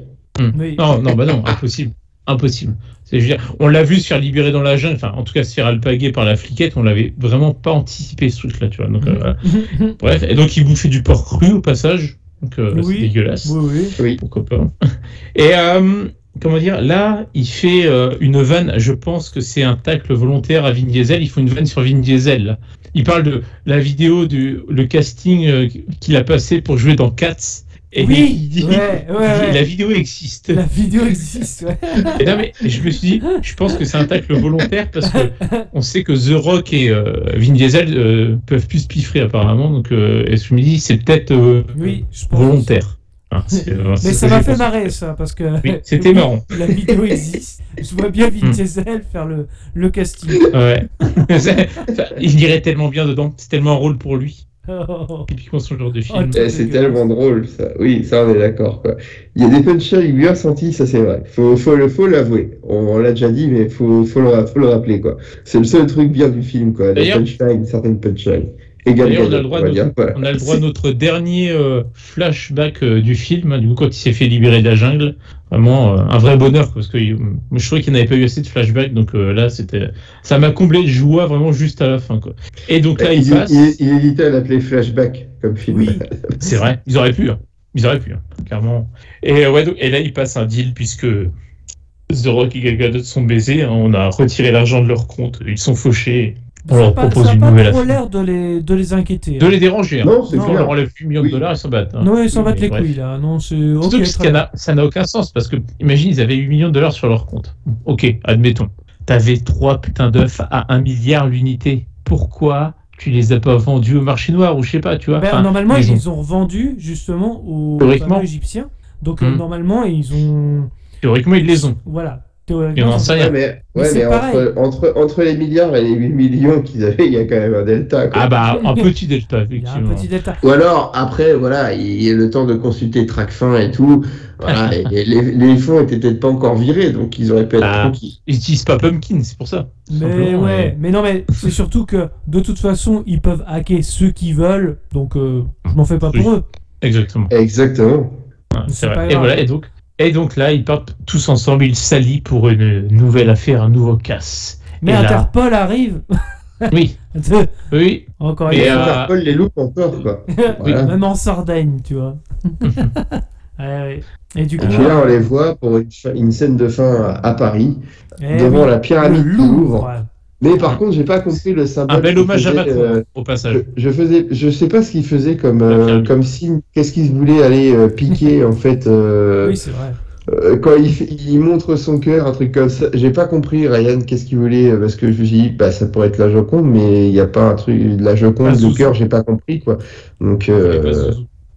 Oui. Non, non, bah non, [laughs] impossible. Impossible. C'est, je veux dire, on l'a vu se faire libérer dans la jungle, enfin, en tout cas, se faire alpaguer par la fliquette, on l'avait vraiment pas anticipé ce truc-là, tu vois. Donc, euh. [laughs] Bref, et donc, il bouffait du porc cru au passage. Donc, euh, Oui. c'est dégueulasse. oui, oui. Pourquoi pas. [laughs] Et, euh, comment dire, là, il fait euh, une vanne, je pense que c'est un tacle volontaire à Vin Diesel, il faut une vanne sur Vin Diesel. là. Il parle de la vidéo, du le casting euh, qu'il a passé pour jouer dans Cats. Et Oui, il dit, ouais, ouais, [laughs] il dit, ouais. la vidéo existe. La vidéo existe, ouais. Et non, mais je me suis dit, je pense que c'est un tacle volontaire parce que [laughs] on sait que The Rock et euh, Vin Diesel euh, peuvent plus se piffrer apparemment. Donc, euh, et je me dis, c'est peut-être euh, Oui, volontaire. Hein, euh, Mais ça m'a fait marrer ça, parce que Oui, [laughs] c'était Oui, marrant. La vidéo existe. Je vois bien Vin Hmm. Diesel faire le, le casting. Ouais. Ça- il irait tellement bien dedans. C'est tellement un rôle pour lui. Oh. [laughs] Typiquement son genre de Oh, film. t'es- Eh, c'est tellement drôle, ça. Oui, ça, on est d'accord, quoi. Il y a des punchlines bien sentis, ça, c'est vrai. Faut, faut, le- faut l'avouer. On, on l'a déjà dit, mais faut, faut, le, faut le rappeler, quoi. C'est le seul truc bien du film, quoi. Des D'ailleurs- punchlines, certaines punchlines. On a le droit va de- dire, voilà. On a le droit à notre dernier euh, flashback euh, du film, hein, du coup, quand il s'est fait libérer de la jungle. Vraiment euh, un vrai bonheur, parce que je trouvais qu'il n'avait pas eu assez de flashbacks, donc là, c'était, ça m'a comblé de joie vraiment juste à la fin, quoi. Et donc là, il, il, passe. il, il hésitait à l'appeler Flashback comme film. Oui. C'est vrai, ils auraient pu, hein. ils auraient pu, hein, clairement. Et ouais, donc- et là, il passe un deal puisque The Rock et Gal Gadot sont baisés. hein, on a retiré l'argent de leur compte, ils sont fauchés. On pas, propose ça une pas nouvelle trop l'air de les, de les inquiéter. De hein. les déranger. hein. Non, c'est On leur enlève 8 millions Oui. de dollars, ils s'en battent. hein. Non, ils s'en battent les bref. couilles là. Non, c'est. Ok, Surtout que très ça n'a- aucun sens parce que, imagine, ils avaient 8 millions de dollars sur leur compte. Ok, admettons. T'avais 3 putains d'œufs à 1 milliard l'unité. Pourquoi tu les as pas vendus au marché noir ou je sais pas, tu vois? Ben, Enfin, normalement, ils ils, ont- ont revendu justement aux Égyptiens. Donc euh, Hmm. normalement, ils ont. Théoriquement, ils les ont. Voilà. Il y en Théoriquement, ça, Ouais, mais, Mais ouais, c'est mais pareil. entre, entre, entre les milliards et les 8 millions qu'ils avaient, il y a quand même un delta. quoi. Ah bah, un petit delta, Il y a un effectivement. petit delta. Ou alors, après, voilà, il y a le temps de consulter Tracfin et tout. Voilà, [laughs] et les, les fonds étaient peut-être pas encore virés, donc ils auraient pu être Ah. tranquilles. Ils utilisent pas Pumpkin, c'est pour ça. Mais ouais, mais non, mais c'est surtout que de toute façon, ils peuvent hacker ceux qui veulent. Donc euh, je m'en fais pas Oui. pour eux. Exactement. Exactement. Ouais, C'est vrai. Et voilà, et donc, et donc là, ils partent tous ensemble, ils s'allient pour une nouvelle affaire, un nouveau casse. Mais Et là- Interpol arrive. [laughs] Oui, [laughs] oui. Encore une euh, fois. Interpol les loupe encore, quoi. [laughs] Voilà. Même en Sardaigne, tu vois. Ouais, ouais. Et du coup, Et puis là, on les voit pour une, scène de fin à, Paris, eh devant oui, la pyramide du Louvre. Louvre. Mais par contre, j'ai pas compris le symbole. Un bel hommage à faisait, Macron, euh, au passage. je, je faisais, je sais pas ce qu'il faisait comme, La euh, comme signe. Qu'est-ce qu'il voulait aller euh, piquer en fait euh, Oui, c'est vrai. euh, quand il, montre son cœur, un truc comme ça. J'ai pas compris, Ryan, qu'est-ce qu'il voulait, parce que je me suis dit, bah, ça pourrait être la Joconde, mais il n'y a pas un truc, la Pas Joconde, le cœur, j'ai pas compris, quoi. Donc, pas euh,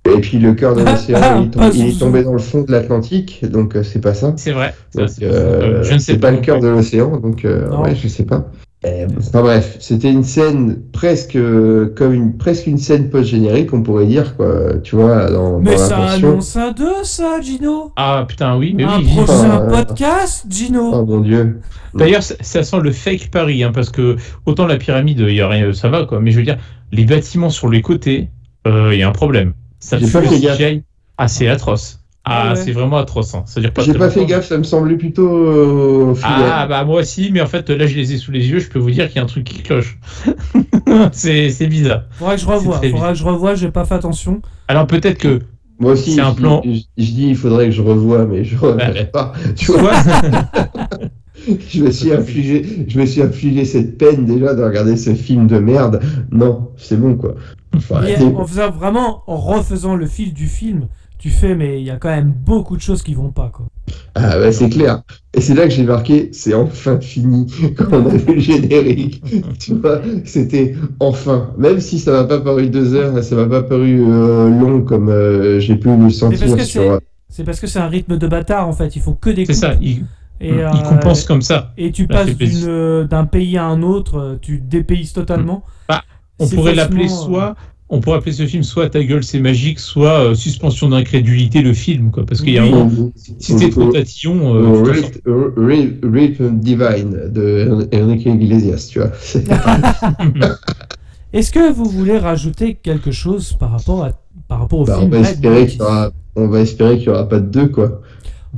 et puis le cœur de [laughs] l'océan, il, est Pas tombé- il est tombé dans le fond de l'Atlantique, donc euh, c'est pas ça. C'est vrai. Donc, euh, je ne sais c'est pas non le cœur de l'océan, donc euh, ouais, je sais pas. Euh, Enfin bref, c'était une scène presque euh, comme une presque une scène post-générique, on pourrait dire quoi. Tu vois, dans, Mais dans ça annonce un 2, ça, Gino? Ah putain, oui, mais Un oui. prochain Ah, podcast, Gino? Oh mon dieu. D'ailleurs, ça, ça sent le fake Paris, hein, parce que autant la pyramide, il y a rien, ça va quoi. Mais je veux dire, les bâtiments sur les côtés, euh, il y a un problème. Ça pue le fait gaffe. CGI. C'est atroce. Ah, Ah ouais. c'est vraiment atroce. Hein. C'est-à-dire J'ai pas fait gaffe, ça me semblait plutôt euh. Ah bah moi aussi, mais en fait là je les ai sous les yeux, je peux vous dire qu'il y a un truc qui cloche. [laughs] c'est c'est bizarre. Faudra que je revoie, faudra que je revoie, j'ai pas fait attention. Alors peut-être que Moi aussi, c'est un je, plan. dis- je, je dis il faudrait que je revoie, mais je revois Ouais. pas. Tu vois, [laughs] je me suis infligé, je me suis infligé cette peine déjà de regarder ce film de merde. Non, c'est bon quoi. Et arrêter. en faisant vraiment, en refaisant le fil du film, tu fais, mais il y a quand même beaucoup de choses qui vont pas, quoi. Ah ouais, c'est clair. Et c'est là que j'ai marqué, c'est enfin fini [laughs] quand on a vu le générique. [laughs] tu vois, c'était enfin. Même si ça m'a pas paru deux heures, ça m'a pas paru euh, long comme euh, j'ai pu le sentir sur. c'est, parce que c'est un rythme de bâtard, en fait. Ils font que des c'est ça, il, Et, il euh, compense comme ça. Et tu passes euh, d'un pays à un autre, euh, tu dépayses totalement. Bah, On pourrait l'appeler soit, on pourrait appeler ce film soit Ta gueule c'est magique, soit euh, Suspension d'incrédulité le film quoi. Parce qu'il y a un si t'es trop tatillon, euh, Rip Divine de Enrique Iglesias, tu vois. [laughs] Est-ce que vous voulez rajouter quelque chose par rapport, à, par rapport au Bah, on, film va Red espérer qu'il y aura, on va espérer qu'il y aura pas de deux, quoi.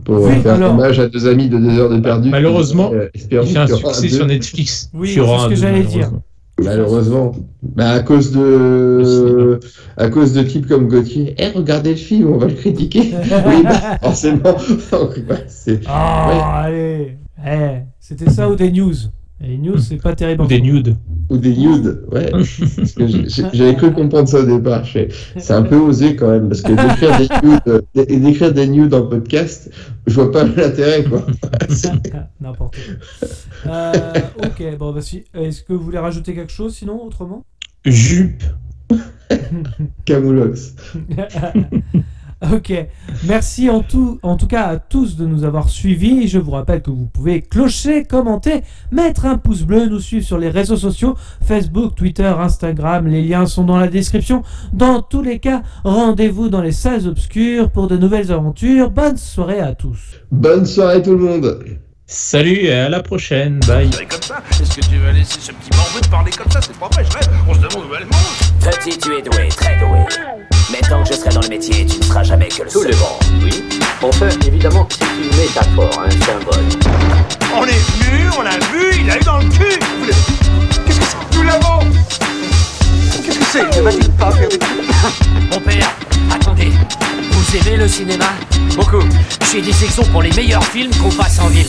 Pour Oui, faire alors- hommage à deux amis de deux heures de perdu. Malheureusement, Euh, il fait un succès sur Netflix. Oui, c'est ce que j'allais dire. Malheureusement. Bah, à cause de, à cause de types comme Gauthier. Eh, regardez le film, on va le critiquer. [laughs] oui, bah, forcément. [laughs] Ouais, Ah, allez Eh, C'était ça ou des news? Et les news, c'est pas terrible. Ou des nudes. Ou des nudes, ouais. [laughs] J'avais cru comprendre ça au départ. C'est un peu osé quand même, parce que d'écrire des [laughs] nudes, euh, d'é- d'écrire des nudes en podcast, je vois pas l'intérêt, quoi. [laughs] N'importe quoi. Euh, ok, bon, bah si. Est-ce que vous voulez rajouter quelque chose sinon, autrement? Jupe. Camoulox. [laughs] Ok, merci en tout, en tout cas à tous de nous avoir suivis. Je vous rappelle que vous pouvez clocher, commenter, mettre un pouce bleu, nous suivre sur les réseaux sociaux, Facebook, Twitter, Instagram. Les liens sont dans la description. Dans tous les cas, rendez-vous dans les salles obscures pour de nouvelles aventures. Bonne soirée à tous. Bonne soirée tout le monde. Salut et à la prochaine. Bye. comme ça Est-ce que tu vas laisser ce petit morveux te parler comme ça? C'est pas vrai, je rêve. On se demande où elle mange. Petit, tu es doué, très doué. Mais tant que je serai dans le métier, tu ne seras jamais que le Tout le second. monde, oui. Enfin, évidemment, c'est une métaphore, un symbole. On est venu, on l'a vu, il a eu dans le cul Vous le- Qu'est-ce que c'est Nous l'avons Qu'est-ce que c'est Ne va-t-il pas faire des [laughs] Mon père, attendez. Vous aimez le cinéma? Beaucoup. Chez Dissexon pour les meilleurs films qu'on passe en ville.